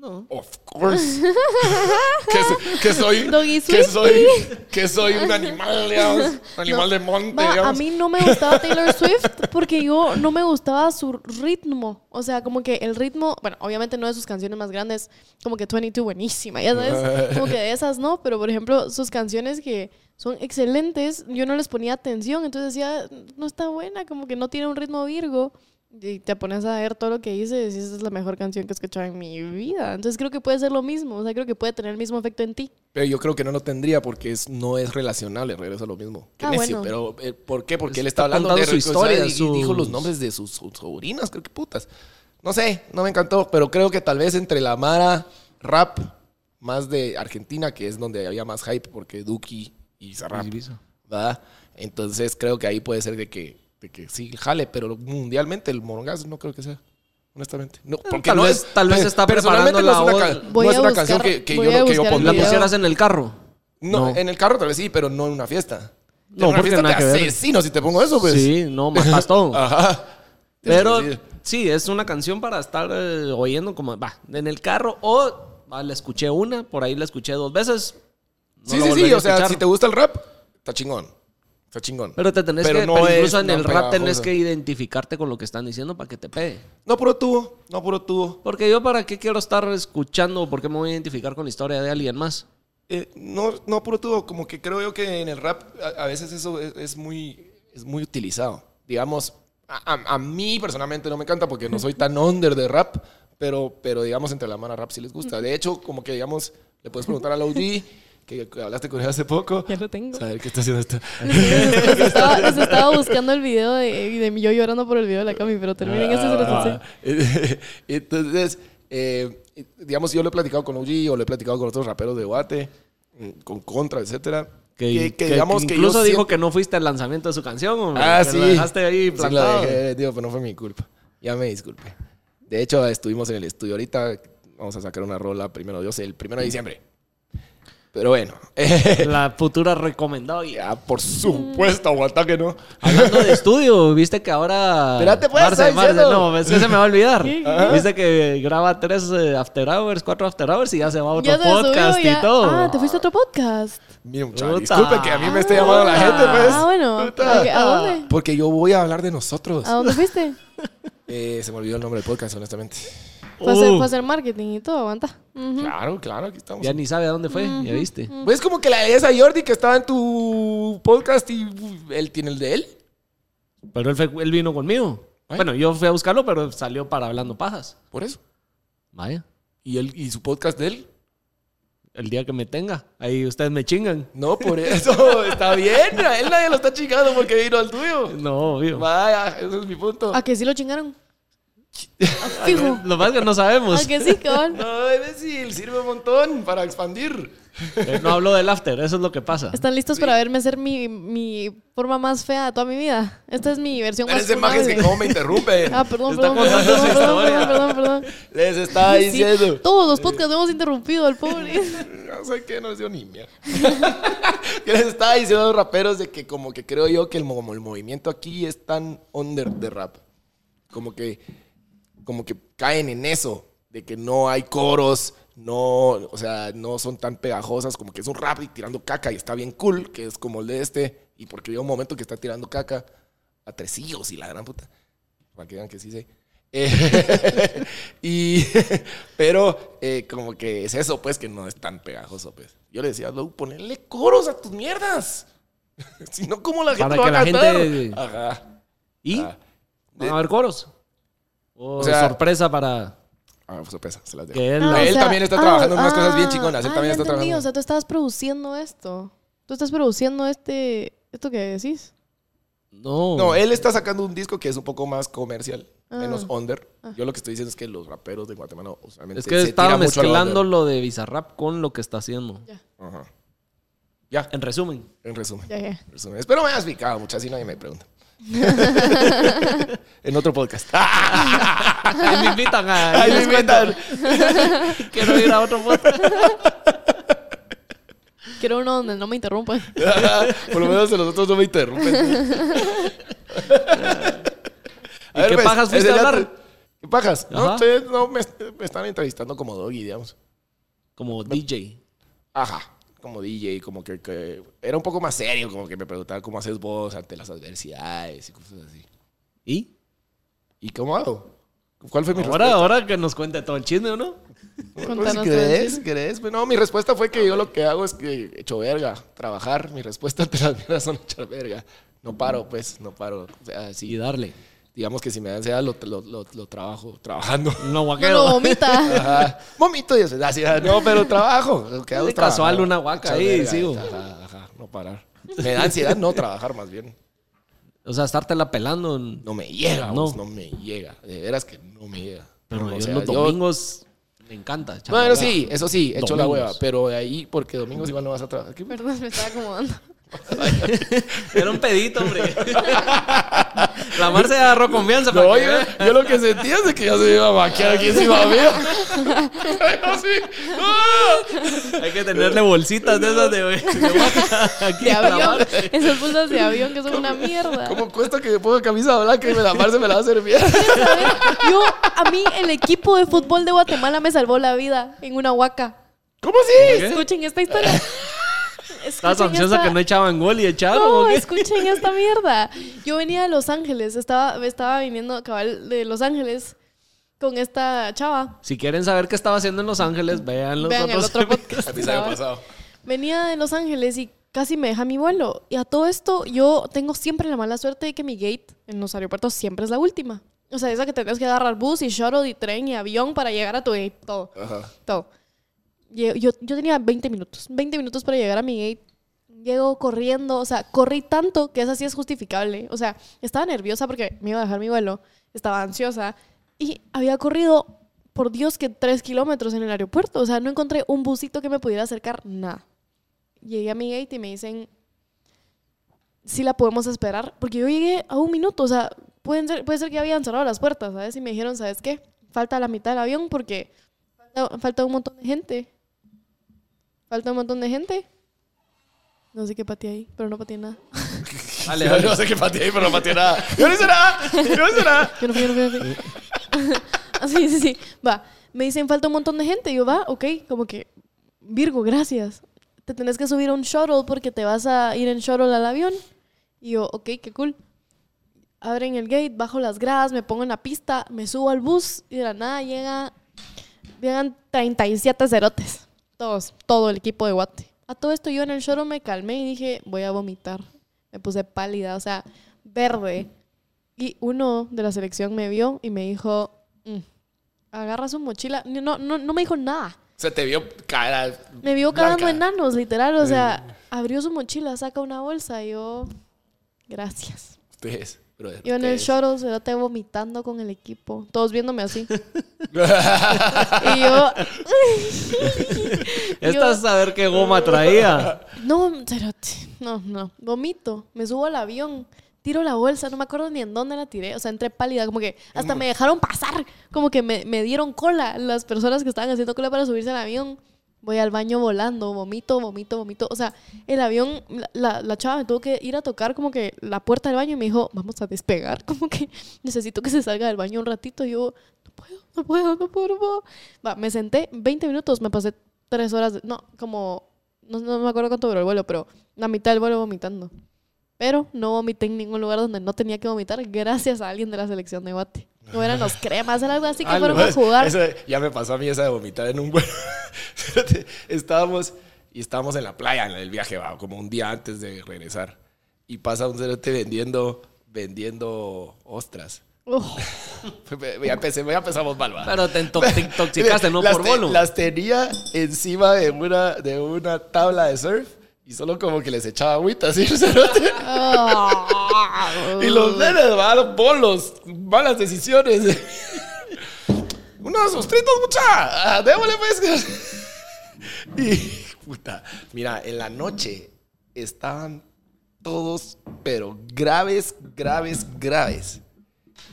[SPEAKER 4] No.
[SPEAKER 3] Of course. *laughs* que, que soy, que soy, que soy un animal, digamos, *laughs* un animal de monte,
[SPEAKER 5] a mí no me gustaba Taylor Swift porque yo no me gustaba su ritmo. O sea, como que el ritmo, bueno, obviamente no de sus canciones más grandes, como que 22 buenísima, ya sabes, *laughs* como que de esas no, pero por ejemplo, sus canciones que son excelentes, yo no les ponía atención, entonces decía, no está buena, como que no tiene un ritmo virgo. Y te pones a ver todo lo que dice y decís, esa es la mejor canción que he escuchado en mi vida. Entonces creo que puede ser lo mismo, o sea, creo que puede tener el mismo efecto en ti.
[SPEAKER 3] Pero yo creo que no lo tendría porque es, no es relacionable, regreso a lo mismo. Qué
[SPEAKER 5] Ah,
[SPEAKER 3] necio,
[SPEAKER 5] bueno.
[SPEAKER 3] pero eh, ¿por qué? Porque él
[SPEAKER 4] Está
[SPEAKER 3] está hablando de
[SPEAKER 4] su historia,
[SPEAKER 3] y- y dijo los nombres de sus, sus sobrinas, creo que putas. No sé, no me encantó, pero creo que tal vez entre la Mara rap más de Argentina, que es donde había más hype porque Duki y Zarrap, ¿verdad? Entonces creo que ahí puede ser de que, de que sí jale, pero mundialmente el morongazo no creo que sea. Honestamente. No, porque
[SPEAKER 4] tal
[SPEAKER 3] no
[SPEAKER 4] vez-
[SPEAKER 3] es,
[SPEAKER 4] tal vez está
[SPEAKER 3] personalmente
[SPEAKER 4] preparando
[SPEAKER 3] no es
[SPEAKER 4] la
[SPEAKER 3] una,
[SPEAKER 4] voz.
[SPEAKER 3] ca-
[SPEAKER 5] Voy
[SPEAKER 3] no es
[SPEAKER 5] a
[SPEAKER 3] una
[SPEAKER 5] buscar-
[SPEAKER 3] canción que, que
[SPEAKER 5] voy
[SPEAKER 3] yo, que
[SPEAKER 4] ¿La
[SPEAKER 3] pondría.
[SPEAKER 5] video.
[SPEAKER 4] pusieras en el carro?
[SPEAKER 3] No,
[SPEAKER 4] No.
[SPEAKER 3] en el carro tal vez sí, pero no en una fiesta.
[SPEAKER 4] No,
[SPEAKER 3] en una
[SPEAKER 4] porque
[SPEAKER 3] fiesta
[SPEAKER 4] nada
[SPEAKER 3] te
[SPEAKER 4] que ver.
[SPEAKER 3] asesino si te pongo eso, pues.
[SPEAKER 4] Sí, no, matas todo. *laughs*
[SPEAKER 3] Ajá.
[SPEAKER 4] Pero
[SPEAKER 3] Sí.
[SPEAKER 4] es una canción para estar eh, oyendo como, va, en el carro o la escuché una, por ahí la escuché dos veces. no
[SPEAKER 3] Sí,
[SPEAKER 4] la
[SPEAKER 3] sí, sí. O sea, si te gusta el rap, está chingón. Está chingón.
[SPEAKER 4] Pero te tenés
[SPEAKER 3] Pero
[SPEAKER 4] que,
[SPEAKER 3] no
[SPEAKER 4] pero
[SPEAKER 3] es
[SPEAKER 4] incluso en
[SPEAKER 3] tan
[SPEAKER 4] el rap tenés que identificarte con lo que están diciendo para que te pegue.
[SPEAKER 3] No puro tubo, no puro tubo.
[SPEAKER 4] Porque yo para qué quiero estar escuchando, por qué me voy a identificar con la historia de alguien más.
[SPEAKER 3] Eh, no, no puro tubo, como que creo yo que en el rap a, a veces eso es, es muy, es muy utilizado. Digamos, a, a- a mí personalmente no me encanta porque no soy tan under de rap, pero, pero digamos entre la mano rap sí les gusta. De hecho, como que digamos, le puedes preguntar a la OG, que, hablaste con él hace poco.
[SPEAKER 5] Ya lo tengo.
[SPEAKER 3] Saber qué está haciendo esto. *laughs*
[SPEAKER 5] Les *laughs* estaba, les estaba buscando el video de, de mí yo llorando por el video de la Cami, pero terminen este se los
[SPEAKER 3] Ah. *laughs* Entonces, eh, digamos, yo lo he platicado con OG o lo he platicado con otros raperos de Guate, mm, con Contra, etcétera.
[SPEAKER 4] Que, que-
[SPEAKER 3] digamos
[SPEAKER 4] que
[SPEAKER 3] que
[SPEAKER 4] incluso dijo
[SPEAKER 3] siento-
[SPEAKER 4] que no fuiste al lanzamiento de su canción, hombre,
[SPEAKER 3] Ah,
[SPEAKER 4] que
[SPEAKER 3] sí.
[SPEAKER 4] lo dejaste ahí
[SPEAKER 3] Sí, lo
[SPEAKER 4] plantado.
[SPEAKER 3] dejé, tío, pero no fue mi culpa. Ya me disculpe. De hecho, estuvimos en el estudio ahorita. Vamos a sacar una rola primero Dios el primero de diciembre. Pero bueno. *laughs*
[SPEAKER 4] La futura recomendado. Y,
[SPEAKER 3] ya, por supuesto, aguanta que no.
[SPEAKER 4] hablando de *laughs* estudio, viste que ahora.
[SPEAKER 3] Espérate, pues,
[SPEAKER 4] Marce, Marce, no, es que se me va a olvidar. Viste que graba tres eh, after hours, cuatro after hours y ya se va a otro
[SPEAKER 5] Ya se subió,
[SPEAKER 4] podcast
[SPEAKER 5] ya.
[SPEAKER 4] y todo.
[SPEAKER 5] Ah, te fuiste a otro podcast.
[SPEAKER 3] Mira, muchacho,
[SPEAKER 4] Puta.
[SPEAKER 3] disculpe que a mí me esté llamando la gente, pues.
[SPEAKER 5] Ah, bueno. ¿A dónde?
[SPEAKER 3] Porque yo voy a hablar de nosotros.
[SPEAKER 5] ¿A dónde fuiste? *laughs*
[SPEAKER 3] Eh, se me olvidó el nombre del podcast, honestamente.
[SPEAKER 5] Fue a hacer,
[SPEAKER 4] Uh.
[SPEAKER 5] fue a hacer marketing y todo, aguanta. Ujú.
[SPEAKER 3] Claro, claro, aquí estamos.
[SPEAKER 4] Ya ni sabe a dónde fue, ya viste.
[SPEAKER 3] Pues como que la de esa Jordi que estaba en tu podcast y uy, él tiene el de él.
[SPEAKER 4] Pero él, fue- él vino conmigo.
[SPEAKER 3] Ay.
[SPEAKER 4] Bueno, yo fui a buscarlo, pero salió para Hablando Pajas.
[SPEAKER 3] Por eso.
[SPEAKER 4] Vaya.
[SPEAKER 3] Y él y su podcast de él.
[SPEAKER 4] El día que me tenga. Ahí ustedes me chingan.
[SPEAKER 3] No, por eso. *laughs* Está bien. A él nadie lo está chingando porque vino al tuyo.
[SPEAKER 4] No, obvio.
[SPEAKER 3] Vaya, ese es mi punto.
[SPEAKER 5] ¿A que sí lo chingaron? Fijo.
[SPEAKER 4] Lo más que no sabemos.
[SPEAKER 5] ¿A que sí, cabal?
[SPEAKER 3] No, imbécil, sirve un montón para expandir.
[SPEAKER 4] Eh, No hablo del after, eso es lo que pasa.
[SPEAKER 5] ¿Están listos para verme hacer mi, mi forma más fea de toda mi vida? Esta es mi versión más
[SPEAKER 3] Eres imágenes que me interrumpen. *laughs*
[SPEAKER 5] Ah, perdón,
[SPEAKER 4] Está
[SPEAKER 5] perdón, perdón, perdón, perdón, perdón, perdón, perdón.
[SPEAKER 3] Les estaba
[SPEAKER 5] Sí,
[SPEAKER 3] diciendo.
[SPEAKER 5] todos los podcasts hemos interrumpido al pobre. *laughs*
[SPEAKER 3] No sé qué, no les dio ni mierda. *laughs* que les estaba diciendo a los raperos de que como que creo yo que el, mo- el movimiento aquí es tan under de rap. Como que, como que caen en eso, de que no hay coros, no, o sea, no son tan pegajosas, como que es un rap y tirando caca y está bien cool, que es como el de este, y porque llega un momento que está tirando caca a tresillos y la gran puta. Para que vean que sí sé. Eh, *laughs* y, *laughs* pero eh, como que es eso, pues, que no es tan pegajoso, pues. Yo le decía, Lou, ponerle coros a tus mierdas. *laughs* si no, ¿cómo la gente
[SPEAKER 4] Para
[SPEAKER 3] lo va
[SPEAKER 4] que
[SPEAKER 3] a
[SPEAKER 4] la
[SPEAKER 3] cantar?
[SPEAKER 4] gente-
[SPEAKER 3] Ajá.
[SPEAKER 4] ¿Y?
[SPEAKER 3] Ah.
[SPEAKER 4] ¿Van a haber coros? O,
[SPEAKER 3] O sea-
[SPEAKER 4] sorpresa para
[SPEAKER 3] Ah, pues, sorpresa, se las dejo.
[SPEAKER 4] que él...
[SPEAKER 5] Ah,
[SPEAKER 3] Él
[SPEAKER 5] o sea,
[SPEAKER 3] también está
[SPEAKER 5] ah,
[SPEAKER 3] trabajando en unas
[SPEAKER 5] ah,
[SPEAKER 3] cosas bien chingonas. Él
[SPEAKER 5] ah,
[SPEAKER 3] también está
[SPEAKER 5] entendí,
[SPEAKER 3] trabajando.
[SPEAKER 5] O sea, tú estabas produciendo esto. Tú estás produciendo este... ¿Esto que decís?
[SPEAKER 4] No.
[SPEAKER 3] No, él está sacando un disco que es un poco más comercial,
[SPEAKER 5] Ah.
[SPEAKER 3] menos under. Yo lo que estoy diciendo es que los raperos de Guatemala usualmente
[SPEAKER 4] es que
[SPEAKER 3] se
[SPEAKER 4] estaba mezclando lo de Bizarrap con lo que está haciendo.
[SPEAKER 5] Ya,
[SPEAKER 3] Ajá. Ya,
[SPEAKER 4] En resumen.
[SPEAKER 3] en resumen.
[SPEAKER 5] ya, ya.
[SPEAKER 3] En resumen. Espero me hayas picado, muchas, así nadie me pregunta. *laughs* en otro podcast. *laughs*
[SPEAKER 4] Ahí me invitan a...
[SPEAKER 3] Ahí
[SPEAKER 4] ahí
[SPEAKER 3] me invitan. *laughs*
[SPEAKER 4] Quiero ir a otro podcast.
[SPEAKER 5] Quiero uno donde no me interrumpan.
[SPEAKER 3] Por lo menos los otros no me interrumpen.
[SPEAKER 4] ¿Y qué pajas fuiste a hablar?
[SPEAKER 3] ¿Qué pajas? No, ustedes no me, me están entrevistando como doggy, digamos.
[SPEAKER 4] Como DJ.
[SPEAKER 3] Ajá. Como DJ, como que, que era un poco más serio, como que me preguntaban cómo haces vos ante las adversidades y cosas así.
[SPEAKER 4] ¿Y?
[SPEAKER 3] ¿Y cómo hago? ¿Cuál fue mi
[SPEAKER 4] Ahora,
[SPEAKER 3] respuesta?
[SPEAKER 4] ahora que nos cuente todo el chisme, ¿o no?
[SPEAKER 3] Pues,
[SPEAKER 5] el
[SPEAKER 3] crees, crees. Pues no, mi respuesta fue que yo lo que hago es que echo verga, trabajar. Mi respuesta *laughs* ante las mierdas son echar verga. No paro, pues, no paro. O sea,
[SPEAKER 4] Y
[SPEAKER 3] sí,
[SPEAKER 4] darle.
[SPEAKER 3] Digamos que si me dan ansiedad, lo, lo, lo, lo trabajo trabajando. *laughs*
[SPEAKER 4] No
[SPEAKER 5] No
[SPEAKER 4] guaqueo.
[SPEAKER 5] lo vomita. *laughs*
[SPEAKER 3] Ajá. Vomito y eso. Así, no, pero trabajo. Lo que hago es
[SPEAKER 4] Casual, una guaca ahí,
[SPEAKER 3] verga,
[SPEAKER 4] sigo.
[SPEAKER 3] Ajá, ajá, no parar. Me da ansiedad no trabajar más bien.
[SPEAKER 4] O sea, estártela pelando.
[SPEAKER 3] No me llega,
[SPEAKER 4] No.
[SPEAKER 3] vos, no, me llega. De veras que no me llega.
[SPEAKER 4] Pero
[SPEAKER 3] O
[SPEAKER 4] yo
[SPEAKER 3] sea,
[SPEAKER 4] los
[SPEAKER 3] yo-
[SPEAKER 4] domingos me encanta.
[SPEAKER 3] Bueno,
[SPEAKER 4] la
[SPEAKER 3] sí, eso sí, echo la
[SPEAKER 4] Domingos.
[SPEAKER 3] hueva. Pero de ahí, porque domingos igual no vas a trabajar. ¿Qué?
[SPEAKER 5] Perdón, me estaba acomodando. *laughs*
[SPEAKER 4] Era un pedito, hombre. *laughs* La Mar se agarró confianza.
[SPEAKER 3] No, yo, lo que sentía es que ya se iba a maquiar aquí encima mío. *laughs* Así, ¡ah!
[SPEAKER 4] Hay que tenerle bolsitas de esas de, de aquí
[SPEAKER 5] De avión.
[SPEAKER 4] Mar.
[SPEAKER 5] Esas bolsas de avión que son una mierda.
[SPEAKER 3] ¿Cómo cuesta que me ponga camisa blanca y me la Mar se me la va a servir?
[SPEAKER 5] Yo, a mí, el equipo de fútbol de Guatemala me salvó la vida en una huaca.
[SPEAKER 3] ¿Cómo así?
[SPEAKER 5] Escuchen esta historia.
[SPEAKER 4] Estabas ansiosa
[SPEAKER 5] esta-
[SPEAKER 4] que no echaban gol y echaron.
[SPEAKER 5] No,
[SPEAKER 4] ¿o qué?
[SPEAKER 5] escuchen *laughs* esta mierda. Yo venía de Los Ángeles, estaba, estaba viniendo a cabal de Los Ángeles con esta chava.
[SPEAKER 4] Si quieren saber qué estaba haciendo en Los Ángeles, vean los
[SPEAKER 5] Vean el
[SPEAKER 4] otros.
[SPEAKER 5] otro podcast.
[SPEAKER 3] Pasado.
[SPEAKER 5] Venía de Los Ángeles y casi me deja mi vuelo. Y a todo esto, yo tengo siempre la mala suerte de que mi gate en los aeropuertos siempre es la última. O sea, esa que tenés que agarrar bus y shuttle y tren y avión para llegar a tu gate. Todo.
[SPEAKER 3] Ajá.
[SPEAKER 5] Todo. Yo, yo tenía 20 minutos. 20 minutos para llegar a mi gate. Llego corriendo. O sea, corrí tanto que esa sí es justificable. O sea, estaba nerviosa porque me iba a dejar mi vuelo. Estaba ansiosa. Y había corrido, por Dios, que 3 kilómetros en el aeropuerto. O sea, no encontré un busito que me pudiera acercar. Nada. Llegué a mi gate y me dicen si la podemos esperar. Porque yo llegué a un minuto. O sea, pueden puede ser que habían cerrado las puertas, ¿sabes? Y me dijeron, ¿sabes qué? Falta la mitad del avión porque falta un montón de gente. Falta un montón de gente. No sé qué pateé ahí, pero no pateé nada. *laughs*
[SPEAKER 4] Dale,
[SPEAKER 3] Yo
[SPEAKER 4] dale.
[SPEAKER 3] no sé qué pateé ahí, pero no pateé nada. Yo no hice nada. Yo no hice nada.
[SPEAKER 5] Yo no fui, yo no fui, yo no fui. *laughs* Ah, sí, sí, sí. Va. Me dicen, falta un montón de gente. Y yo, va, ok. Como que, Virgo, gracias. Te tenés que subir a un shuttle porque te vas a ir en shuttle al avión. Y yo, ok, qué cool. Abren el gate, bajo las gradas, me pongo en la pista, me subo al bus y de la nada llega, llegan 37 cerotes. Todos, todo el equipo de Guate. A todo esto yo en el shuttle me calmé y dije, voy a vomitar. Me puse pálida, o sea, verde. Y uno de la selección me vio y me dijo, "Mm, agarra su mochila. No, no, no me dijo nada.
[SPEAKER 3] Se te vio caer a-
[SPEAKER 5] Me vio cagando enanos, literal. O sea, abrió su mochila, saca una bolsa y yo. Gracias.
[SPEAKER 3] Ustedes, brother,
[SPEAKER 5] Yo en el shuttle, se te vomitando con el equipo. Todos viéndome así. *laughs* y yo. *laughs*
[SPEAKER 4] Esta es saber qué goma traía.
[SPEAKER 5] No, cerote, no, no. Vomito. Me subo al avión. Tiro la bolsa, no me acuerdo ni en dónde la tiré. O sea, entré pálida, como que hasta me dejaron pasar. Como que me, me dieron cola las personas que estaban haciendo cola para subirse al avión. Voy al baño volando, vomito, vomito, vomito. O sea, el avión, la, la, chava me tuvo que ir a tocar como que la puerta del baño y me dijo, vamos a despegar. *laughs* Como que necesito que se salga del baño un ratito. Y yo, no puedo, no puedo, no puedo, no puedo. Va, me senté 20 minutos, me pasé tres horas, de- no, como, no, no me acuerdo cuánto duró el vuelo, pero la mitad del vuelo vomitando. Pero no vomité en ningún lugar donde no tenía que vomitar gracias a alguien de la selección de Guate. No eran los cremas, era algo así que
[SPEAKER 3] Ah,
[SPEAKER 5] fueron
[SPEAKER 3] no,
[SPEAKER 5] a jugar.
[SPEAKER 3] eso ya me pasó a mí esa de vomitar en un vuelo. *laughs* estábamos y estábamos en la playa en el viaje, va, como un día antes de regresar. Y pasa un cerote vendiendo, vendiendo ostras. *laughs* Ya, empecé, ya empezamos mal, va.
[SPEAKER 4] Pero te intox- te intoxicaste, *laughs* no
[SPEAKER 3] Las
[SPEAKER 4] por
[SPEAKER 3] te-
[SPEAKER 4] bolo.
[SPEAKER 3] Las tenía encima de una, de una tabla de surf y solo como que les echaba agüita así. *laughs*
[SPEAKER 5] Ah. *laughs*
[SPEAKER 3] Y los nenes, va, los bolos, malas decisiones. *laughs* Unos sustritos, mucha. Ah, Démosle, pues. Y, puta, mira, en la noche estaban todos, pero graves, graves, graves.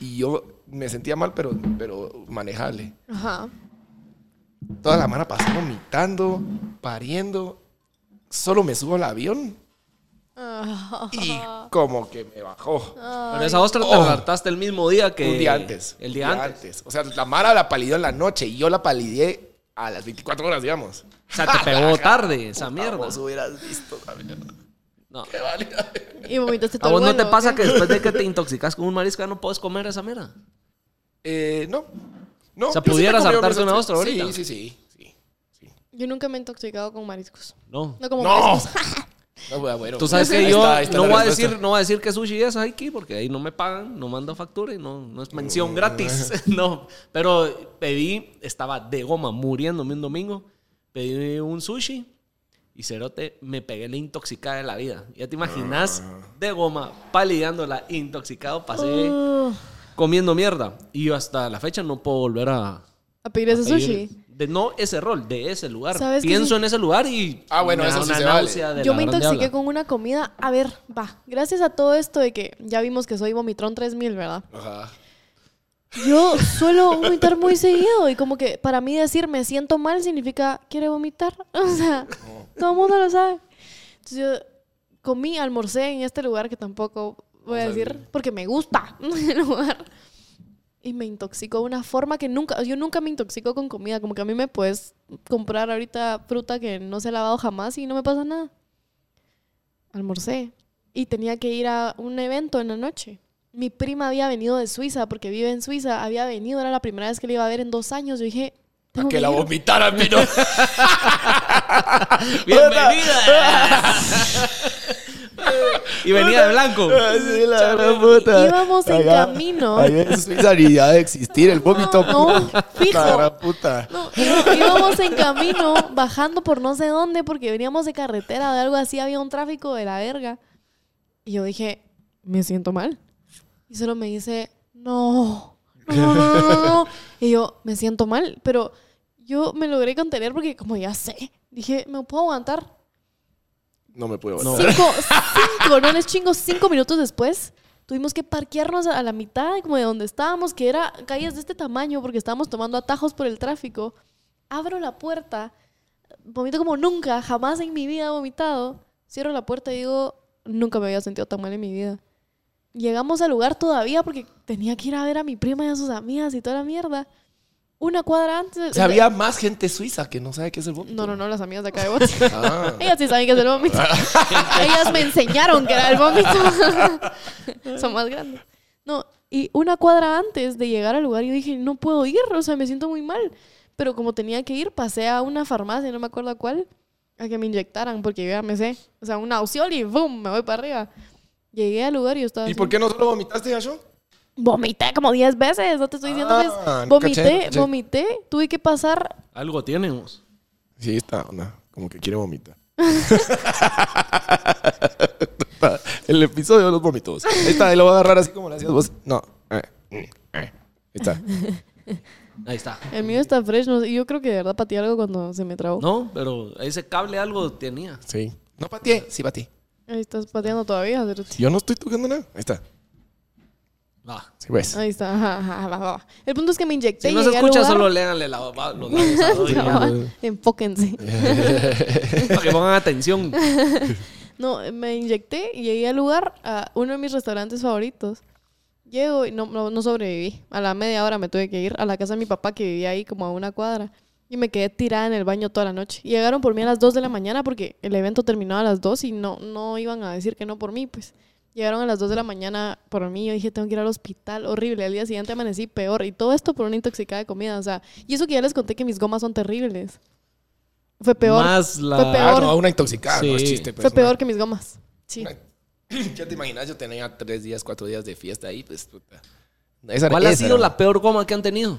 [SPEAKER 3] Y yo me sentía mal, pero, pero manejable.
[SPEAKER 5] Ajá.
[SPEAKER 3] Toda la mano pasó vomitando, pariendo. Solo me subo al avión
[SPEAKER 5] Ah.
[SPEAKER 3] y como que me bajó.
[SPEAKER 4] Pero esa ostra te
[SPEAKER 3] Oh.
[SPEAKER 4] el mismo día que.
[SPEAKER 3] Un día antes.
[SPEAKER 4] El día antes.
[SPEAKER 3] O sea, la Mara la palidió en la noche y yo la palidé a las 24 horas, digamos.
[SPEAKER 4] O sea, te pegó *laughs* tarde esa mierda.
[SPEAKER 3] Vos hubieras visto la mierda.
[SPEAKER 4] No.
[SPEAKER 3] Qué válida.
[SPEAKER 5] Y vomitaste
[SPEAKER 4] ¿A
[SPEAKER 5] todo
[SPEAKER 4] vos
[SPEAKER 5] el
[SPEAKER 4] no te pasa que después de que te intoxicas con un marisco ya no puedes comer esa mierda?
[SPEAKER 3] Eh, no. No.
[SPEAKER 4] O sea, ¿pudieras
[SPEAKER 3] mis
[SPEAKER 4] una ostra ahorita?
[SPEAKER 3] Sí, sí, sí.
[SPEAKER 5] Yo nunca me he intoxicado con mariscos.
[SPEAKER 4] No.
[SPEAKER 5] No como
[SPEAKER 3] No.
[SPEAKER 5] mariscos. *laughs*
[SPEAKER 3] No, bueno.
[SPEAKER 4] Tú sabes que yo
[SPEAKER 3] está, está
[SPEAKER 4] no, voy a decir, no voy a decir que sushi es aquí porque ahí no me pagan, no mando factura y no, no es mención gratis. *laughs* no, pero pedí, estaba de goma muriéndome un domingo. Pedí un sushi y cerote me pegué la intoxicada de la vida. Ya te imaginas, de goma, palideándola, intoxicado, pasé
[SPEAKER 5] Uh,
[SPEAKER 4] comiendo mierda. Y yo hasta la fecha no puedo volver a.
[SPEAKER 5] a pedir ese
[SPEAKER 4] a pedir
[SPEAKER 5] sushi.
[SPEAKER 4] De no ese rol, de ese lugar.
[SPEAKER 5] ¿Sabes
[SPEAKER 4] Pienso
[SPEAKER 5] sí?
[SPEAKER 4] en ese lugar y.
[SPEAKER 3] Ah, bueno,
[SPEAKER 4] me
[SPEAKER 3] eso sí
[SPEAKER 4] una
[SPEAKER 3] se vale.
[SPEAKER 5] Yo me intoxiqué con una comida. A ver, va. Gracias a todo esto de que ya vimos que soy vomitrón 3000, ¿verdad?
[SPEAKER 3] Ajá.
[SPEAKER 5] Yo suelo vomitar muy seguido y como que para mí decir me siento mal significa quiere vomitar. *laughs* O sea, todo el mundo lo sabe. Entonces yo comí, almorcé en este lugar que tampoco voy a decir porque me gusta *laughs* el lugar. Y me intoxicó de una forma que nunca, yo nunca me intoxico con comida. Como que a mí me puedes comprar ahorita fruta que no se ha lavado jamás y no me pasa nada. Almorcé y tenía que ir a un evento en la noche. Mi prima había venido de Suiza porque vive en Suiza. Había venido, era la primera vez que le iba a ver en dos años. Yo dije,
[SPEAKER 3] que
[SPEAKER 5] que
[SPEAKER 3] la vomitaran, vino. *laughs* *laughs*
[SPEAKER 4] ¡Bienvenida! *laughs* y venía de blanco.
[SPEAKER 3] Sí, la gran puta.
[SPEAKER 5] Íbamos en
[SPEAKER 3] Allá-
[SPEAKER 5] camino.
[SPEAKER 3] allá en Suiza ni ha de existir el vómito.
[SPEAKER 5] No, fijo.
[SPEAKER 3] La gran puta.
[SPEAKER 5] No, íbamos- íbamos en camino, bajando por no sé dónde, porque veníamos de carretera o de algo así, había un tráfico de la verga. Y yo dije, me siento mal. Y solo me dice, no, no, no, no, no, no. Y yo, me siento mal, pero yo me logré contener porque como ya sé, dije, me puedo aguantar.
[SPEAKER 3] No me puedo
[SPEAKER 4] No.
[SPEAKER 5] Cinco, cinco, no les chingo, cinco minutos después, tuvimos que parquearnos a la mitad como de donde estábamos, que era calles de este tamaño, porque estábamos tomando atajos por el tráfico. Abro la puerta, vomito como nunca, jamás en mi vida he vomitado. Cierro la puerta y digo, nunca me había sentido tan mal en mi vida. Llegamos al lugar todavía porque tenía que ir a ver a mi prima y a sus amigas y toda la mierda. Una cuadra antes.
[SPEAKER 3] O sea, había más gente suiza que no sabe qué es el vómito.
[SPEAKER 5] No, no, no, las amigas de acá de Bote. *laughs*
[SPEAKER 3] Ah.
[SPEAKER 5] Ellas sí saben que es el vómito. *laughs* Ellas me enseñaron que era el vómito. *laughs* Son más grandes. No, y una cuadra antes de llegar al lugar yo dije, no puedo ir, o sea, me siento muy mal. Pero como tenía que ir, pasé a una farmacia, no me acuerdo a cuál, a que me inyectaran, porque yo ya me sé. O sea, una opción y ¡boom! Me voy para arriba. Llegué al lugar y yo estaba
[SPEAKER 3] ¿Y
[SPEAKER 5] así.
[SPEAKER 3] por qué no solo vomitaste, Gasho?
[SPEAKER 5] Vomité como 10 veces, no te estoy diciendo
[SPEAKER 3] Ah,
[SPEAKER 5] que es-
[SPEAKER 3] no
[SPEAKER 5] Vomité,
[SPEAKER 3] caché, no caché.
[SPEAKER 5] vomité, tuve que pasar
[SPEAKER 4] Algo tenemos.
[SPEAKER 3] Sí, está onda. Como que quiere vomitar. *laughs* *laughs* El episodio de los vómitos. Ahí está, lo voy a agarrar así como lo hacías vos. No. Ahí está.
[SPEAKER 4] Ahí está.
[SPEAKER 5] El mío está fresh. No, sé, yo creo que de verdad pateé algo cuando se me trabó.
[SPEAKER 4] No, pero ese cable algo tenía.
[SPEAKER 3] Sí. No pateé. Sí pateé.
[SPEAKER 5] Ahí estás pateando todavía.
[SPEAKER 3] Yo no estoy tocando nada. Ahí está.
[SPEAKER 4] Va.
[SPEAKER 3] Sí, pues.
[SPEAKER 5] Ahí está. Ajá, ajá, va, va. El punto es que me inyecté.
[SPEAKER 4] Si
[SPEAKER 5] y
[SPEAKER 4] no se
[SPEAKER 5] llegué al
[SPEAKER 4] escucha,
[SPEAKER 5] lugar-
[SPEAKER 4] solo léanle la, va- los labios
[SPEAKER 5] va. *laughs* Enfóquense. *laughs*
[SPEAKER 4] Para que pongan atención. *laughs*
[SPEAKER 5] No, me inyecté y llegué al lugar a uno de mis restaurantes favoritos. Llego y no, no, no sobreviví. A la media hora me tuve que ir a la casa de mi papá que vivía ahí como a una cuadra. Y me quedé tirada en el baño toda la noche. Y llegaron por mí a las 2 de la mañana porque el evento terminaba a las 2 y no, no iban a decir que no por mí, pues. Llegaron a las 2 de la mañana por mí. Yo dije, tengo que ir al hospital. Horrible. Al día siguiente amanecí peor. Y todo esto por una intoxicada de comida. O sea, y eso que ya les conté que mis gomas son terribles. Fue peor.
[SPEAKER 4] Más la.
[SPEAKER 5] Fue
[SPEAKER 3] Ah,
[SPEAKER 5] peor.
[SPEAKER 3] no, una intoxicada. No es
[SPEAKER 4] Sí.
[SPEAKER 3] chiste. Pues,
[SPEAKER 5] Fue
[SPEAKER 3] una-
[SPEAKER 5] peor que mis gomas. Sí.
[SPEAKER 3] una- *clears throat* Ya te imaginas, yo tenía tres días, cuatro días de fiesta ahí, pues puta. Esa,
[SPEAKER 4] ¿Cuál ha sido
[SPEAKER 3] era-
[SPEAKER 4] la peor goma que han tenido?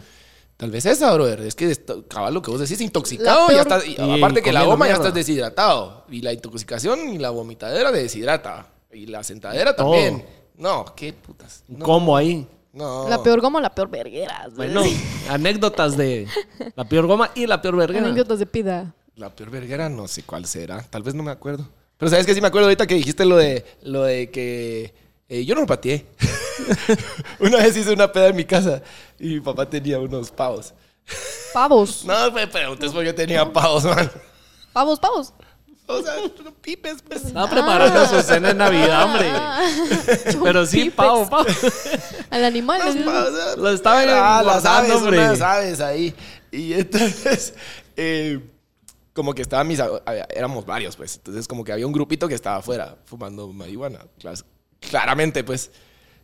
[SPEAKER 3] Tal vez esa, brother. Es que cabal lo que vos decís, intoxicado. Ya estás- y
[SPEAKER 4] Y
[SPEAKER 3] aparte que la goma ya estás deshidratado. Y la intoxicación y la vomitadera te deshidrata. Y la sentadera
[SPEAKER 4] Todo.
[SPEAKER 3] también. No, qué putas. No,
[SPEAKER 4] ¿Cómo ahí?
[SPEAKER 3] No.
[SPEAKER 5] La peor goma, la peor verguera.
[SPEAKER 4] Bueno, anécdotas de la peor goma y la peor verga.
[SPEAKER 5] Anécdotas de pida.
[SPEAKER 3] La peor verguera, no sé cuál será. Tal vez no me acuerdo. Pero sabes que sí me acuerdo ahorita que dijiste lo de lo de que eh, yo no lo pateé. *laughs* una vez hice una peda en mi casa y mi papá tenía unos pavos.
[SPEAKER 5] Pavos. *laughs*
[SPEAKER 3] No me preguntes por qué tenía pavos, man.
[SPEAKER 5] Pavos, pavos.
[SPEAKER 3] O sea, pipes, pues.
[SPEAKER 4] Estaba preparando su cena de Navidad, hombre. *laughs* Pero sí, pavo, pavo.
[SPEAKER 5] Al animal.
[SPEAKER 3] Los
[SPEAKER 5] ¿no?
[SPEAKER 3] pavos,
[SPEAKER 4] Lo estaban
[SPEAKER 3] Ah, las
[SPEAKER 4] guardando,
[SPEAKER 3] aves,
[SPEAKER 4] hombre.
[SPEAKER 3] unas aves ahí. Y entonces, *laughs* eh, como que estaban mis... Éramos varios, pues. Entonces, como que había un grupito que estaba afuera fumando marihuana. Claramente, pues.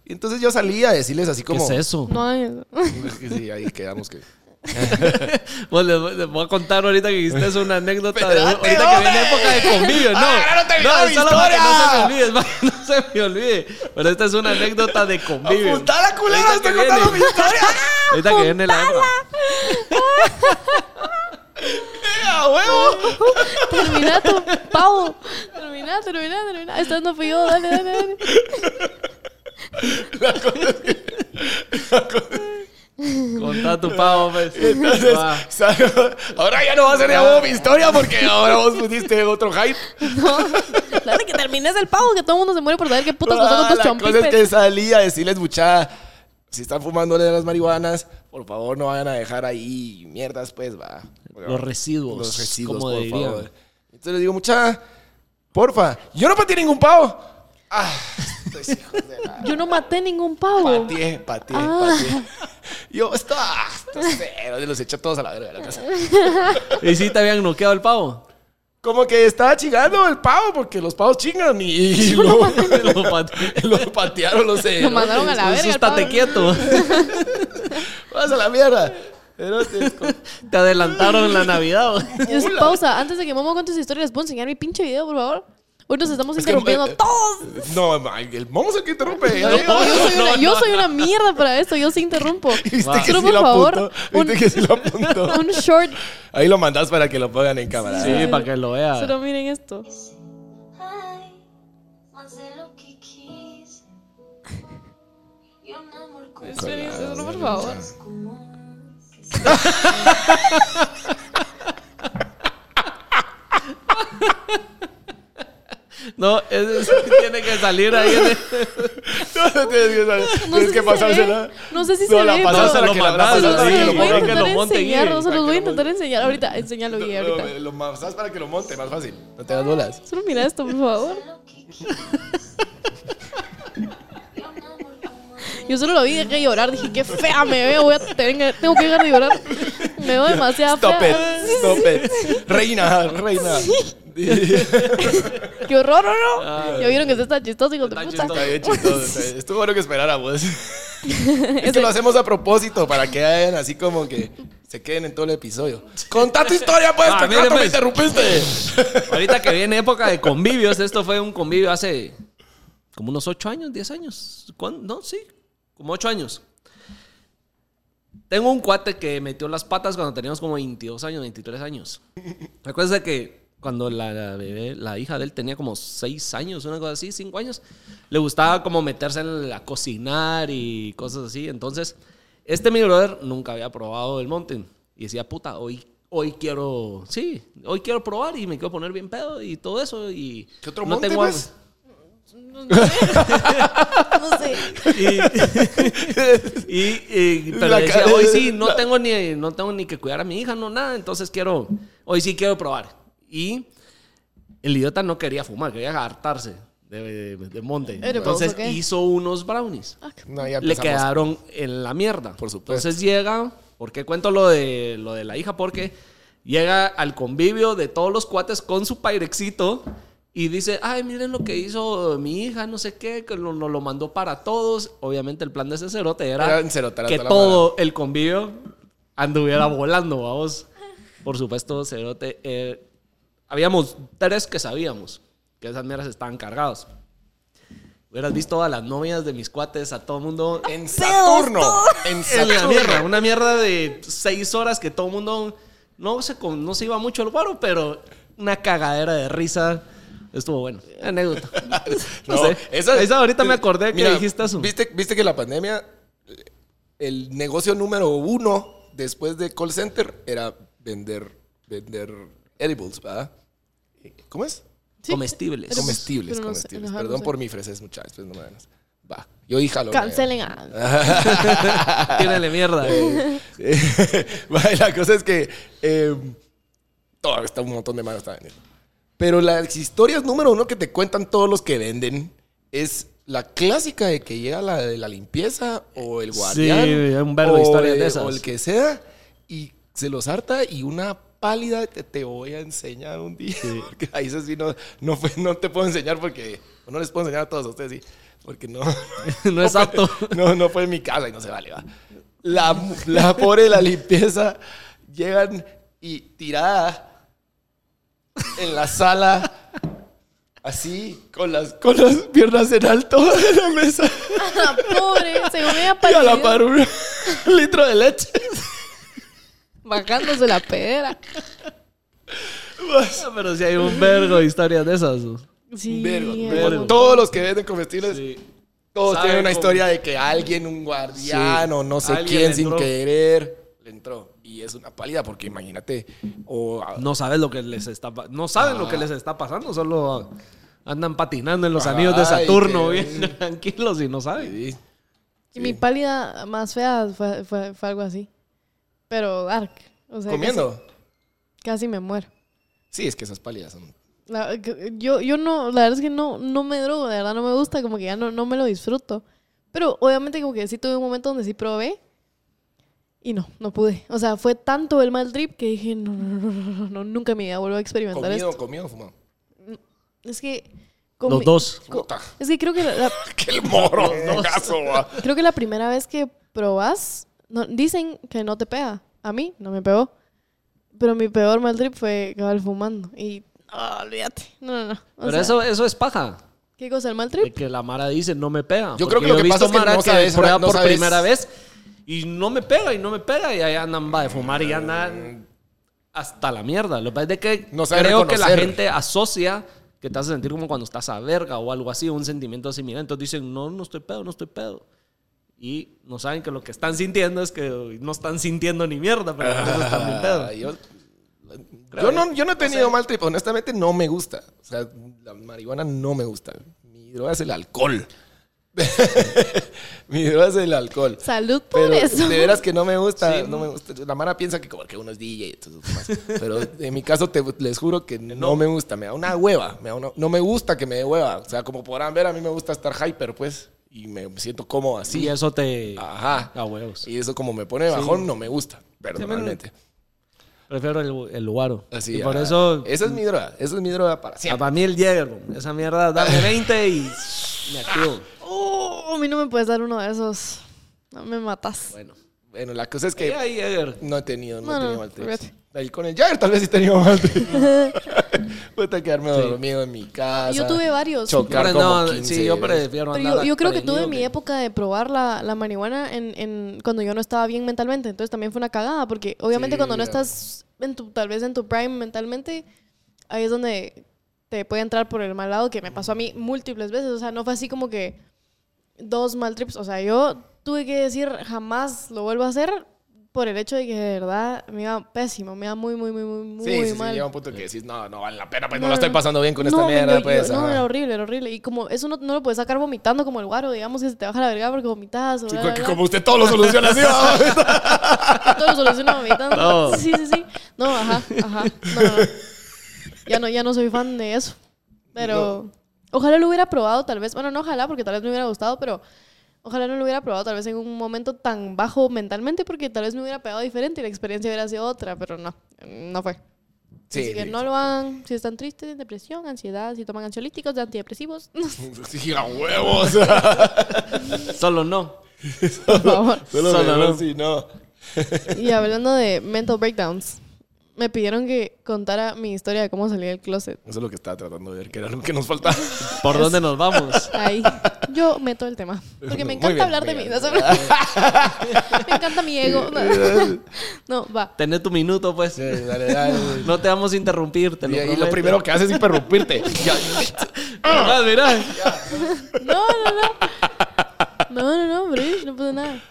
[SPEAKER 3] Y entonces yo salía a decirles así
[SPEAKER 4] ¿Qué
[SPEAKER 3] como...
[SPEAKER 4] es eso?
[SPEAKER 5] No *laughs*
[SPEAKER 3] sí, ahí quedamos que... *laughs*
[SPEAKER 4] Pues les, voy- les voy a contar ahorita que hiciste es una anécdota de ahorita que viene
[SPEAKER 3] hombre.
[SPEAKER 4] época de convivio. No,
[SPEAKER 3] Ah, no
[SPEAKER 4] es solo para que no se
[SPEAKER 3] historia.
[SPEAKER 4] me olvide, *laughs* es que no se me olvide. Pero esta es una anécdota de convivio.
[SPEAKER 3] ¡Apunta la culera! ¡Estoy
[SPEAKER 4] que
[SPEAKER 3] contando mi historia! *laughs*
[SPEAKER 4] Ahorita que viene la.
[SPEAKER 3] ¡A huevo!
[SPEAKER 5] Termina tu pavo. Termina, termina, termina. Esta no fui yo. Dale, dale, dale.
[SPEAKER 4] Contá tu pavo, pues.
[SPEAKER 3] Entonces, salgo- ahora ya no va a ser de huevo mi historia porque ahora vos pusiste otro hype. *laughs*
[SPEAKER 5] No. Dale que termines el pavo, que todo el mundo se muere por saber qué putas pasó con
[SPEAKER 3] Ah,
[SPEAKER 5] tus
[SPEAKER 3] la cosa es
[SPEAKER 5] chompipes.
[SPEAKER 3] que salí a decirles, mucha, si están fumando de las marihuanas, por favor no vayan a dejar ahí mierdas, pues, va.
[SPEAKER 4] Los residuos,
[SPEAKER 3] Los residuos,
[SPEAKER 4] como
[SPEAKER 3] por
[SPEAKER 4] dirían.
[SPEAKER 3] favor. Entonces les digo, mucha, porfa, yo no pateé ningún pavo. Ah, estos hijos de la...
[SPEAKER 5] Yo no maté ningún pavo.
[SPEAKER 3] Pateé, pateé,
[SPEAKER 5] Ah.
[SPEAKER 3] Yo, esto, ah, esto es cero, los eché todos a la verga de la casa.
[SPEAKER 4] ¿Y si te habían noqueado el pavo?
[SPEAKER 3] Como que estaba chingando el pavo, porque los pavos chingan y, y lo,
[SPEAKER 4] Lo pateé.
[SPEAKER 3] lo patearon los
[SPEAKER 5] Lo mandaron a la verga.
[SPEAKER 4] Estate quieto.
[SPEAKER 3] Vas a la mierda.
[SPEAKER 4] Te adelantaron la Navidad.
[SPEAKER 5] pausa. Antes de que Momo cuente su historia, ¿les puedo enseñar mi pinche video, por favor? Hoy nos estamos
[SPEAKER 3] Es que,
[SPEAKER 5] interrumpiendo
[SPEAKER 3] eh,
[SPEAKER 5] todos.
[SPEAKER 3] No, el momo es el que interrumpe.
[SPEAKER 5] Yo, yo soy, una, yo soy una mierda para esto. Yo sí interrumpo. *laughs*
[SPEAKER 3] Viste
[SPEAKER 4] Va.
[SPEAKER 3] que
[SPEAKER 5] Solo
[SPEAKER 3] sí
[SPEAKER 5] por
[SPEAKER 3] lo
[SPEAKER 5] favor,
[SPEAKER 3] apuntó.
[SPEAKER 5] un-
[SPEAKER 3] Viste que sí lo apuntó. *laughs*
[SPEAKER 5] Un short.
[SPEAKER 3] Ahí lo mandas para que lo pongan en cámara.
[SPEAKER 4] Sí, para que lo vea.
[SPEAKER 5] Solo miren esto. *laughs*
[SPEAKER 6] Con
[SPEAKER 5] por favor.
[SPEAKER 6] común que
[SPEAKER 4] No, sí tiene que salir ahí. *laughs*
[SPEAKER 3] No, tienes que, saber-
[SPEAKER 5] No
[SPEAKER 3] tienes
[SPEAKER 5] sé
[SPEAKER 3] que
[SPEAKER 5] si se
[SPEAKER 3] pasársela.
[SPEAKER 5] No sé si
[SPEAKER 3] No,
[SPEAKER 5] se
[SPEAKER 3] la
[SPEAKER 5] ve.
[SPEAKER 3] a la que la
[SPEAKER 4] sí,
[SPEAKER 3] lo
[SPEAKER 5] los voy a intentar enseñar. No se los voy a
[SPEAKER 3] lo
[SPEAKER 5] intentar enseñar ahorita. Enséñalo,
[SPEAKER 3] Lo,
[SPEAKER 5] ahorita.
[SPEAKER 3] lo pasas para que lo monte, más fácil. No te das bolas.
[SPEAKER 5] Solo mira esto, por favor. Yo solo lo vi dejé de llorar. Dije, qué fea me veo. Voy a tener- tengo que dejar de llorar. Me veo demasiado
[SPEAKER 3] Stop
[SPEAKER 5] fea.
[SPEAKER 3] it, stop it. Reina, reina. *laughs*
[SPEAKER 5] Qué horror, ¿o no? Ya vieron que se está chistoso, hijo de puta.
[SPEAKER 4] chistoso.
[SPEAKER 3] Está bien chistoso. está- Estuvo bueno que esperáramos. *laughs* Es que lo hacemos a propósito para que hayan así como que se queden en todo el episodio. Contá tu *laughs* historia, pues,
[SPEAKER 4] Ah, mire,
[SPEAKER 3] me
[SPEAKER 4] pues.
[SPEAKER 3] interrumpiste.
[SPEAKER 4] Ahorita que viene época de convivios, esto fue un convivio hace como unos 8 años, 10 años. ¿Cuándo? No, sí, como 8 años. Tengo un cuate que metió las patas cuando teníamos como 22 años, 23 años. Recuerda que cuando la, la bebé, la hija de él tenía como 6 años, una cosa así, 5 años, le gustaba como meterse en la cocinar y cosas así. Entonces, este mi brother nunca había probado el mountain. Y decía, puta, hoy, hoy quiero, sí, hoy quiero probar y me quiero poner bien pedo y todo eso. Y
[SPEAKER 3] ¿Qué otro
[SPEAKER 4] no
[SPEAKER 3] monte,
[SPEAKER 4] tengo
[SPEAKER 3] pues?
[SPEAKER 5] No sé. *laughs* *laughs*
[SPEAKER 4] y, y- pero
[SPEAKER 3] La
[SPEAKER 4] decía, hoy sí, no tengo, ni, no tengo ni que cuidar a mi hija, no nada, entonces quiero, hoy sí quiero probar. Y el idiota no quería fumar, quería hartarse de, de- de monte.
[SPEAKER 5] ¿Edibles
[SPEAKER 4] Entonces hizo unos brownies.
[SPEAKER 3] No, ya
[SPEAKER 4] Le quedaron en la mierda.
[SPEAKER 3] Por supuesto.
[SPEAKER 4] Entonces llega, ¿por qué cuento lo de, lo de la hija? Porque llega al convivio de todos los cuates con su pairexito y dice, ay, miren lo que hizo mi hija, no sé qué, que nos lo mandó para todos. Obviamente el plan de ese cerote era, que todo el convivio anduviera volando, vamos. Por supuesto, cerote. eh, habíamos tres que sabíamos que esas mierdas estaban cargadas. Hubieras visto a las novias de mis cuates, a todo mundo
[SPEAKER 3] En Saturno. En *laughs*
[SPEAKER 4] en la
[SPEAKER 3] Saturno.
[SPEAKER 4] mierda, una mierda de seis horas que todo el mundo no se, no se iba mucho el guaro, pero una cagadera de risa. Estuvo bueno. Anécdota. *laughs* No, sé.
[SPEAKER 3] esa-
[SPEAKER 4] Esa ahorita me acordé que
[SPEAKER 3] Mira,
[SPEAKER 4] dijiste eso.
[SPEAKER 3] ¿viste, viste que la pandemia, el negocio número uno después de call center era vender, vender edibles, ¿verdad? ¿Cómo es?
[SPEAKER 5] Sí.
[SPEAKER 4] Comestibles.
[SPEAKER 5] Pero-
[SPEAKER 3] comestibles,
[SPEAKER 5] pero no sé,
[SPEAKER 3] comestibles. Perdón por mi fresez, muchachos. Pues no me. Va. Yo hija lo
[SPEAKER 5] Cancelen a... *laughs*
[SPEAKER 4] Tírale mierda. *laughs*
[SPEAKER 3] La cosa es que eh, todo está un montón de manos está vendiendo. Pero las historias número uno que te cuentan todos los que venden es la clásica de que llega la de la limpieza o el guardián.
[SPEAKER 4] hay un verbo de
[SPEAKER 3] o
[SPEAKER 4] historias
[SPEAKER 3] el-
[SPEAKER 4] de esas.
[SPEAKER 3] O el que sea. Y se los harta y una pálida te, te voy a enseñar un día. Porque *laughs* ahí sí no, no, fue- no te puedo enseñar porque... No les puedo enseñar a todos a ustedes, sí. Porque no... *laughs*
[SPEAKER 4] No es apto. *laughs*
[SPEAKER 3] No, no fue en mi casa y no se vale, va. La, la pobre de la limpieza llegan y tirada en la sala, así, con las, con las piernas en alto en la mesa.
[SPEAKER 5] Pobre, según ella
[SPEAKER 3] Y a la par un litro de leche.
[SPEAKER 5] Bajándose la pedera.
[SPEAKER 4] Ah, Pero si hay un vergo de historias de esas.
[SPEAKER 5] Sí.
[SPEAKER 3] Vergo, vergo. Todos los que venden comestibles,
[SPEAKER 4] Sí.
[SPEAKER 3] todos tienen una
[SPEAKER 4] cómo-
[SPEAKER 3] historia de que alguien, un guardián
[SPEAKER 4] Sí.
[SPEAKER 3] o no sé quién sin
[SPEAKER 4] entró.
[SPEAKER 3] querer, le entró. Y es una pálida porque imagínate, o
[SPEAKER 4] No sabes lo que les está No saben lo que les está pasando, solo andan patinando en los anillos de Saturno,
[SPEAKER 3] que-
[SPEAKER 4] bien *laughs* tranquilos y no saben.
[SPEAKER 3] Sí.
[SPEAKER 5] Y mi pálida más fea fue, fue- fue algo así. Pero dark. O sea,
[SPEAKER 3] comiendo.
[SPEAKER 5] Casi, casi me muero.
[SPEAKER 3] Sí, es que esas pálidas son.
[SPEAKER 5] La- yo, yo no, la verdad es que no, no me drogo, de verdad no me gusta, como que ya no, no me lo disfruto. Pero obviamente como que sí tuve un momento donde sí probé y no, no pude. O sea, fue tanto el mal trip que dije, no, no, no, no, nunca en mi vida vuelvo a experimentar
[SPEAKER 3] Comido,
[SPEAKER 5] esto.
[SPEAKER 3] comido, fumado.
[SPEAKER 5] Es que...
[SPEAKER 4] Los dos.
[SPEAKER 5] Es que creo que la, la- *laughs*
[SPEAKER 3] ¡Qué va.
[SPEAKER 5] creo que la primera vez que probas, no, dicen que no te pega. A mí no me pegó. Pero mi peor mal trip fue acabar fumando. Y, ah, olvídate. No, no, no. O
[SPEAKER 4] Pero
[SPEAKER 5] sea,
[SPEAKER 4] eso, eso es paja.
[SPEAKER 5] ¿Qué cosa, el mal
[SPEAKER 4] De
[SPEAKER 5] trip?
[SPEAKER 4] que la Mara dice no me pega.
[SPEAKER 3] Yo creo que lo
[SPEAKER 4] he
[SPEAKER 3] que
[SPEAKER 4] visto
[SPEAKER 3] pasa es que
[SPEAKER 4] Mara
[SPEAKER 3] no sabes,
[SPEAKER 4] prueba
[SPEAKER 3] no
[SPEAKER 4] por
[SPEAKER 3] sabes.
[SPEAKER 4] primera vez y no me pega y no me pega y ahí andan va de fumar y andan hasta la mierda. Lo que pasa es de que
[SPEAKER 3] No
[SPEAKER 4] creo que la
[SPEAKER 3] reconocer.
[SPEAKER 4] gente asocia que te hace sentir como cuando estás a verga o algo así, un sentimiento similar. Entonces dicen, no, no estoy pedo, no estoy pedo. Y no saben que lo que están sintiendo es que no están sintiendo ni mierda, pero por eso están bien pedo.
[SPEAKER 3] Ah, yo, yo no, yo no he tenido mal trip. Honestamente, no me gusta. O sea, la marihuana no me gusta. Mi droga es el alcohol. *laughs* Mi droga es el alcohol.
[SPEAKER 5] Salud por
[SPEAKER 3] Pero
[SPEAKER 5] eso.
[SPEAKER 3] de veras que no me gusta,
[SPEAKER 4] Sí.
[SPEAKER 3] no me gusta. La Mara piensa que como que uno es DJ, entonces más. Pero en mi caso te, les juro que no me gusta, me da una hueva, me da una- no me gusta que me dé hueva. O sea, como podrán ver, a mí me gusta estar hyper, pues, y me siento cómodo así.
[SPEAKER 4] Y eso te...
[SPEAKER 3] Ajá.
[SPEAKER 4] A huevos.
[SPEAKER 3] Y eso como me pone bajón, no me gusta, personalmente.
[SPEAKER 4] Prefiero el, el guaro.
[SPEAKER 3] Así,
[SPEAKER 4] y por eso...
[SPEAKER 3] Esa es mi droga, esa es mi droga para siempre.
[SPEAKER 4] Para mí el Jäger, bro. esa mierda, dame 20 y me activo.
[SPEAKER 5] Oh, a mí no me puedes dar uno de esos. No me matas.
[SPEAKER 4] Bueno.
[SPEAKER 3] Bueno, la cosa es
[SPEAKER 4] ¿Qué
[SPEAKER 3] que no he tenido, no,
[SPEAKER 5] No,
[SPEAKER 3] he tenido
[SPEAKER 5] no,
[SPEAKER 3] mal. Ahí con el Jagger tal vez sí tenido mal trips. Puta, quedarme dormido en mi casa.
[SPEAKER 5] Yo tuve varios.
[SPEAKER 3] Chocar como
[SPEAKER 4] no,
[SPEAKER 3] 15
[SPEAKER 4] sí, yo prefiero
[SPEAKER 5] Pero yo, yo creo que tuve mi época de probar la, la marihuana en, en- cuando yo no estaba bien mentalmente. Entonces también fue una cagada, porque obviamente
[SPEAKER 3] Sí,
[SPEAKER 5] cuando no estás en tu, tal vez en tu prime mentalmente, ahí es donde te puede entrar por el mal lado, que me pasó a mí múltiples veces. O sea, no fue así como que dos mal trips. O sea, yo tuve que decir jamás lo vuelvo a hacer por el hecho de que de verdad me iba pésimo, me iba muy, muy, muy, muy, muy
[SPEAKER 3] Sí, sí, sí,
[SPEAKER 5] mal.
[SPEAKER 3] llega un punto que decís, no, no vale la pena, pues no,
[SPEAKER 5] No,
[SPEAKER 3] la estoy
[SPEAKER 5] no.
[SPEAKER 3] pasando bien con esta
[SPEAKER 5] No,
[SPEAKER 3] mierda,
[SPEAKER 5] yo-
[SPEAKER 3] pues.
[SPEAKER 5] no,
[SPEAKER 3] ajá.
[SPEAKER 5] era horrible, era horrible. Y como eso no, no lo puedes sacar vomitando como el guaro, digamos que se te baja la verga porque vomitas. o
[SPEAKER 3] Sí,
[SPEAKER 5] bla,
[SPEAKER 3] que
[SPEAKER 5] bla,
[SPEAKER 3] como usted todo lo soluciona así. *laughs*
[SPEAKER 5] Todo lo soluciona vomitando.
[SPEAKER 4] Todo.
[SPEAKER 5] Sí, sí, sí. No, ajá, ajá. No, no, no. Ya no, ya no soy fan de eso. Pero ojalá lo hubiera probado tal vez. Bueno, no ojalá porque tal vez me hubiera gustado, pero ojalá no lo hubiera probado tal vez en un momento tan bajo mentalmente porque tal vez me hubiera pegado diferente y la experiencia hubiera sido otra, pero no, no fue.
[SPEAKER 3] Sí,
[SPEAKER 5] Así que
[SPEAKER 3] sí,
[SPEAKER 5] no
[SPEAKER 3] sí.
[SPEAKER 5] lo hagan si están tristes, depresión, ansiedad, si toman ansiolíticos, antidepresivos. *laughs* *laughs*
[SPEAKER 3] Sí, a huevos. *laughs*
[SPEAKER 4] Solo no.
[SPEAKER 5] Por favor.
[SPEAKER 3] Solo,
[SPEAKER 4] Solo
[SPEAKER 3] Solo
[SPEAKER 4] no.
[SPEAKER 3] sí, no.
[SPEAKER 5] Y hablando de mental breakdowns, me pidieron que contara mi historia de cómo salí del closet.
[SPEAKER 3] Eso es lo que estaba tratando de ver, que era lo que nos faltaba.
[SPEAKER 4] ¿Por dónde nos vamos? *laughs*
[SPEAKER 5] Ahí. Yo meto el tema. Porque me encanta
[SPEAKER 3] bien,
[SPEAKER 5] hablar de mí. *laughs* me encanta mi ego. *laughs* No, va.
[SPEAKER 4] Tené tu minuto, pues.
[SPEAKER 3] Sí, dale, dale.
[SPEAKER 4] No te vamos a interrumpir, te lo
[SPEAKER 3] Y, y lo primero que haces es interrumpirte. Ya.
[SPEAKER 4] Ah, mira.
[SPEAKER 5] No, no, no. No, no, no, Brish, no pasa nada.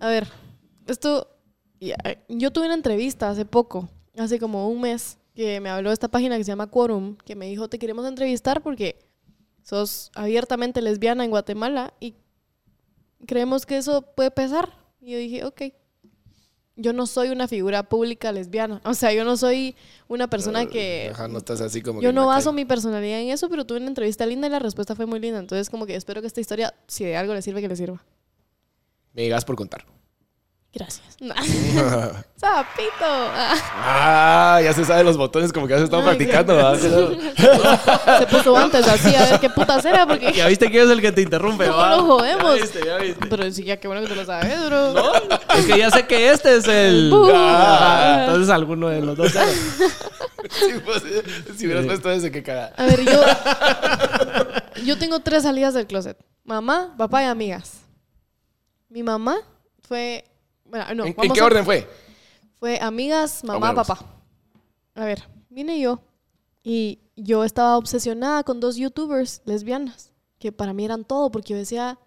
[SPEAKER 5] A ver, esto. Yo tuve una entrevista hace poco, hace como un mes, que me habló esta página que se llama Quorum, que me dijo: Te queremos entrevistar porque sos abiertamente lesbiana en Guatemala y creemos que eso puede pesar. Y yo dije: Ok. Yo no soy una figura pública lesbiana. *laughs* O sea, yo no soy una persona que.
[SPEAKER 3] Ajá, no estás así como
[SPEAKER 5] Yo no baso
[SPEAKER 3] calle.
[SPEAKER 5] mi personalidad en eso, pero tuve una entrevista linda y la respuesta fue muy linda. Entonces, como que espero que esta historia, si de algo le sirve, que le sirva.
[SPEAKER 3] Me digas por contar.
[SPEAKER 5] Gracias. *laughs* *laughs* Zapito. Ah,
[SPEAKER 3] Ah, ya se sabe los botones como que has estado
[SPEAKER 5] Ay,
[SPEAKER 3] practicando. ¿verdad? *laughs*
[SPEAKER 5] Se puso antes así, a ver qué putas era, porque.
[SPEAKER 4] Ya viste que es el que te interrumpe,
[SPEAKER 5] ¿Cómo
[SPEAKER 4] va.
[SPEAKER 5] lo jodemos?
[SPEAKER 4] Ya viste, ya viste.
[SPEAKER 5] Pero sí, ya qué bueno que te lo sabes, bro.
[SPEAKER 4] No, es que ya sé que este es el.
[SPEAKER 5] Uh.
[SPEAKER 4] Ah, entonces alguno de los dos. era.
[SPEAKER 3] Sí, pues, si hubieras puesto ese, qué cagada.
[SPEAKER 5] A ver, yo. Yo tengo tres salidas del closet: mamá, papá y amigas. Mi mamá fue. Bueno, no.
[SPEAKER 3] ¿En, en qué
[SPEAKER 5] a-
[SPEAKER 3] orden fue?
[SPEAKER 5] Fue amigas, mamá,
[SPEAKER 3] huevos.
[SPEAKER 5] papá. A ver, vine yo y yo estaba obsesionada con dos youtubers lesbianas, que para mí eran todo, porque yo decía,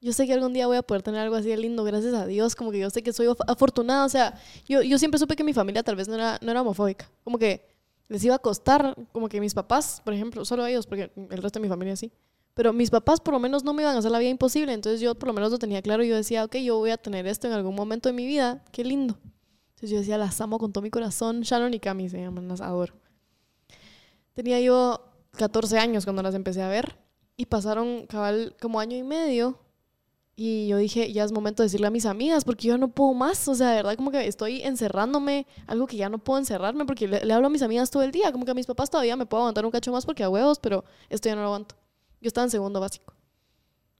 [SPEAKER 5] yo sé que algún día voy a poder tener algo así de lindo, gracias a Dios, como que yo sé que soy af- afortunada, o sea, yo, yo siempre supe que mi familia tal vez no era, no era homofóbica, como que les iba a costar, como que mis papás, por ejemplo, solo ellos, porque el resto de mi familia sí. Pero mis papás por lo menos no me iban a hacer la vida imposible, entonces yo por lo menos lo tenía claro yo decía, ok, yo voy a tener esto en algún momento de mi vida, qué lindo. Entonces yo decía, las amo con todo mi corazón. Shannon y Cami se llaman, las adoro. Tenía yo 14 años cuando las empecé a ver y pasaron cabal como año y medio y yo dije, ya es momento de decirle a mis amigas porque yo no puedo más. O sea, de verdad como que estoy encerrándome, algo que ya no puedo encerrarme porque le, le hablo a mis amigas todo el día. Como que a mis papás todavía me puedo aguantar un cacho más porque a huevos, pero esto ya no lo aguanto. Yo estaba en segundo básico.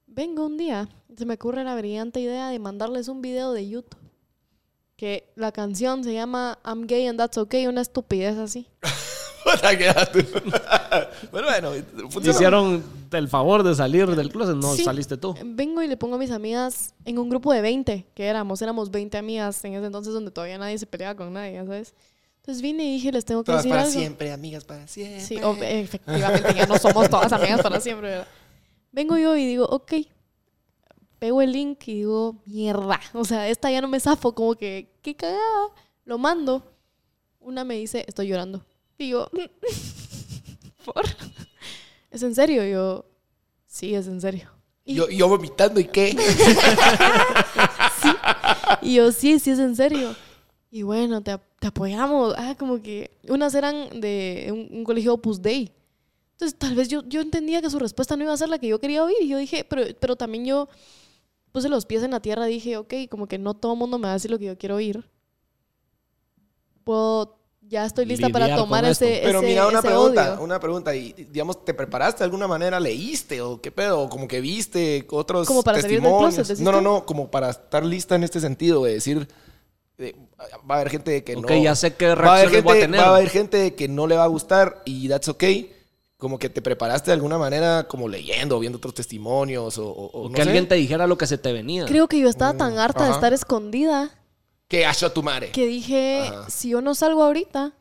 [SPEAKER 5] Vengo un día, se me ocurre la brillante idea de mandarles un video de YouTube que la canción se llama I'm gay and that's okay, una estupidez así. *laughs* *laughs*
[SPEAKER 3] Bueno, bueno,
[SPEAKER 4] Te
[SPEAKER 3] funcionó.
[SPEAKER 4] hicieron el favor de salir del closet, no
[SPEAKER 5] Sí.
[SPEAKER 4] saliste tú.
[SPEAKER 5] Vengo y le pongo a mis amigas en un grupo de 20, que éramos, éramos 20 amigas en ese entonces donde todavía nadie se peleaba con nadie, ya ¿sabes? Entonces vine y dije, les tengo que
[SPEAKER 3] Todas
[SPEAKER 5] decir
[SPEAKER 3] para
[SPEAKER 5] algo.
[SPEAKER 3] siempre, amigas para siempre.
[SPEAKER 5] Sí, efectivamente, ya no somos todas amigas para siempre, ¿verdad? Vengo yo y digo, ok. Pego el link y digo, mierda. O sea, esta ya no me zafo, como que, qué cagada. Lo mando. Una me dice, estoy llorando. Y yo, *laughs* ¿por? ¿Es en serio? Y yo, sí, es en serio. Y
[SPEAKER 3] Yo, yo vomitando y qué. *laughs*
[SPEAKER 5] Y yo, sí, sí es en serio. Y bueno, te, te apoyamos. Ah, como que unas eran de un, un colegio Opus Dei. Entonces, tal vez yo, yo entendía que su respuesta no iba a ser la que yo quería oír. Y yo dije, pero, pero también yo puse los pies en la tierra. Dije, ok, como que no todo el mundo me va a decir lo que yo quiero oír. Puedo, ya estoy lista para tomar ese,
[SPEAKER 3] Pero
[SPEAKER 5] ese-
[SPEAKER 3] mira, una
[SPEAKER 5] ese
[SPEAKER 3] pregunta,
[SPEAKER 5] odio.
[SPEAKER 3] una pregunta. Y, digamos, ¿te preparaste de alguna manera? ¿Leíste o qué pedo? ¿O como que viste otros
[SPEAKER 5] ¿Como para salir del
[SPEAKER 3] testimonios?
[SPEAKER 5] closet,
[SPEAKER 3] no, no, no. Como para estar lista en este sentido de decir, va a haber gente que
[SPEAKER 4] Ok,
[SPEAKER 3] no.
[SPEAKER 4] ya sé qué
[SPEAKER 3] va a, haber
[SPEAKER 4] reacciones voy a
[SPEAKER 3] gente,
[SPEAKER 4] tener.
[SPEAKER 3] va a haber gente que no le va a gustar y that's okay. Como que te preparaste de alguna manera, como leyendo, viendo otros testimonios o, o- o no
[SPEAKER 4] que
[SPEAKER 3] sé.
[SPEAKER 4] alguien te dijera lo que se te venía.
[SPEAKER 5] Creo que yo estaba tan harta de estar escondida
[SPEAKER 3] Que a tu madre.
[SPEAKER 5] que dije,
[SPEAKER 3] Ajá.
[SPEAKER 5] si yo no salgo ahorita,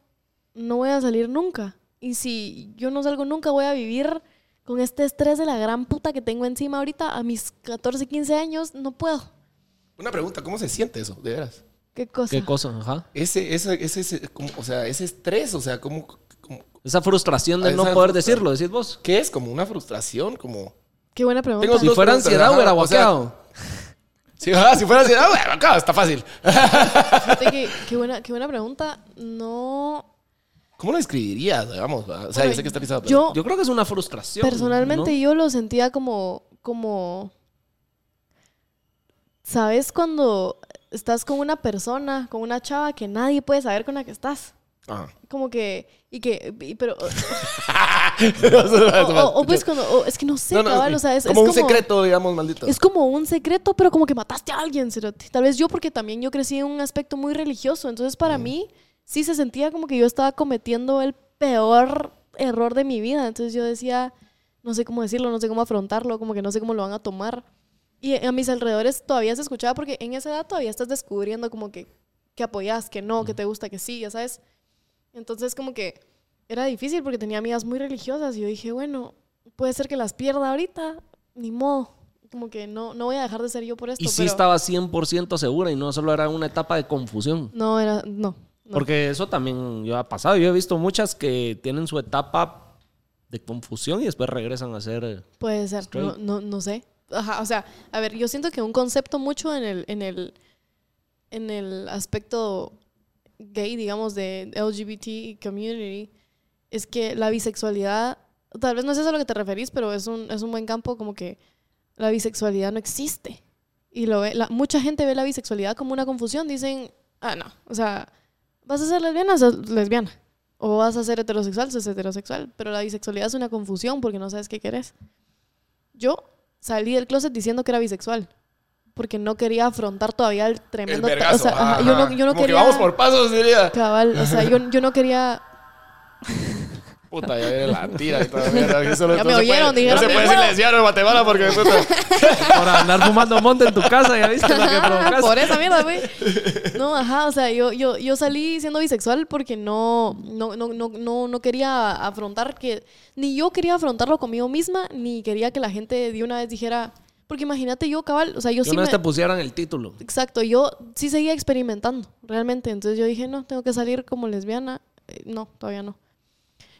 [SPEAKER 5] no voy a salir nunca. Y si yo no salgo nunca, voy a vivir con este estrés de la gran puta que tengo encima ahorita a mis 14, 15 años. No puedo.
[SPEAKER 3] Una pregunta, ¿cómo se siente eso, de veras?
[SPEAKER 5] ¿Qué cosa?
[SPEAKER 4] ¿Qué cosa? Ajá.
[SPEAKER 3] Ese, ese, ese, ese- como- o sea, ese estrés, o sea, ¿cómo, cómo-
[SPEAKER 4] Esa frustración de
[SPEAKER 3] Esa
[SPEAKER 4] no poder
[SPEAKER 3] frustra-
[SPEAKER 4] decirlo, decís vos.
[SPEAKER 3] ¿Qué es? ¿Como una frustración? Como...
[SPEAKER 5] Qué buena pregunta.
[SPEAKER 3] Tengo
[SPEAKER 4] Si
[SPEAKER 3] dos
[SPEAKER 4] fuera ansiedad, hubiera guaqueado. *laughs*
[SPEAKER 3] Si, ah, si fuera así, ah, bueno, acá está fácil.
[SPEAKER 5] Fíjate que- *laughs* qué, buena, qué buena pregunta. No.
[SPEAKER 3] ¿Cómo lo describirías, digamos? O sea,
[SPEAKER 5] Bueno,
[SPEAKER 3] yo sé que está pisado, pero...
[SPEAKER 5] Yo,
[SPEAKER 4] Yo creo que es una frustración.
[SPEAKER 5] personalmente,
[SPEAKER 4] ¿no?
[SPEAKER 5] yo lo sentía como. como. ¿Sabes cuando estás con una persona, con una chava que nadie puede saber con la que estás?
[SPEAKER 3] Ajá.
[SPEAKER 5] Como que. Y que. y- pero. *laughs* O, o- o pues cuando. o- es que no sé,
[SPEAKER 3] No, no,
[SPEAKER 5] cabal. O sea, es,
[SPEAKER 3] como
[SPEAKER 5] es
[SPEAKER 3] un secreto, digamos, maldito.
[SPEAKER 5] Es como un secreto, pero como que mataste a alguien, cerote. Tal vez yo, porque también yo crecí en un aspecto muy religioso. Entonces, para mí, sí se sentía como que yo estaba cometiendo el peor error de mi vida. Entonces, yo decía, no sé cómo decirlo, no sé cómo afrontarlo, como que no sé cómo lo van a tomar. Y a mis alrededores todavía se escuchaba, porque en esa edad todavía estás descubriendo como que, que apoyas, que no, que te gusta, que sí, ya sabes. Entonces, como que era difícil porque tenía amigas muy religiosas y yo dije, bueno, puede ser que las pierda ahorita, ni modo. Como que no, no voy a dejar de ser yo por esto.
[SPEAKER 4] Y sí
[SPEAKER 5] pero
[SPEAKER 4] estaba 100% segura y no solo era una etapa de confusión.
[SPEAKER 5] No, era, no. no.
[SPEAKER 4] Porque eso también yo ha pasado. Yo he visto muchas que tienen su etapa de confusión y después regresan a ser...
[SPEAKER 5] Puede ser, no, no, no sé. Ajá, o sea, a ver, yo siento que un concepto mucho en el, en el, en el aspecto gay, digamos, de LGBT community, es que la bisexualidad, tal vez no es eso a lo que te referís, pero es un, es un buen campo como que la bisexualidad no existe. Y lo ve, la- mucha gente ve la bisexualidad como una confusión. Dicen, ah, no, o sea, vas a ser lesbiana, sos lesbiana. O vas a ser heterosexual, sos heterosexual. Pero la bisexualidad es una confusión porque no sabes qué querés. Yo salí del closet diciendo que era bisexual. Porque no quería afrontar todavía el
[SPEAKER 3] El
[SPEAKER 5] tremendo... ta-
[SPEAKER 3] vergazo.
[SPEAKER 5] o sea, ajá, yo no, yo no
[SPEAKER 3] Como
[SPEAKER 5] quería...
[SPEAKER 3] que vamos por pasos, diría.
[SPEAKER 5] Cabal, o sea, yo, yo no quería...
[SPEAKER 3] Puta, ya viene la tira y toda mierda. Eso no-
[SPEAKER 5] Ya
[SPEAKER 3] no
[SPEAKER 5] me
[SPEAKER 3] se
[SPEAKER 5] oyeron,
[SPEAKER 3] puede,
[SPEAKER 5] dijeron,
[SPEAKER 3] No se puede silenciar en Guatemala porque... puta, *laughs*
[SPEAKER 4] Por andar fumando monte en tu casa, ya viste lo que provocaste.
[SPEAKER 5] Por esa mierda, güey. No, ajá, o sea, yo, yo, yo salí siendo bisexual porque no, no, no, no, no, no quería afrontar que... Ni yo quería afrontarlo conmigo misma, ni quería que la gente de una vez dijera... Porque imagínate yo, cabal, o sea, yo
[SPEAKER 4] Que
[SPEAKER 5] sí
[SPEAKER 4] una
[SPEAKER 5] me...
[SPEAKER 4] vez te pusieran el título.
[SPEAKER 5] Exacto, yo sí seguía experimentando, realmente. Entonces yo dije, no, tengo que salir como lesbiana. Eh, no, todavía no.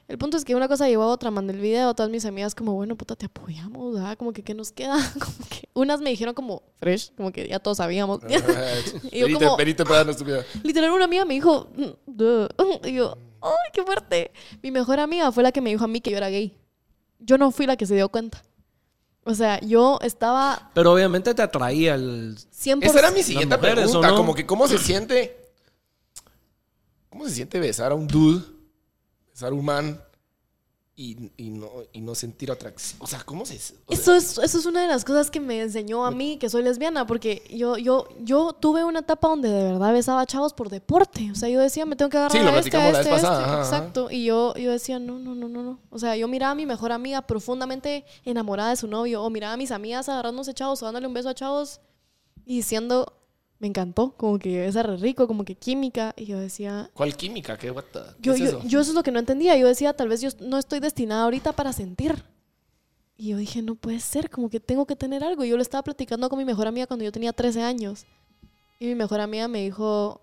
[SPEAKER 5] El punto es que una cosa llevó a otra, mandé el video, todas mis amigas como, bueno, puta, te apoyamos, ¿verdad? Como que, ¿qué nos queda? *laughs* Como que, unas me dijeron como, fresh, como que ya todos sabíamos. *laughs* Y yo como-
[SPEAKER 3] para darnos tu vida.
[SPEAKER 5] Literal, una amiga me dijo, "Mm, duh". *laughs* y yo, ¡ay, qué fuerte! Mi mejor amiga fue la que me dijo a mí que yo era gay. Yo no fui la que se dio cuenta. O sea, yo estaba
[SPEAKER 4] Pero obviamente te atraía el...
[SPEAKER 5] 100%...
[SPEAKER 3] Esa era mi siguiente
[SPEAKER 4] mujeres,
[SPEAKER 3] pregunta. Como que, ¿cómo se siente? ¿Cómo se siente besar a un dude? Besar a un man y, y no, y no sentir atracción. O sea, ¿cómo se...? o sea,
[SPEAKER 5] Eso es, eso es una de las cosas que me enseñó a mí que soy lesbiana, porque yo, yo, yo tuve una etapa donde de verdad besaba chavos por deporte. O sea, yo decía, me tengo que agarrar
[SPEAKER 3] Sí, lo
[SPEAKER 5] a este, a
[SPEAKER 3] la
[SPEAKER 5] este,
[SPEAKER 3] vez
[SPEAKER 5] a
[SPEAKER 3] pasada,
[SPEAKER 5] este.
[SPEAKER 3] ajá, ajá.
[SPEAKER 5] Exacto. Y yo, yo decía, no, no, no, no, no. O sea, yo miraba a mi mejor amiga profundamente enamorada de su novio, o miraba a mis amigas agarrándose chavos o dándole un beso a chavos y diciendo, me encantó, como que es re rico, como que química. Y yo decía,
[SPEAKER 3] ¿Cuál química? ¿Qué, what the- qué
[SPEAKER 5] yo,
[SPEAKER 3] es
[SPEAKER 5] yo,
[SPEAKER 3] eso?
[SPEAKER 5] yo eso es lo que no entendía. Yo decía, tal vez yo no estoy destinada ahorita para sentir. Y yo dije, no puede ser, como que tengo que tener algo. Y yo le estaba platicando con mi mejor amiga cuando yo tenía 13 años. Y mi mejor amiga me dijo,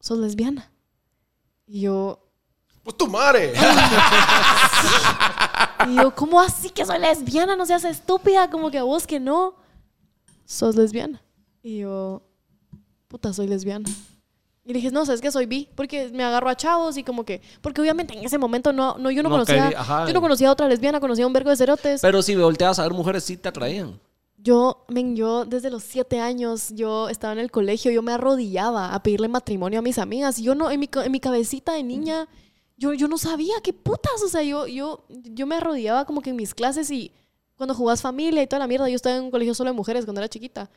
[SPEAKER 5] sos lesbiana. Y yo,
[SPEAKER 3] Pues tu madre.
[SPEAKER 5] y yo, ¿cómo así que soy lesbiana? No seas estúpida, como que a vos que no. Sos lesbiana. Y yo, puta, soy lesbiana. Y le dije, no, sabes que soy bi, porque me agarro a chavos y como que, porque obviamente en ese momento no, no yo no,
[SPEAKER 4] No
[SPEAKER 5] conocía,
[SPEAKER 4] ajá.
[SPEAKER 5] yo no conocía a otra lesbiana, conocía a un vergo de cerotes.
[SPEAKER 4] Pero si volteabas a ver mujeres, sí te atraían.
[SPEAKER 5] Yo, men, yo desde los siete años, yo estaba en el colegio, yo me arrodillaba a pedirle matrimonio a mis amigas. Y yo no, en mi, en mi cabecita de niña, yo, yo no sabía qué putas. O sea, yo, yo, yo me arrodillaba como que en mis clases y cuando jugás familia y toda la mierda, yo estaba en un colegio solo de mujeres cuando era chiquita.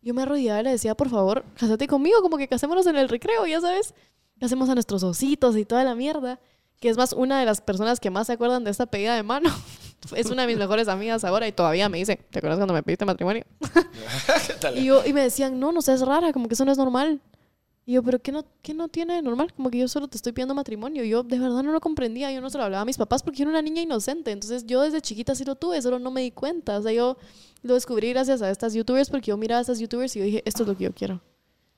[SPEAKER 5] Yo me arrodillaba y le decía, por favor, cásate conmigo, como que casémonos en el recreo, ya sabes. Hacemos a nuestros ositos y toda la mierda. Que es más, una de las personas que más se acuerdan de esta pedida de mano. *laughs* es una de mis mejores amigas ahora y todavía me dice, ¿te acuerdas cuando me pediste matrimonio? *laughs* *laughs* y, yo, y me decían, no, no seas rara, como que eso no es normal. Y yo, ¿pero qué no, qué no tiene de normal? Como que yo solo te estoy pidiendo matrimonio. Yo de verdad no lo comprendía, yo no se lo hablaba a mis papás porque yo era una niña inocente. Entonces yo desde chiquita sí lo tuve, solo no me di cuenta. O sea, yo lo descubrí gracias a estas youtubers porque yo miraba a estas youtubers y yo dije, esto es lo que yo quiero.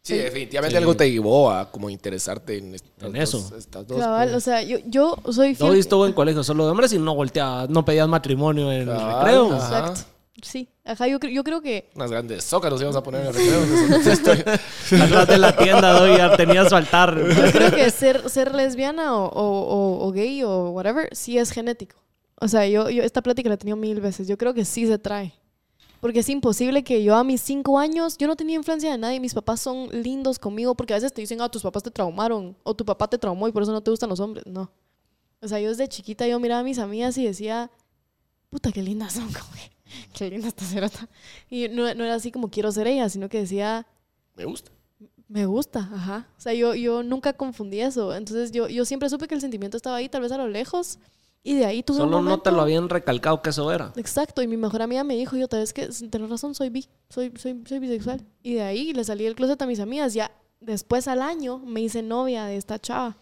[SPEAKER 3] Sí, definitivamente algo te llevó a como interesarte en, estas
[SPEAKER 4] En
[SPEAKER 3] dos-
[SPEAKER 4] eso.
[SPEAKER 3] estas dos,
[SPEAKER 5] Cabal,
[SPEAKER 3] pues.
[SPEAKER 5] o sea, yo, yo soy
[SPEAKER 4] No
[SPEAKER 5] fiel.
[SPEAKER 4] estuvo en colegio solo de hombres y no volteaba, no pedías matrimonio en el
[SPEAKER 3] Cabal,
[SPEAKER 4] recreo.
[SPEAKER 3] ajá.
[SPEAKER 5] Exacto. Sí, ajá, yo, yo creo que
[SPEAKER 3] Unas grandes socas nos íbamos a poner en el recreo. *laughs*
[SPEAKER 4] Atrás de la tienda, ¿no? ya tenías su altar.
[SPEAKER 5] Yo creo que ser, ser lesbiana o, o- o- o gay o whatever sí es genético. O sea, yo, yo esta plática la he tenido mil veces. Yo creo que sí se trae. Porque es imposible que yo a mis cinco años, yo no tenía influencia de nadie. Mis papás son lindos conmigo porque a veces te dicen, ah, tus papás te traumaron o tu papá te traumó y por eso no te gustan los hombres. No. O sea, yo desde chiquita yo miraba a mis amigas y decía, puta, qué lindas son. *laughs* como que, *laughs* qué linda esta cerota. Y no, no era así como quiero ser ella, sino que decía,
[SPEAKER 3] Me gusta.
[SPEAKER 5] me gusta, ajá. O sea, yo, yo nunca confundí eso. Entonces yo, yo siempre supe que el sentimiento estaba ahí, tal vez a lo lejos. Y de ahí tuve un
[SPEAKER 4] Solo no te lo habían recalcado que eso era.
[SPEAKER 5] Exacto, y mi mejor amiga me dijo, yo, tal vez que tenés razón, soy bi, soy, soy, soy bisexual. Y de ahí le salí del closet a mis amigas. Ya después al año me hice novia de esta chava.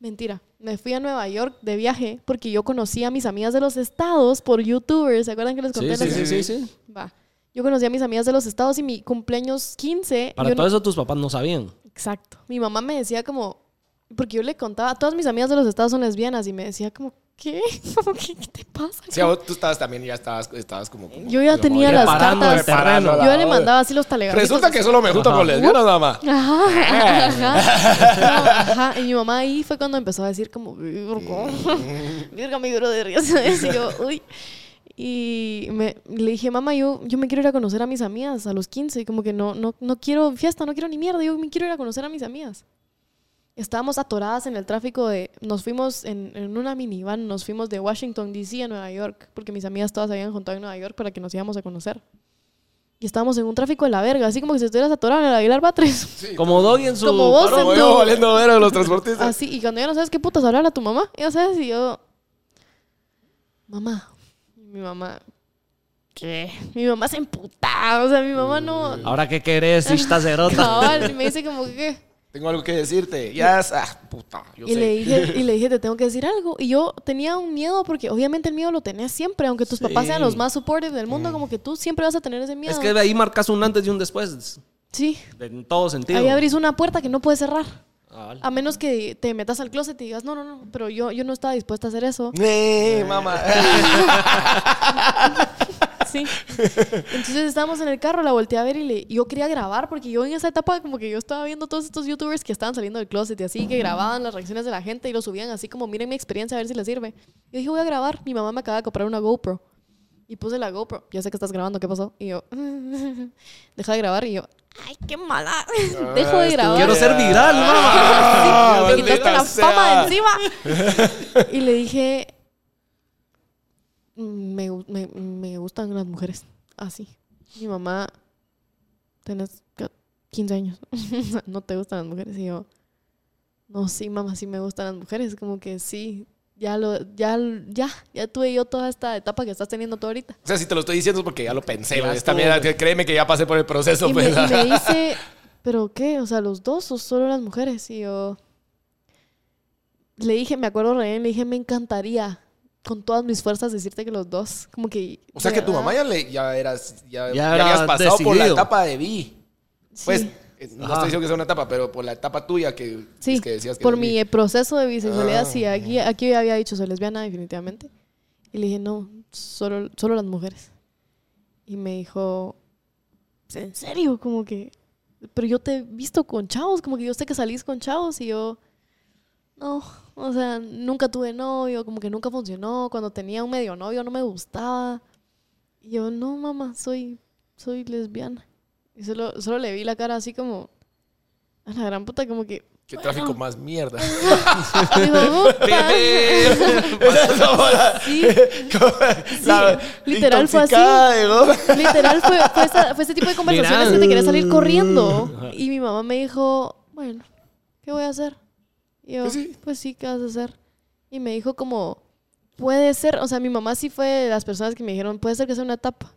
[SPEAKER 5] Mentira, me fui a Nueva York de viaje porque yo conocí a mis amigas de los estados por youtubers. ¿Se acuerdan que les conté?
[SPEAKER 4] Sí, sí, sí, sí, sí.
[SPEAKER 5] Va. Yo conocí a mis amigas de los estados y mi cumpleaños 15.
[SPEAKER 4] Para todo
[SPEAKER 5] no-
[SPEAKER 4] eso tus papás no sabían.
[SPEAKER 5] Exacto. Mi mamá me decía como, porque yo le contaba, todas mis amigas de los estados son lesbianas y me decía como, ¿qué? *laughs* Como, ¿qué, qué te pasa?
[SPEAKER 3] Sí, a vos tú estabas también, ya estabas, estabas como, como-
[SPEAKER 5] Yo ya
[SPEAKER 3] como
[SPEAKER 5] tenía las cartas.
[SPEAKER 4] terreno.
[SPEAKER 5] Yo ya le mandaba así los talegados.
[SPEAKER 3] Resulta que solo me junto con lesbianas nada más.
[SPEAKER 5] Ajá, *laughs* ajá, No, ajá. Y mi mamá ahí fue cuando empezó a decir como, virgo, *laughs* virga mi brother, ya sabes, y yo, uy. Y me, le dije, mamá, yo, yo me quiero ir a conocer a mis amigas a los 15, y como que no, no, no quiero fiesta, no quiero ni mierda, yo me quiero ir a conocer a mis amigas. Estábamos atoradas en el tráfico de, nos fuimos en, en una minivan, nos fuimos de Washington, D.C. a Nueva York, porque mis amigas todas se habían juntado en Nueva York para que nos íbamos a conocer. Y estábamos en un tráfico de la verga, así como que si estuvieras atorado en el Aguilar Batres. *laughs*
[SPEAKER 4] Como Doggy en su...
[SPEAKER 5] Como vos
[SPEAKER 3] Como
[SPEAKER 5] en
[SPEAKER 3] yo
[SPEAKER 5] tu- *laughs*
[SPEAKER 3] valiendo ver a los transportistas.
[SPEAKER 5] Así, y cuando ya no sabes qué putas hablar a tu mamá, ya sabes, y yo, mamá, mi mamá, ¿qué? Mi mamá se emputa, o sea, mi mamá no,
[SPEAKER 4] Ahora qué querés, esta cerota.
[SPEAKER 5] cabal, y me dice como que, ¿qué?
[SPEAKER 3] Tengo algo que decirte. Ya, es- ah, puta, yo
[SPEAKER 5] Y
[SPEAKER 3] sé.
[SPEAKER 5] le, dije, *laughs* y le dije, te tengo que decir algo. Y yo tenía un miedo, porque obviamente el miedo lo tenés siempre, aunque tus papás sean los más supportive del mundo, como que tú siempre vas a tener ese miedo.
[SPEAKER 4] Es que de ahí marcas un antes y un después.
[SPEAKER 5] Sí,
[SPEAKER 4] En todo sentido.
[SPEAKER 5] ahí abrís una puerta que no puedes cerrar.
[SPEAKER 4] Ah, vale.
[SPEAKER 5] A menos que te metas al closet y digas, no, no, no, pero yo, yo no estaba dispuesta a hacer eso. *laughs*
[SPEAKER 3] Eh, mamá. *laughs*
[SPEAKER 5] Sí. Entonces estábamos en el carro, la volteé a ver y le, yo quería grabar porque yo en esa etapa como que yo estaba viendo todos estos youtubers que estaban saliendo del closet y así, que grababan las reacciones de la gente y lo subían así como, miren mi experiencia a ver si les sirve. Yo dije, voy a grabar. Mi mamá me acaba de comprar una GoPro. Y puse la GoPro. Ya sé que estás grabando, ¿qué pasó? Y yo, *laughs* deja de grabar y yo, ay, qué mala. *laughs* Dejo de grabar.
[SPEAKER 4] Quiero ser viral, mamá. *laughs*
[SPEAKER 3] Ah,
[SPEAKER 5] Sí, me quitaste la fama de encima. y le dije, me, me, me gustan las mujeres. Así. Mi mamá, tenés ca- 15 años. *laughs* no te gustan las mujeres. Y yo, no, sí, mamá, sí me gustan las mujeres. Como que sí. Ya lo, ya, ya, ya tuve yo toda esta etapa que estás teniendo tú ahorita.
[SPEAKER 3] O sea, si te lo estoy diciendo es porque ya lo pensé.
[SPEAKER 4] Ya.
[SPEAKER 3] Esta mierda,
[SPEAKER 4] güey.
[SPEAKER 3] créeme que ya pasé por el proceso.
[SPEAKER 5] Y me,
[SPEAKER 3] pues.
[SPEAKER 5] y me *laughs* dice, ¿pero qué? O sea, ¿los dos o solo las mujeres? Y yo le dije, me acuerdo re, le dije, me encantaría con todas mis fuerzas decirte que los dos. Como que.
[SPEAKER 3] O sea que tu
[SPEAKER 5] verdad,
[SPEAKER 3] mamá ya, le, ya eras, ya,
[SPEAKER 4] Ya
[SPEAKER 3] ya
[SPEAKER 4] era
[SPEAKER 3] habías pasado por la
[SPEAKER 4] decidido.
[SPEAKER 3] etapa de vi. Pues,
[SPEAKER 5] sí,
[SPEAKER 3] eh, no
[SPEAKER 4] Ajá.
[SPEAKER 3] estoy diciendo que sea una etapa, pero por la etapa tuya que,
[SPEAKER 5] sí,
[SPEAKER 3] es que decías que
[SPEAKER 5] por mi proceso de bisexualidad,
[SPEAKER 3] Ah.
[SPEAKER 5] sí, aquí, aquí yo había dicho soy lesbiana definitivamente. Y le dije, no, solo, solo las mujeres. Y me dijo, ¿en serio? Como que, pero yo te he visto con chavos, como que yo sé que salís con chavos y yo, no, o sea, nunca tuve novio, como que nunca funcionó. Cuando tenía un medio novio no me gustaba. Y yo, no, mamá, soy, soy lesbiana. Y solo, solo le vi la cara así como, a la gran puta, como que
[SPEAKER 3] Qué tráfico más mierda. *laughs* *laughs*
[SPEAKER 5] Literal fue así. Literal fue, fue, esa- fue ese tipo de conversaciones
[SPEAKER 4] Mira.
[SPEAKER 5] que te quería salir corriendo. Y mi mamá me dijo, bueno, ¿qué voy a hacer? Y yo,
[SPEAKER 3] Pues sí.
[SPEAKER 5] pues sí, ¿qué vas a hacer? Y me dijo como, puede ser, o sea, mi mamá sí fue de las personas que me dijeron, puede ser que sea una etapa.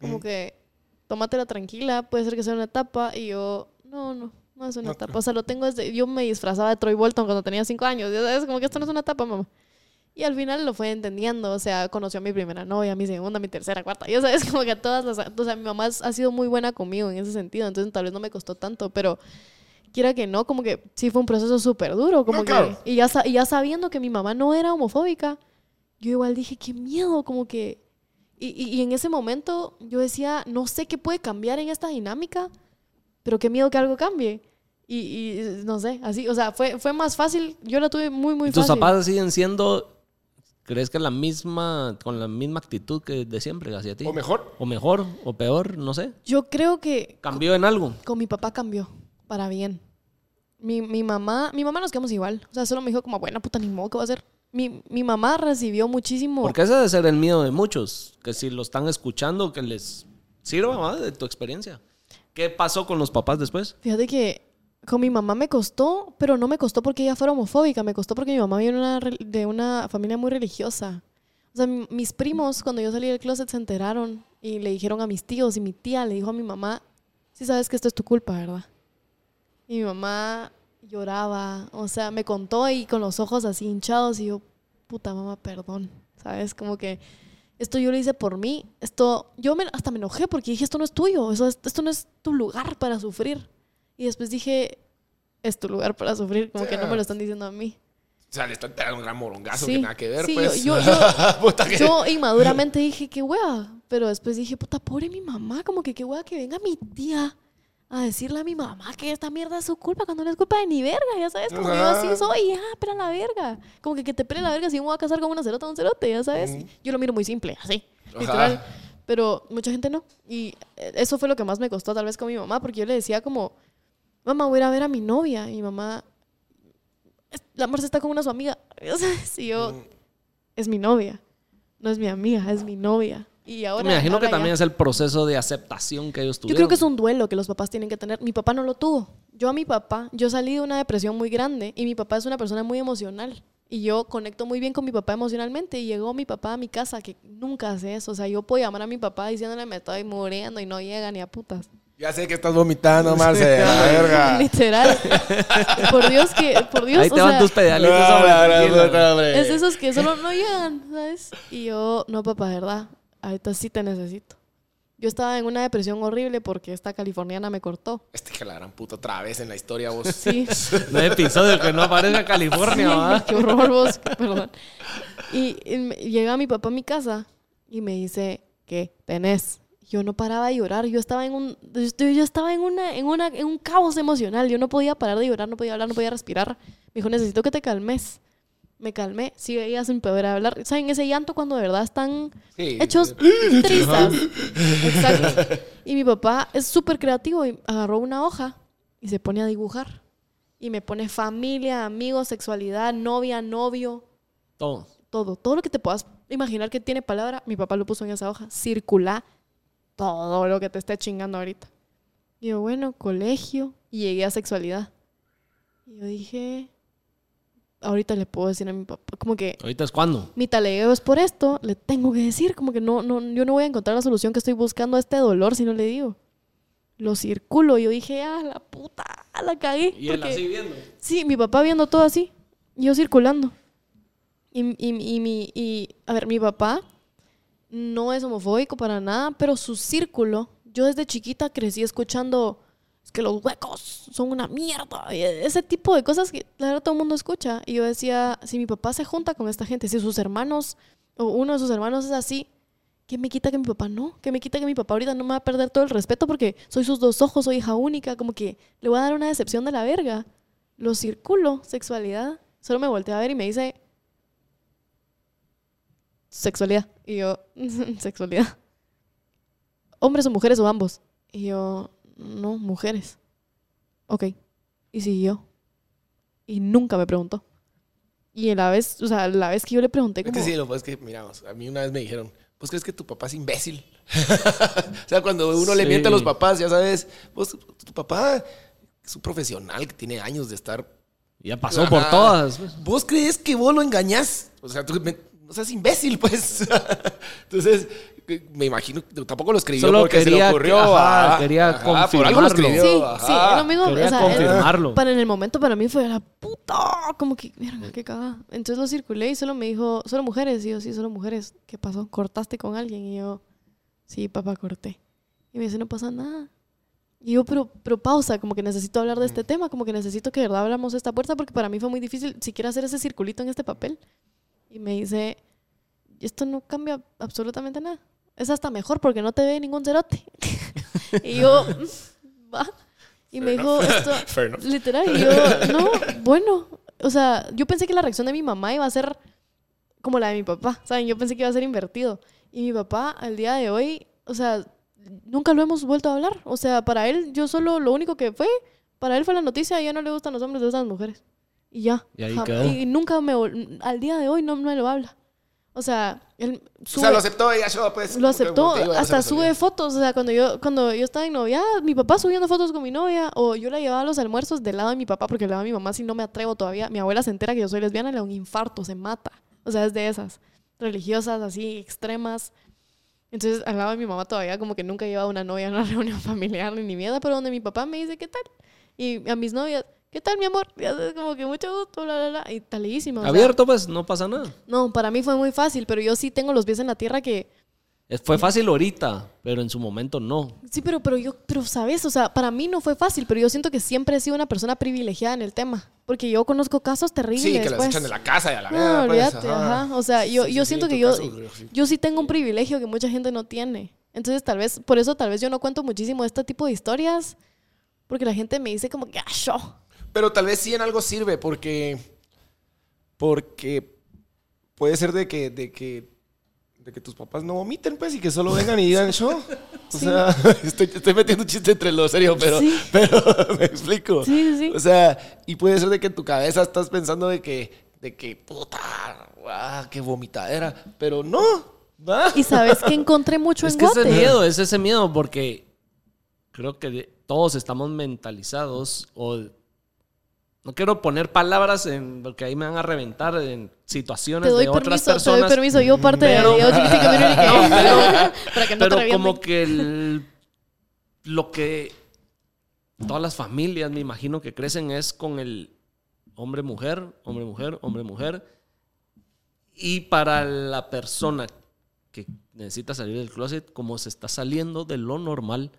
[SPEAKER 5] Como que, tómatela tranquila, puede ser que sea una etapa. Y yo, no, no, no es una
[SPEAKER 3] No,
[SPEAKER 5] etapa. O sea, lo tengo desde, yo me disfrazaba de Troy Bolton cuando tenía cinco años. Ya sabes, como que esto no es una etapa, mamá. Y al final lo fue entendiendo, o sea, conoció a mi primera novia, a mi segunda, a mi tercera, cuarta. Ya sabes, *laughs* como que todas las... O sea, mi mamá ha sido muy buena conmigo en ese sentido, entonces tal vez no me costó tanto, pero quiera que no, como que sí fue un proceso súper duro, como
[SPEAKER 3] No,
[SPEAKER 5] que...
[SPEAKER 3] claro.
[SPEAKER 5] Y ya, y ya sabiendo que mi mamá no era homofóbica, yo igual dije, qué miedo, como que... Y, y- y en ese momento yo decía, no sé qué puede cambiar en esta dinámica, pero qué miedo que algo cambie. Y, y no sé, así, o sea, fue, fue más fácil, yo la tuve muy, muy
[SPEAKER 4] ¿Y tus
[SPEAKER 5] fácil.
[SPEAKER 4] papás siguen siendo, crees que la misma, con la misma actitud que de siempre hacia ti?
[SPEAKER 3] O mejor.
[SPEAKER 4] O mejor, o peor, no sé.
[SPEAKER 5] Yo creo que
[SPEAKER 4] ¿Cambió en algo?
[SPEAKER 5] con mi papá cambió para bien. Mi, mi mamá, mi mamá nos quedamos igual. O sea, solo me dijo como, buena puta, ni modo, ¿qué va a hacer? Mi, mi mamá recibió muchísimo.
[SPEAKER 4] Porque ese debe ser el miedo de muchos, que si lo están escuchando, que les sirva ¿va? de tu experiencia. ¿Qué pasó con los papás después?
[SPEAKER 5] Fíjate que con mi mamá me costó, pero no me costó porque ella fuera homofóbica, me costó porque mi mamá viene de una, re- de una familia muy religiosa. O sea, mi- mis primos, cuando yo salí del closet, se enteraron y le dijeron a mis tíos y mi tía le dijo a mi mamá, sí sabes que esto es tu culpa, ¿verdad? Y mi mamá lloraba, o sea, me contó y con los ojos así hinchados y yo, puta mamá, perdón, ¿sabes? Como que esto yo lo hice por mí, esto, yo me- hasta me enojé porque dije, esto no es tuyo, eso esto no es tu lugar para sufrir. Y después dije, es tu lugar para sufrir, como que no me lo están diciendo a mí.
[SPEAKER 3] O sea, le están tirando un gran morongazo
[SPEAKER 5] Sí,
[SPEAKER 3] que nada que ver,
[SPEAKER 5] sí,
[SPEAKER 3] pues.
[SPEAKER 5] yo- yo- *laughs*
[SPEAKER 3] que-
[SPEAKER 5] Yo inmaduramente dije, qué wea. Pero después dije, puta, pobre mi mamá, como que qué wea que venga mi tía a decirle a mi mamá que esta mierda es su culpa cuando no es culpa de ni verga, ya sabes, como yo así soy, ya, pero la verga. Como que que te pele la verga si me voy a casar con una cerota o un cerote, ya sabes. Yo lo miro muy simple, así,
[SPEAKER 3] Ajá.
[SPEAKER 5] literal. Pero mucha gente no. Y eh, eso fue lo que más me costó tal vez con mi mamá, porque yo le decía como, mamá, voy a ir a ver a mi novia. Y mi mamá, "Es- la Marcia está con una su amiga. Ya sabes, y yo, es mi novia. No es mi amiga, es mi novia. Y ahora.
[SPEAKER 4] Me imagino que
[SPEAKER 5] ahora ya-
[SPEAKER 4] también es el proceso de aceptación que ellos
[SPEAKER 5] Yo
[SPEAKER 4] tuvieron.
[SPEAKER 5] creo que es un duelo que los papás tienen que tener. Mi papá no lo tuvo. Yo a mi papá, yo salí de una depresión muy grande y mi papá es una persona muy emocional. Y yo conecto muy bien con mi papá emocionalmente. Y llegó mi papá a mi casa, que nunca hace eso. O sea, yo puedo llamar a mi papá diciéndole me estoy muriendo y no llega ni a putas.
[SPEAKER 3] Ya sé que estás vomitando, Marce. la *laughs* verga.
[SPEAKER 5] Literal. por Dios que, por Dios,
[SPEAKER 4] Ahí
[SPEAKER 5] o
[SPEAKER 4] te van
[SPEAKER 5] sea,
[SPEAKER 4] tus pedalitos.
[SPEAKER 3] No, puta, hombre.
[SPEAKER 5] es esos que solo no llegan, ¿sabes? Y yo, no, papá, ¿verdad? Ahorita sí te necesito. Yo estaba en una depresión horrible porque esta californiana me cortó.
[SPEAKER 3] Este que la gran puta otra vez en la historia, vos. *laughs*
[SPEAKER 5] Sí.
[SPEAKER 4] No hay episodio que no aparezca California,
[SPEAKER 5] Sí,
[SPEAKER 4] ¿va?
[SPEAKER 5] qué horror vos, perdón. Y, y me- llega mi papá a mi casa y me dice, ¿qué tenés? Yo no paraba de llorar, yo estaba en un, yo, yo estaba en una, en una, en un caos emocional, yo no podía parar de llorar, no podía hablar, no podía respirar. Me dijo, necesito que te calmes. Me calmé, sí, ella sin poder hablar. ¿Saben ese llanto cuando de verdad están
[SPEAKER 3] Sí.
[SPEAKER 5] hechos *laughs* trizas? Exacto. Y mi papá es súper creativo y agarró una hoja y se pone a dibujar. Y me pone familia, amigos, sexualidad, novia, novio,
[SPEAKER 4] Todo.
[SPEAKER 5] todo. Todo lo que te puedas imaginar que tiene palabra, mi papá lo puso en esa hoja. Circula todo lo que te esté chingando ahorita. Y yo, bueno, colegio. Y llegué a sexualidad. Y yo dije, ahorita le puedo decir a mi papá, como que
[SPEAKER 4] Ahorita es cuando.
[SPEAKER 5] mi talego es por esto, le tengo que decir, como que no, no, yo no voy a encontrar la solución que estoy buscando a este dolor si no le digo. Lo circulo, yo dije, ah, la puta, la cagué.
[SPEAKER 4] Y él así viendo.
[SPEAKER 5] Sí, mi papá viendo todo así, yo circulando. Y, y, y, mi, y, a ver, mi papá no es homofóbico para nada, pero su círculo, yo desde chiquita crecí escuchando, es que los huecos son una mierda, ese tipo de cosas que la verdad todo el mundo escucha. Y yo decía, si mi papá se junta con esta gente, si sus hermanos, o uno de sus hermanos es así, ¿qué me quita que mi papá no? ¿Qué me quita que mi papá ahorita no me va a perder todo el respeto porque soy sus dos ojos, soy hija única? Como que le voy a dar una decepción de la verga. Lo circulo, sexualidad. Solo me volteé a ver y me dice, sexualidad. Y yo, *laughs* sexualidad. Hombres o mujeres o ambos. Y yo, no, mujeres. Ok. Y siguió. y nunca me preguntó. Y a la vez, o sea, la vez que yo le pregunté
[SPEAKER 3] Es
[SPEAKER 5] como...
[SPEAKER 3] que sí, lo que es que, miramos, a mí una vez me dijeron, ¿vos crees que tu papá es imbécil? *laughs* o sea, cuando uno le miente a los papás, ya sabes, vos, tu papá es un profesional que tiene años de estar...
[SPEAKER 4] Ya pasó por todas. pues.
[SPEAKER 3] ¿Vos crees que vos lo engañás? O sea, tú me- no seas imbécil, pues. *laughs* Entonces, me imagino, tampoco lo escribió
[SPEAKER 4] Solo
[SPEAKER 3] porque se
[SPEAKER 4] quería
[SPEAKER 3] le ocurrió.
[SPEAKER 4] ajá,
[SPEAKER 3] ajá,
[SPEAKER 4] quería
[SPEAKER 3] ajá, por algo lo
[SPEAKER 4] confirmarlo.
[SPEAKER 3] escribió,
[SPEAKER 5] Sí,
[SPEAKER 3] ajá.
[SPEAKER 5] sí, es lo mismo.
[SPEAKER 4] Quería
[SPEAKER 5] o sea,
[SPEAKER 4] confirmarlo.
[SPEAKER 5] para en el momento para mí fue la puta, como que, mierda, qué cagada. Entonces lo circulé y solo me dijo, solo mujeres. Y yo, sí, solo mujeres. ¿Qué pasó? ¿Cortaste con alguien? Y yo, sí, papá, corté. Y me dice, no pasa nada. Y yo, pero, pero pausa, como que necesito hablar de este tema, como que necesito que de verdad hablamos de esta puerta, porque para mí fue muy difícil siquiera hacer ese circulito en este papel. Y me dice, esto no cambia absolutamente nada. Es hasta mejor porque no te ve ningún cerote. *laughs* y yo, "Mm, va. Y me dijo esto, *laughs*
[SPEAKER 3] Fair enough.
[SPEAKER 5] literal, y yo, no, bueno. O sea, yo pensé que la reacción de mi mamá iba a ser como la de mi papá, ¿saben? Yo pensé que iba a ser invertido. Y mi papá, al día de hoy, o sea, nunca lo hemos vuelto a hablar. O sea, para él, yo solo, lo único que fue, para él fue la noticia, ya no le gustan los hombres, le gustan las mujeres. Y ya.
[SPEAKER 4] Y ahí quedó.
[SPEAKER 5] Y nunca me, al día de hoy no me lo habla. O sea, él
[SPEAKER 3] O
[SPEAKER 5] sube,
[SPEAKER 3] sea, lo aceptó y ya yo, pues.
[SPEAKER 5] lo aceptó,
[SPEAKER 3] digo,
[SPEAKER 5] hasta sube fotos, o sea, cuando yo, cuando yo estaba en novia, mi papá subiendo fotos con mi novia, o yo la llevaba a los almuerzos del lado de mi papá, porque del lado de mi mamá si no me atrevo todavía, mi abuela se entera que yo soy lesbiana, le da un infarto, se mata, o sea, es de esas, religiosas, así, extremas, entonces al lado de mi mamá todavía como que nunca llevaba una novia a una *laughs* reunión familiar ni mierda, pero donde mi papá me dice, ¿qué tal? Y a mis novias, ¿qué tal mi amor? Y así como que mucho gusto, bla, bla, bla, y talísima. o sea,
[SPEAKER 4] Abierto, pues no pasa nada.
[SPEAKER 5] no, para mí fue muy fácil, pero yo sí tengo los pies en la tierra que...
[SPEAKER 4] Es- Fue fácil ahorita, pero en su momento no.
[SPEAKER 5] Sí, pero, pero yo, pero sabes, o sea, para mí no fue fácil, pero yo siento que siempre he sido una persona privilegiada en el tema, porque yo conozco casos terribles.
[SPEAKER 3] Sí, que las
[SPEAKER 5] pues.
[SPEAKER 3] echan de la casa y a la
[SPEAKER 5] No,
[SPEAKER 3] mierda, pues,
[SPEAKER 5] olvídate, ajá. O sea, yo,
[SPEAKER 3] Sí,
[SPEAKER 5] yo
[SPEAKER 3] sí,
[SPEAKER 5] siento
[SPEAKER 3] en
[SPEAKER 5] que yo,
[SPEAKER 3] caso, sí.
[SPEAKER 5] yo sí tengo un privilegio que mucha gente no tiene. Entonces, tal vez, por eso tal vez yo no cuento muchísimo este tipo de historias, porque la gente me dice como que, ah, yo.
[SPEAKER 3] Pero tal vez sí en algo sirve porque. Porque puede ser de que, de que, de que tus papás no vomiten, pues, y que solo vengan y digan yo. O sea, *laughs* estoy, estoy metiendo un chiste entre lo serio, pero,
[SPEAKER 5] Sí.
[SPEAKER 3] pero *laughs* me explico.
[SPEAKER 5] Sí, sí, sí.
[SPEAKER 3] O sea, y puede ser de que en tu cabeza estás pensando de que, de que, puta, ah, qué vomitadera. Pero no, ¿va?
[SPEAKER 5] Y sabes que encontré mucho *laughs*
[SPEAKER 4] Es
[SPEAKER 5] en
[SPEAKER 4] que ese
[SPEAKER 5] Guate.
[SPEAKER 4] miedo, es ese miedo porque creo que todos estamos mentalizados o no quiero poner palabras en porque ahí me van a reventar en
[SPEAKER 5] Te
[SPEAKER 4] situaciones
[SPEAKER 5] doy
[SPEAKER 4] de otras
[SPEAKER 5] permiso, te doy
[SPEAKER 4] personas.
[SPEAKER 5] permiso, yo parte
[SPEAKER 4] Pero-
[SPEAKER 5] de *laughs*
[SPEAKER 4] No, pero- *laughs*
[SPEAKER 5] para que no te
[SPEAKER 4] pero como que el- lo que todas las familias me imagino que crecen es con el hombre mujer, hombre mujer, hombre mujer. Y para la persona que necesita salir del closet, como se está saliendo de lo normal,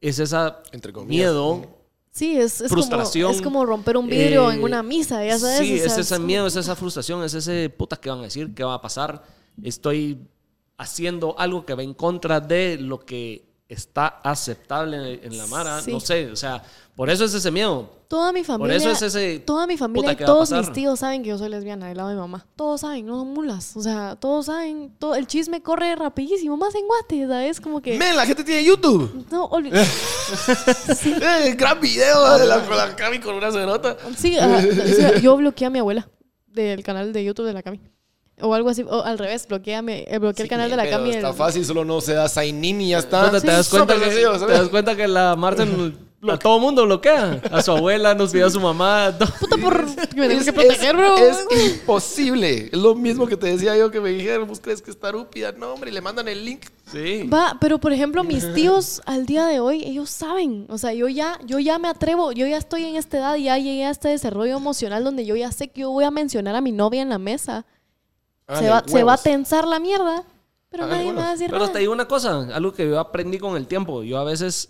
[SPEAKER 4] es esa
[SPEAKER 3] Entre comillas.
[SPEAKER 4] miedo.
[SPEAKER 5] Sí, es, es
[SPEAKER 4] frustración,
[SPEAKER 5] Como, es como romper un vidrio
[SPEAKER 4] eh,
[SPEAKER 5] en una misa, ya sabes.
[SPEAKER 4] Sí,
[SPEAKER 5] o sea,
[SPEAKER 4] es ese miedo, es esa frustración, es ese puta que van a decir, qué va a pasar. Estoy haciendo algo que va en contra de lo que está aceptable en, en la Mara.
[SPEAKER 5] Sí.
[SPEAKER 4] No sé, o sea, por eso es ese miedo.
[SPEAKER 5] Toda mi familia,
[SPEAKER 4] eso es ese,
[SPEAKER 5] toda mi familia
[SPEAKER 4] puta,
[SPEAKER 5] y
[SPEAKER 4] ¿qué va a
[SPEAKER 5] todos mis tíos saben que yo soy lesbiana del lado de mi mamá. Todos saben, no son mulas. O sea, todos saben, todo, el chisme corre rapidísimo, más en Guate, ¿sabes? Como que...
[SPEAKER 3] Men, la gente tiene YouTube.
[SPEAKER 5] No, olvi-
[SPEAKER 3] Eh, *laughs* gran video de la, con la Cami con una cerota.
[SPEAKER 5] Sí, ajá, o sea, yo bloqueé a mi abuela del canal de YouTube de la Cami. O algo así, o al revés, mi- eh, bloqueé el canal de la
[SPEAKER 3] Pero
[SPEAKER 5] Cami.
[SPEAKER 3] Está
[SPEAKER 5] el-
[SPEAKER 3] fácil, solo no se da sign in y ya está.
[SPEAKER 4] Puta, te, das cuenta
[SPEAKER 3] súper
[SPEAKER 4] que,
[SPEAKER 3] sencillo,
[SPEAKER 4] te
[SPEAKER 3] ¿sabes?
[SPEAKER 4] das cuenta que la Marten *laughs* a todo mundo bloquea. A su abuela, nos pide a su mamá. todo.
[SPEAKER 5] Puta por que me tengo
[SPEAKER 3] Es-
[SPEAKER 5] que proteger,
[SPEAKER 3] es-
[SPEAKER 5] bro.
[SPEAKER 3] Es imposible. Es lo mismo que te decía yo que me dijeron, ¿vos crees que está rúpida? No, hombre, y le mandan el link.
[SPEAKER 4] Sí.
[SPEAKER 5] Va, pero por ejemplo, mis tíos al día de hoy, ellos saben. O sea, yo ya, yo ya me atrevo, yo ya estoy en esta edad, ya llegué a este desarrollo emocional donde yo ya sé que yo voy a mencionar a mi novia en la mesa. Se, va, se va a tensar la mierda, pero
[SPEAKER 3] Háganle
[SPEAKER 5] nadie me va a decir
[SPEAKER 4] Pero
[SPEAKER 5] nada.
[SPEAKER 4] te digo una cosa, algo que yo aprendí con el tiempo. Yo a veces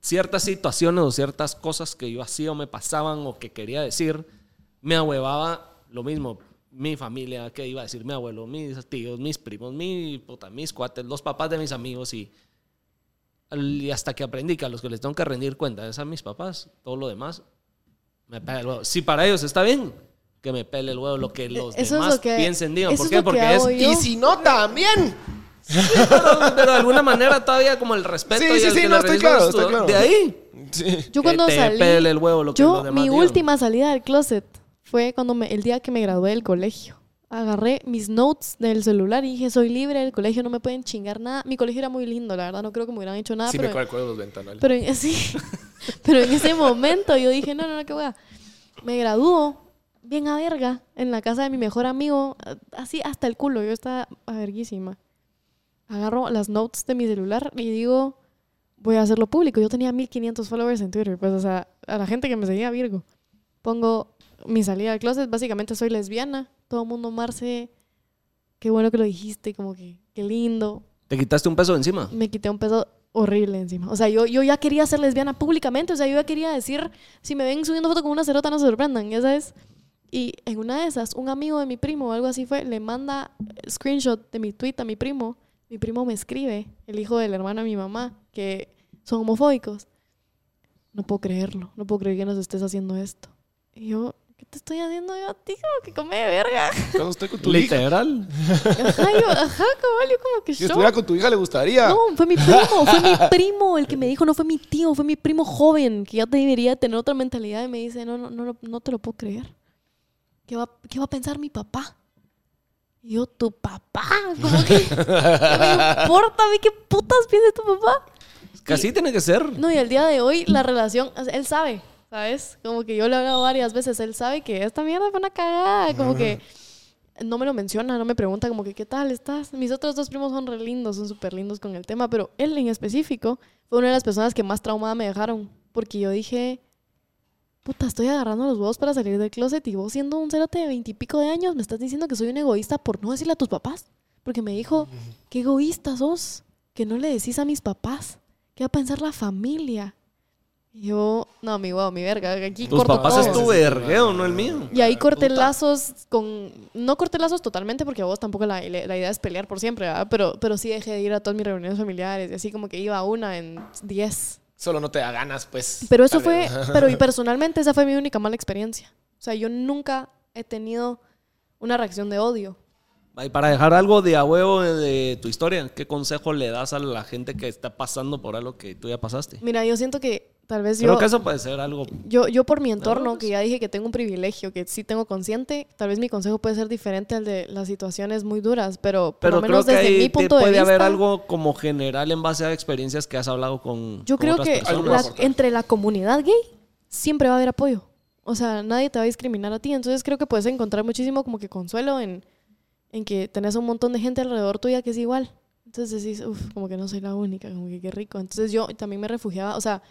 [SPEAKER 4] ciertas situaciones o ciertas cosas que yo hacía o me pasaban o que quería decir, me ahuevaba lo mismo. Mi familia, que iba a decir mi abuelo, mis tíos, mis primos, mi, puta, mis cuates, los papás de mis amigos y, y hasta que aprendí que a los que les tengo que rendir cuenta es a mis papás, todo lo demás, me. Si para ellos está bien, que me pele el huevo lo que los
[SPEAKER 5] Eso es
[SPEAKER 4] demás
[SPEAKER 5] lo que-
[SPEAKER 4] piensen, digan. ¿Por qué? Porque es
[SPEAKER 5] yo.
[SPEAKER 3] Y si no, también.
[SPEAKER 4] pero, pero de alguna manera todavía como el respeto
[SPEAKER 3] Sí,
[SPEAKER 4] y
[SPEAKER 3] sí,
[SPEAKER 4] el
[SPEAKER 3] sí, no, estoy claro,
[SPEAKER 4] esto,
[SPEAKER 3] estoy claro.
[SPEAKER 4] De ahí.
[SPEAKER 3] Sí.
[SPEAKER 5] Yo cuando
[SPEAKER 4] que te
[SPEAKER 5] salí,
[SPEAKER 4] pele el huevo lo que los
[SPEAKER 5] yo
[SPEAKER 4] demás
[SPEAKER 5] mi
[SPEAKER 4] digan.
[SPEAKER 5] última salida del closet fue cuando me, el día que me gradué del colegio. Agarré mis notes del celular y dije, soy libre del colegio, no me pueden chingar nada. Mi colegio era muy lindo, la verdad, no creo que me hubieran hecho nada.
[SPEAKER 3] sí, me
[SPEAKER 5] pero,
[SPEAKER 3] acuerdo de los ventanales.
[SPEAKER 5] pero, *laughs* sí, pero en ese momento yo dije, no, no, no, qué wea. Me gradúo bien a verga en la casa de mi mejor amigo, así hasta el culo, yo estaba a verguísima. Agarro las notes de mi celular y digo, voy a hacerlo público. Yo tenía 1500 followers en Twitter, pues, o sea, a la gente que me seguía, Virgo. Pongo mi salida del closet, básicamente soy lesbiana. Todo el mundo, Marce, qué bueno que lo dijiste, como que, qué lindo.
[SPEAKER 4] ¿Te quitaste un peso de encima?
[SPEAKER 5] Me quité un peso horrible encima. O sea, yo, yo ya quería ser lesbiana públicamente. O sea, yo ya quería decir, si me ven subiendo foto con una cerota, no se sorprendan, ya sabes. Y en una de esas, un amigo de mi primo o algo así fue, le manda screenshot de mi tweet a mi primo. Mi primo me escribe, el hijo del hermano de mi mamá, que son homofóbicos. No puedo creerlo, no puedo creer que nos estés haciendo esto. Y yo, ¿qué te estoy haciendo yo a ti? Como que come de verga.
[SPEAKER 3] Cuando estoy con tu hija.
[SPEAKER 4] Literal.
[SPEAKER 5] Ajá, yo, ajá, cabal, yo como que
[SPEAKER 3] Si
[SPEAKER 5] shock.
[SPEAKER 3] estuviera con tu hija, le gustaría.
[SPEAKER 5] No, fue mi primo, fue mi primo el que me dijo, no fue mi tío, fue mi primo joven, que ya debería tener otra mentalidad y me dice, no, no, no, no, no te lo puedo creer. ¿Qué va, ¿Qué va a pensar mi papá? Y yo, tu papá, como que, ¿qué me importa a mí qué putas piensa tu papá?
[SPEAKER 4] Que así tiene que ser.
[SPEAKER 5] No, y el día de hoy la relación, él sabe, ¿sabes? Como que yo le he hablado varias veces, él sabe que esta mierda fue una cagada, como que no me lo menciona, no me pregunta como que qué tal estás. Mis otros dos primos son re lindos, son súper lindos con el tema, pero él en específico fue una de las personas que más traumada me dejaron, porque yo dije, puta, estoy agarrando los huevos para salir del closet y vos siendo un cerote de veintipico de años me estás diciendo que soy un egoísta por no decirle a tus papás. Porque me dijo, qué egoísta sos, que no le decís a mis papás. ¿Qué va a pensar la familia? Y yo, no, mi huevo, mi verga, aquí
[SPEAKER 4] Tus
[SPEAKER 5] corto
[SPEAKER 4] papás
[SPEAKER 5] todo.
[SPEAKER 4] es tu vergueo, no el mío.
[SPEAKER 5] Y ahí corté
[SPEAKER 4] Puta.
[SPEAKER 5] lazos con... No corté lazos totalmente porque a vos tampoco la, la- idea es pelear por siempre, ¿verdad? Pero, pero sí dejé de ir a todas mis reuniones familiares y así como que iba a una en 10.
[SPEAKER 3] Solo no te da ganas, pues.
[SPEAKER 5] Pero eso fue... Pero y *laughs* personalmente esa fue mi única mala experiencia. O sea, yo nunca he tenido una reacción de odio.
[SPEAKER 4] Y para dejar algo de a huevo de, de tu historia, ¿qué consejo le das a la gente que está pasando por algo que tú ya pasaste?
[SPEAKER 5] Mira, yo siento que tal vez
[SPEAKER 4] Creo
[SPEAKER 5] yo...
[SPEAKER 4] que eso puede ser algo.
[SPEAKER 5] Yo, yo por mi entorno,
[SPEAKER 4] pues.
[SPEAKER 5] que ya dije que tengo un privilegio, que sí tengo consciente, tal vez mi consejo puede ser diferente al de las situaciones muy duras, pero por
[SPEAKER 4] Pero
[SPEAKER 5] lo menos
[SPEAKER 4] creo que
[SPEAKER 5] desde
[SPEAKER 4] ahí
[SPEAKER 5] mi punto de
[SPEAKER 4] puede
[SPEAKER 5] vista...
[SPEAKER 4] haber algo como general en base a experiencias que has hablado con,
[SPEAKER 5] Yo
[SPEAKER 4] con
[SPEAKER 5] creo
[SPEAKER 4] otras
[SPEAKER 5] que la- entre la comunidad gay siempre va a haber apoyo. O sea, nadie te va a discriminar a ti. Entonces creo que puedes encontrar muchísimo como que consuelo en, en que tenés un montón de gente alrededor tuya que es igual. Entonces decís, uff, como que no soy la única, como que qué rico. Entonces yo también me refugiaba, o sea,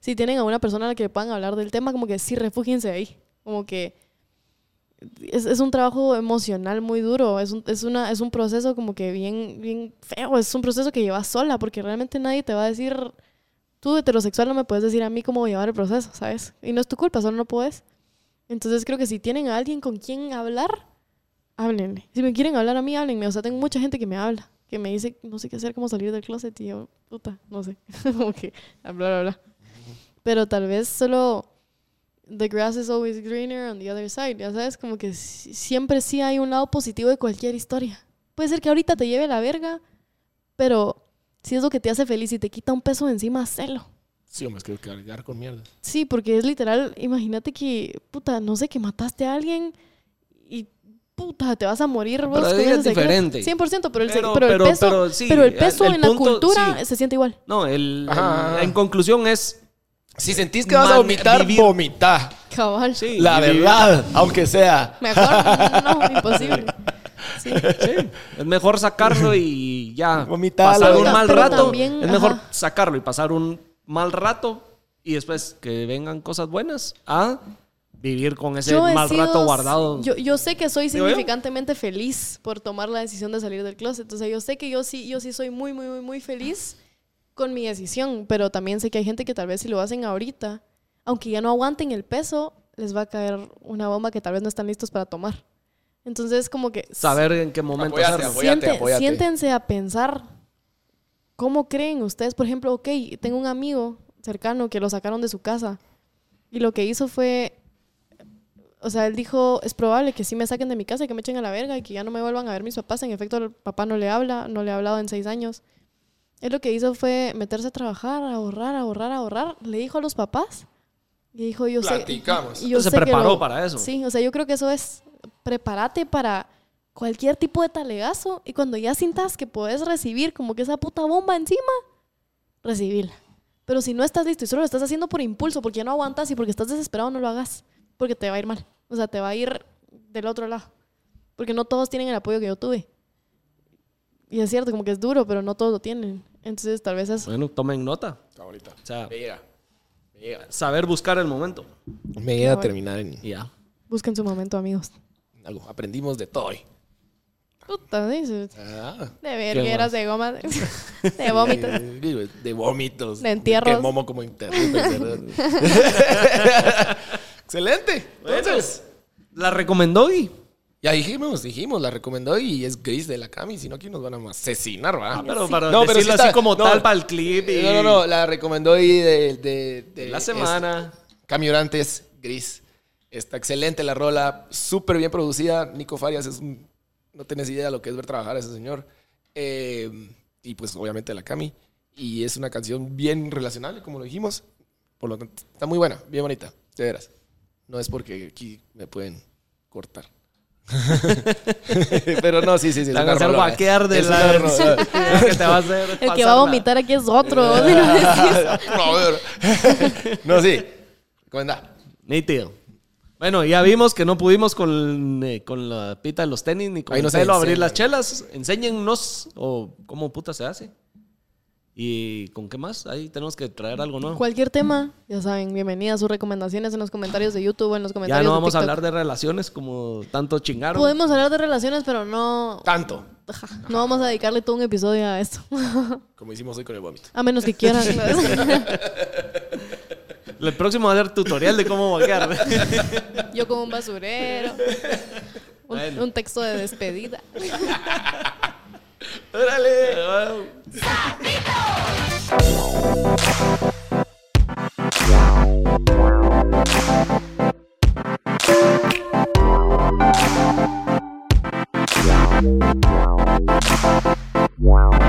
[SPEAKER 5] si tienen a una persona a la que puedan hablar del tema, como que sí, refúgiense ahí. Como que es, es un trabajo emocional muy duro, es un, es, una, es un proceso como que bien, bien feo, es un proceso que llevas sola, porque realmente nadie te va a decir, tú heterosexual no me puedes decir a mí cómo llevar el proceso, ¿sabes? Y no es tu culpa, solo no puedes. Entonces creo que si tienen a alguien con quien hablar, háblenle. Si me quieren hablar a mí, háblenme. O sea, tengo mucha gente que me habla, que me dice, no sé qué hacer, cómo salir del closet, y yo, puta, no sé. *laughs* como que, bla, bla. Pero tal vez solo the grass is always greener on the other side, ya sabes, como que si- siempre sí hay un lado positivo de cualquier historia. Puede ser que ahorita te lleve la verga, pero si es lo que te hace feliz y te quita un peso de encima, hacelo.
[SPEAKER 3] Sí, hombre, es que cargar con mierda.
[SPEAKER 5] Sí, porque es literal, imagínate que, puta, no sé, que mataste a alguien y, puta, te vas a morir vos.
[SPEAKER 4] Pero es diferente.
[SPEAKER 5] 100%, pero el,
[SPEAKER 4] Pero-
[SPEAKER 5] sec- pero el
[SPEAKER 4] pero-
[SPEAKER 5] peso,
[SPEAKER 4] pero sí,
[SPEAKER 5] pero el peso
[SPEAKER 4] el
[SPEAKER 5] en la cultura
[SPEAKER 4] sí.
[SPEAKER 5] se siente igual.
[SPEAKER 4] No, el,
[SPEAKER 3] Ajá.
[SPEAKER 4] el- en conclusión es.
[SPEAKER 3] Si sentís que vas a vomitar,
[SPEAKER 4] vivir-
[SPEAKER 3] vomita.
[SPEAKER 5] Cabal.
[SPEAKER 4] Sí,
[SPEAKER 3] La
[SPEAKER 4] vivir-
[SPEAKER 3] verdad, aunque sea.
[SPEAKER 5] Mejor, no, *laughs* imposible. Sí.
[SPEAKER 4] Sí, es mejor sacarlo y ya
[SPEAKER 3] Vomitalo.
[SPEAKER 4] pasar un mal
[SPEAKER 5] pero
[SPEAKER 4] rato.
[SPEAKER 5] también,
[SPEAKER 4] es mejor
[SPEAKER 5] ajá.
[SPEAKER 4] sacarlo y pasar un mal rato y después que vengan cosas buenas a vivir con ese
[SPEAKER 5] Yo
[SPEAKER 4] mal
[SPEAKER 5] sido-
[SPEAKER 4] rato guardado.
[SPEAKER 5] Yo, yo sé que soy significantemente feliz por tomar la decisión de salir del closet. Entonces yo sé que yo sí, yo sí soy muy, muy, muy, muy feliz con mi decisión. Pero también sé que hay gente que tal vez si lo hacen ahorita, aunque ya no aguanten el peso, les va a caer una bomba que tal vez no están listos para tomar. Entonces como que
[SPEAKER 4] Saber en qué momento
[SPEAKER 3] Apóyate,
[SPEAKER 4] hacerlo.
[SPEAKER 3] apóyate.
[SPEAKER 5] siente-
[SPEAKER 3] apóyate.
[SPEAKER 5] siéntense a pensar cómo creen ustedes. Por ejemplo, ok, tengo un amigo cercano que lo sacaron de su casa y lo que hizo fue, o sea, él dijo, es probable que sí me saquen de mi casa y que me echen a la verga y que ya no me vuelvan a ver mis papás. En efecto, el papá no le habla, no le ha hablado en seis años. Él lo que hizo fue meterse a trabajar, a ahorrar, a ahorrar, a ahorrar. Le dijo a los papás Y dijo, yo
[SPEAKER 3] Platicamos.
[SPEAKER 5] sé. y yo
[SPEAKER 4] Se
[SPEAKER 5] sé que
[SPEAKER 4] preparó
[SPEAKER 5] lo-
[SPEAKER 4] para eso.
[SPEAKER 5] Sí, o sea, yo creo que eso es. Prepárate para cualquier tipo de talegazo. Y cuando ya sientas que puedes recibir como que esa puta bomba encima, recibirla. Pero si no estás listo y solo lo estás haciendo por impulso, porque ya no aguantas y porque estás desesperado, no lo hagas. Porque te va a ir mal. O sea, te va a ir del otro lado. Porque no todos tienen el apoyo que yo tuve. Y es cierto, como que es duro, pero no todos lo tienen. Entonces, tal vez eso.
[SPEAKER 4] Bueno, tomen nota.
[SPEAKER 3] Está bonita.
[SPEAKER 4] O sea,
[SPEAKER 3] Me llega. Me llega.
[SPEAKER 4] saber buscar el momento.
[SPEAKER 3] Me llega a terminar en
[SPEAKER 4] ya.
[SPEAKER 5] Busquen su momento, amigos.
[SPEAKER 3] algo. Aprendimos de todo hoy.
[SPEAKER 5] Puta, dices.
[SPEAKER 3] Ah.
[SPEAKER 5] De vergueras, de goma, de, *laughs* *laughs* de vómitos.
[SPEAKER 3] De vómitos.
[SPEAKER 5] De entierros.
[SPEAKER 3] Que Momo como. ¿verdad? *laughs* Excelente. Entonces,
[SPEAKER 4] La recomendó y.
[SPEAKER 3] ya dijimos, dijimos, la recomendó y es gris de la Cami, si no aquí nos van a asesinar, ¿va?
[SPEAKER 4] Ah, pero para
[SPEAKER 3] No, pero
[SPEAKER 4] decirlo
[SPEAKER 3] sí
[SPEAKER 4] así
[SPEAKER 3] está-
[SPEAKER 4] como
[SPEAKER 3] no.
[SPEAKER 4] tal para el clip y.
[SPEAKER 3] No, no, no, la recomendó y de, de, de-
[SPEAKER 4] La
[SPEAKER 3] es-
[SPEAKER 4] semana.
[SPEAKER 3] Cami Orantes, gris. Está excelente la rola, súper bien producida. Nico Farias es un... No tienes idea de lo que es ver trabajar a ese señor. Eh, y pues obviamente la Cami. Y es una canción bien relacionable, como lo dijimos. Por lo tanto, está muy buena, bien bonita, de veras. No es porque aquí me pueden cortar. *laughs* Pero no, sí, sí, sí.
[SPEAKER 4] van
[SPEAKER 3] una
[SPEAKER 4] a guaquear de la. *laughs* que te va a hacer.
[SPEAKER 5] El que va a vomitar aquí es otro. *laughs* ¿sí no
[SPEAKER 3] sí. Recomendada.
[SPEAKER 4] Nítido. Bueno, ya vimos que no pudimos con, eh, con la pita de los tenis ni con
[SPEAKER 3] Ahí
[SPEAKER 4] el
[SPEAKER 3] no
[SPEAKER 4] pelo abrir las chelas. Enséñennos o cómo puta se hace. ¿Y con qué más? Ahí tenemos que traer algo nuevo.
[SPEAKER 5] Cualquier tema, ya saben, bienvenidas sus recomendaciones en los comentarios de YouTube o en los
[SPEAKER 4] Ya
[SPEAKER 5] comentarios
[SPEAKER 4] no
[SPEAKER 5] de
[SPEAKER 4] vamos a hablar de relaciones como tanto chingaron.
[SPEAKER 5] Podemos hablar de relaciones, pero no,
[SPEAKER 3] Tanto.
[SPEAKER 5] ajá, no vamos a dedicarle todo un episodio a esto. *laughs*
[SPEAKER 3] Como hicimos hoy con el vómito.
[SPEAKER 5] a menos que quieran. *laughs*
[SPEAKER 4] El próximo va a ser tutorial de cómo vaquear.
[SPEAKER 5] Yo como un basurero. Un,
[SPEAKER 4] Bueno.
[SPEAKER 5] un texto de despedida. *laughs*
[SPEAKER 4] Órale. Wow.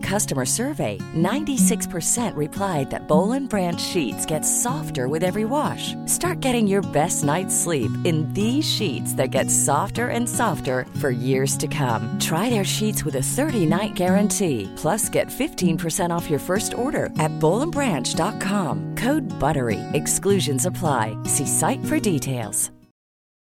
[SPEAKER 7] recent customer survey, 96% replied that Bowl and Branch sheets get softer with every wash. Start getting your best night's sleep in these sheets that get softer and softer for years to come. Try their sheets with a 30-night guarantee. Plus, get 15% off your first order at bowlandbranch.com. Code BUTTERY. Exclusions apply. See site for details.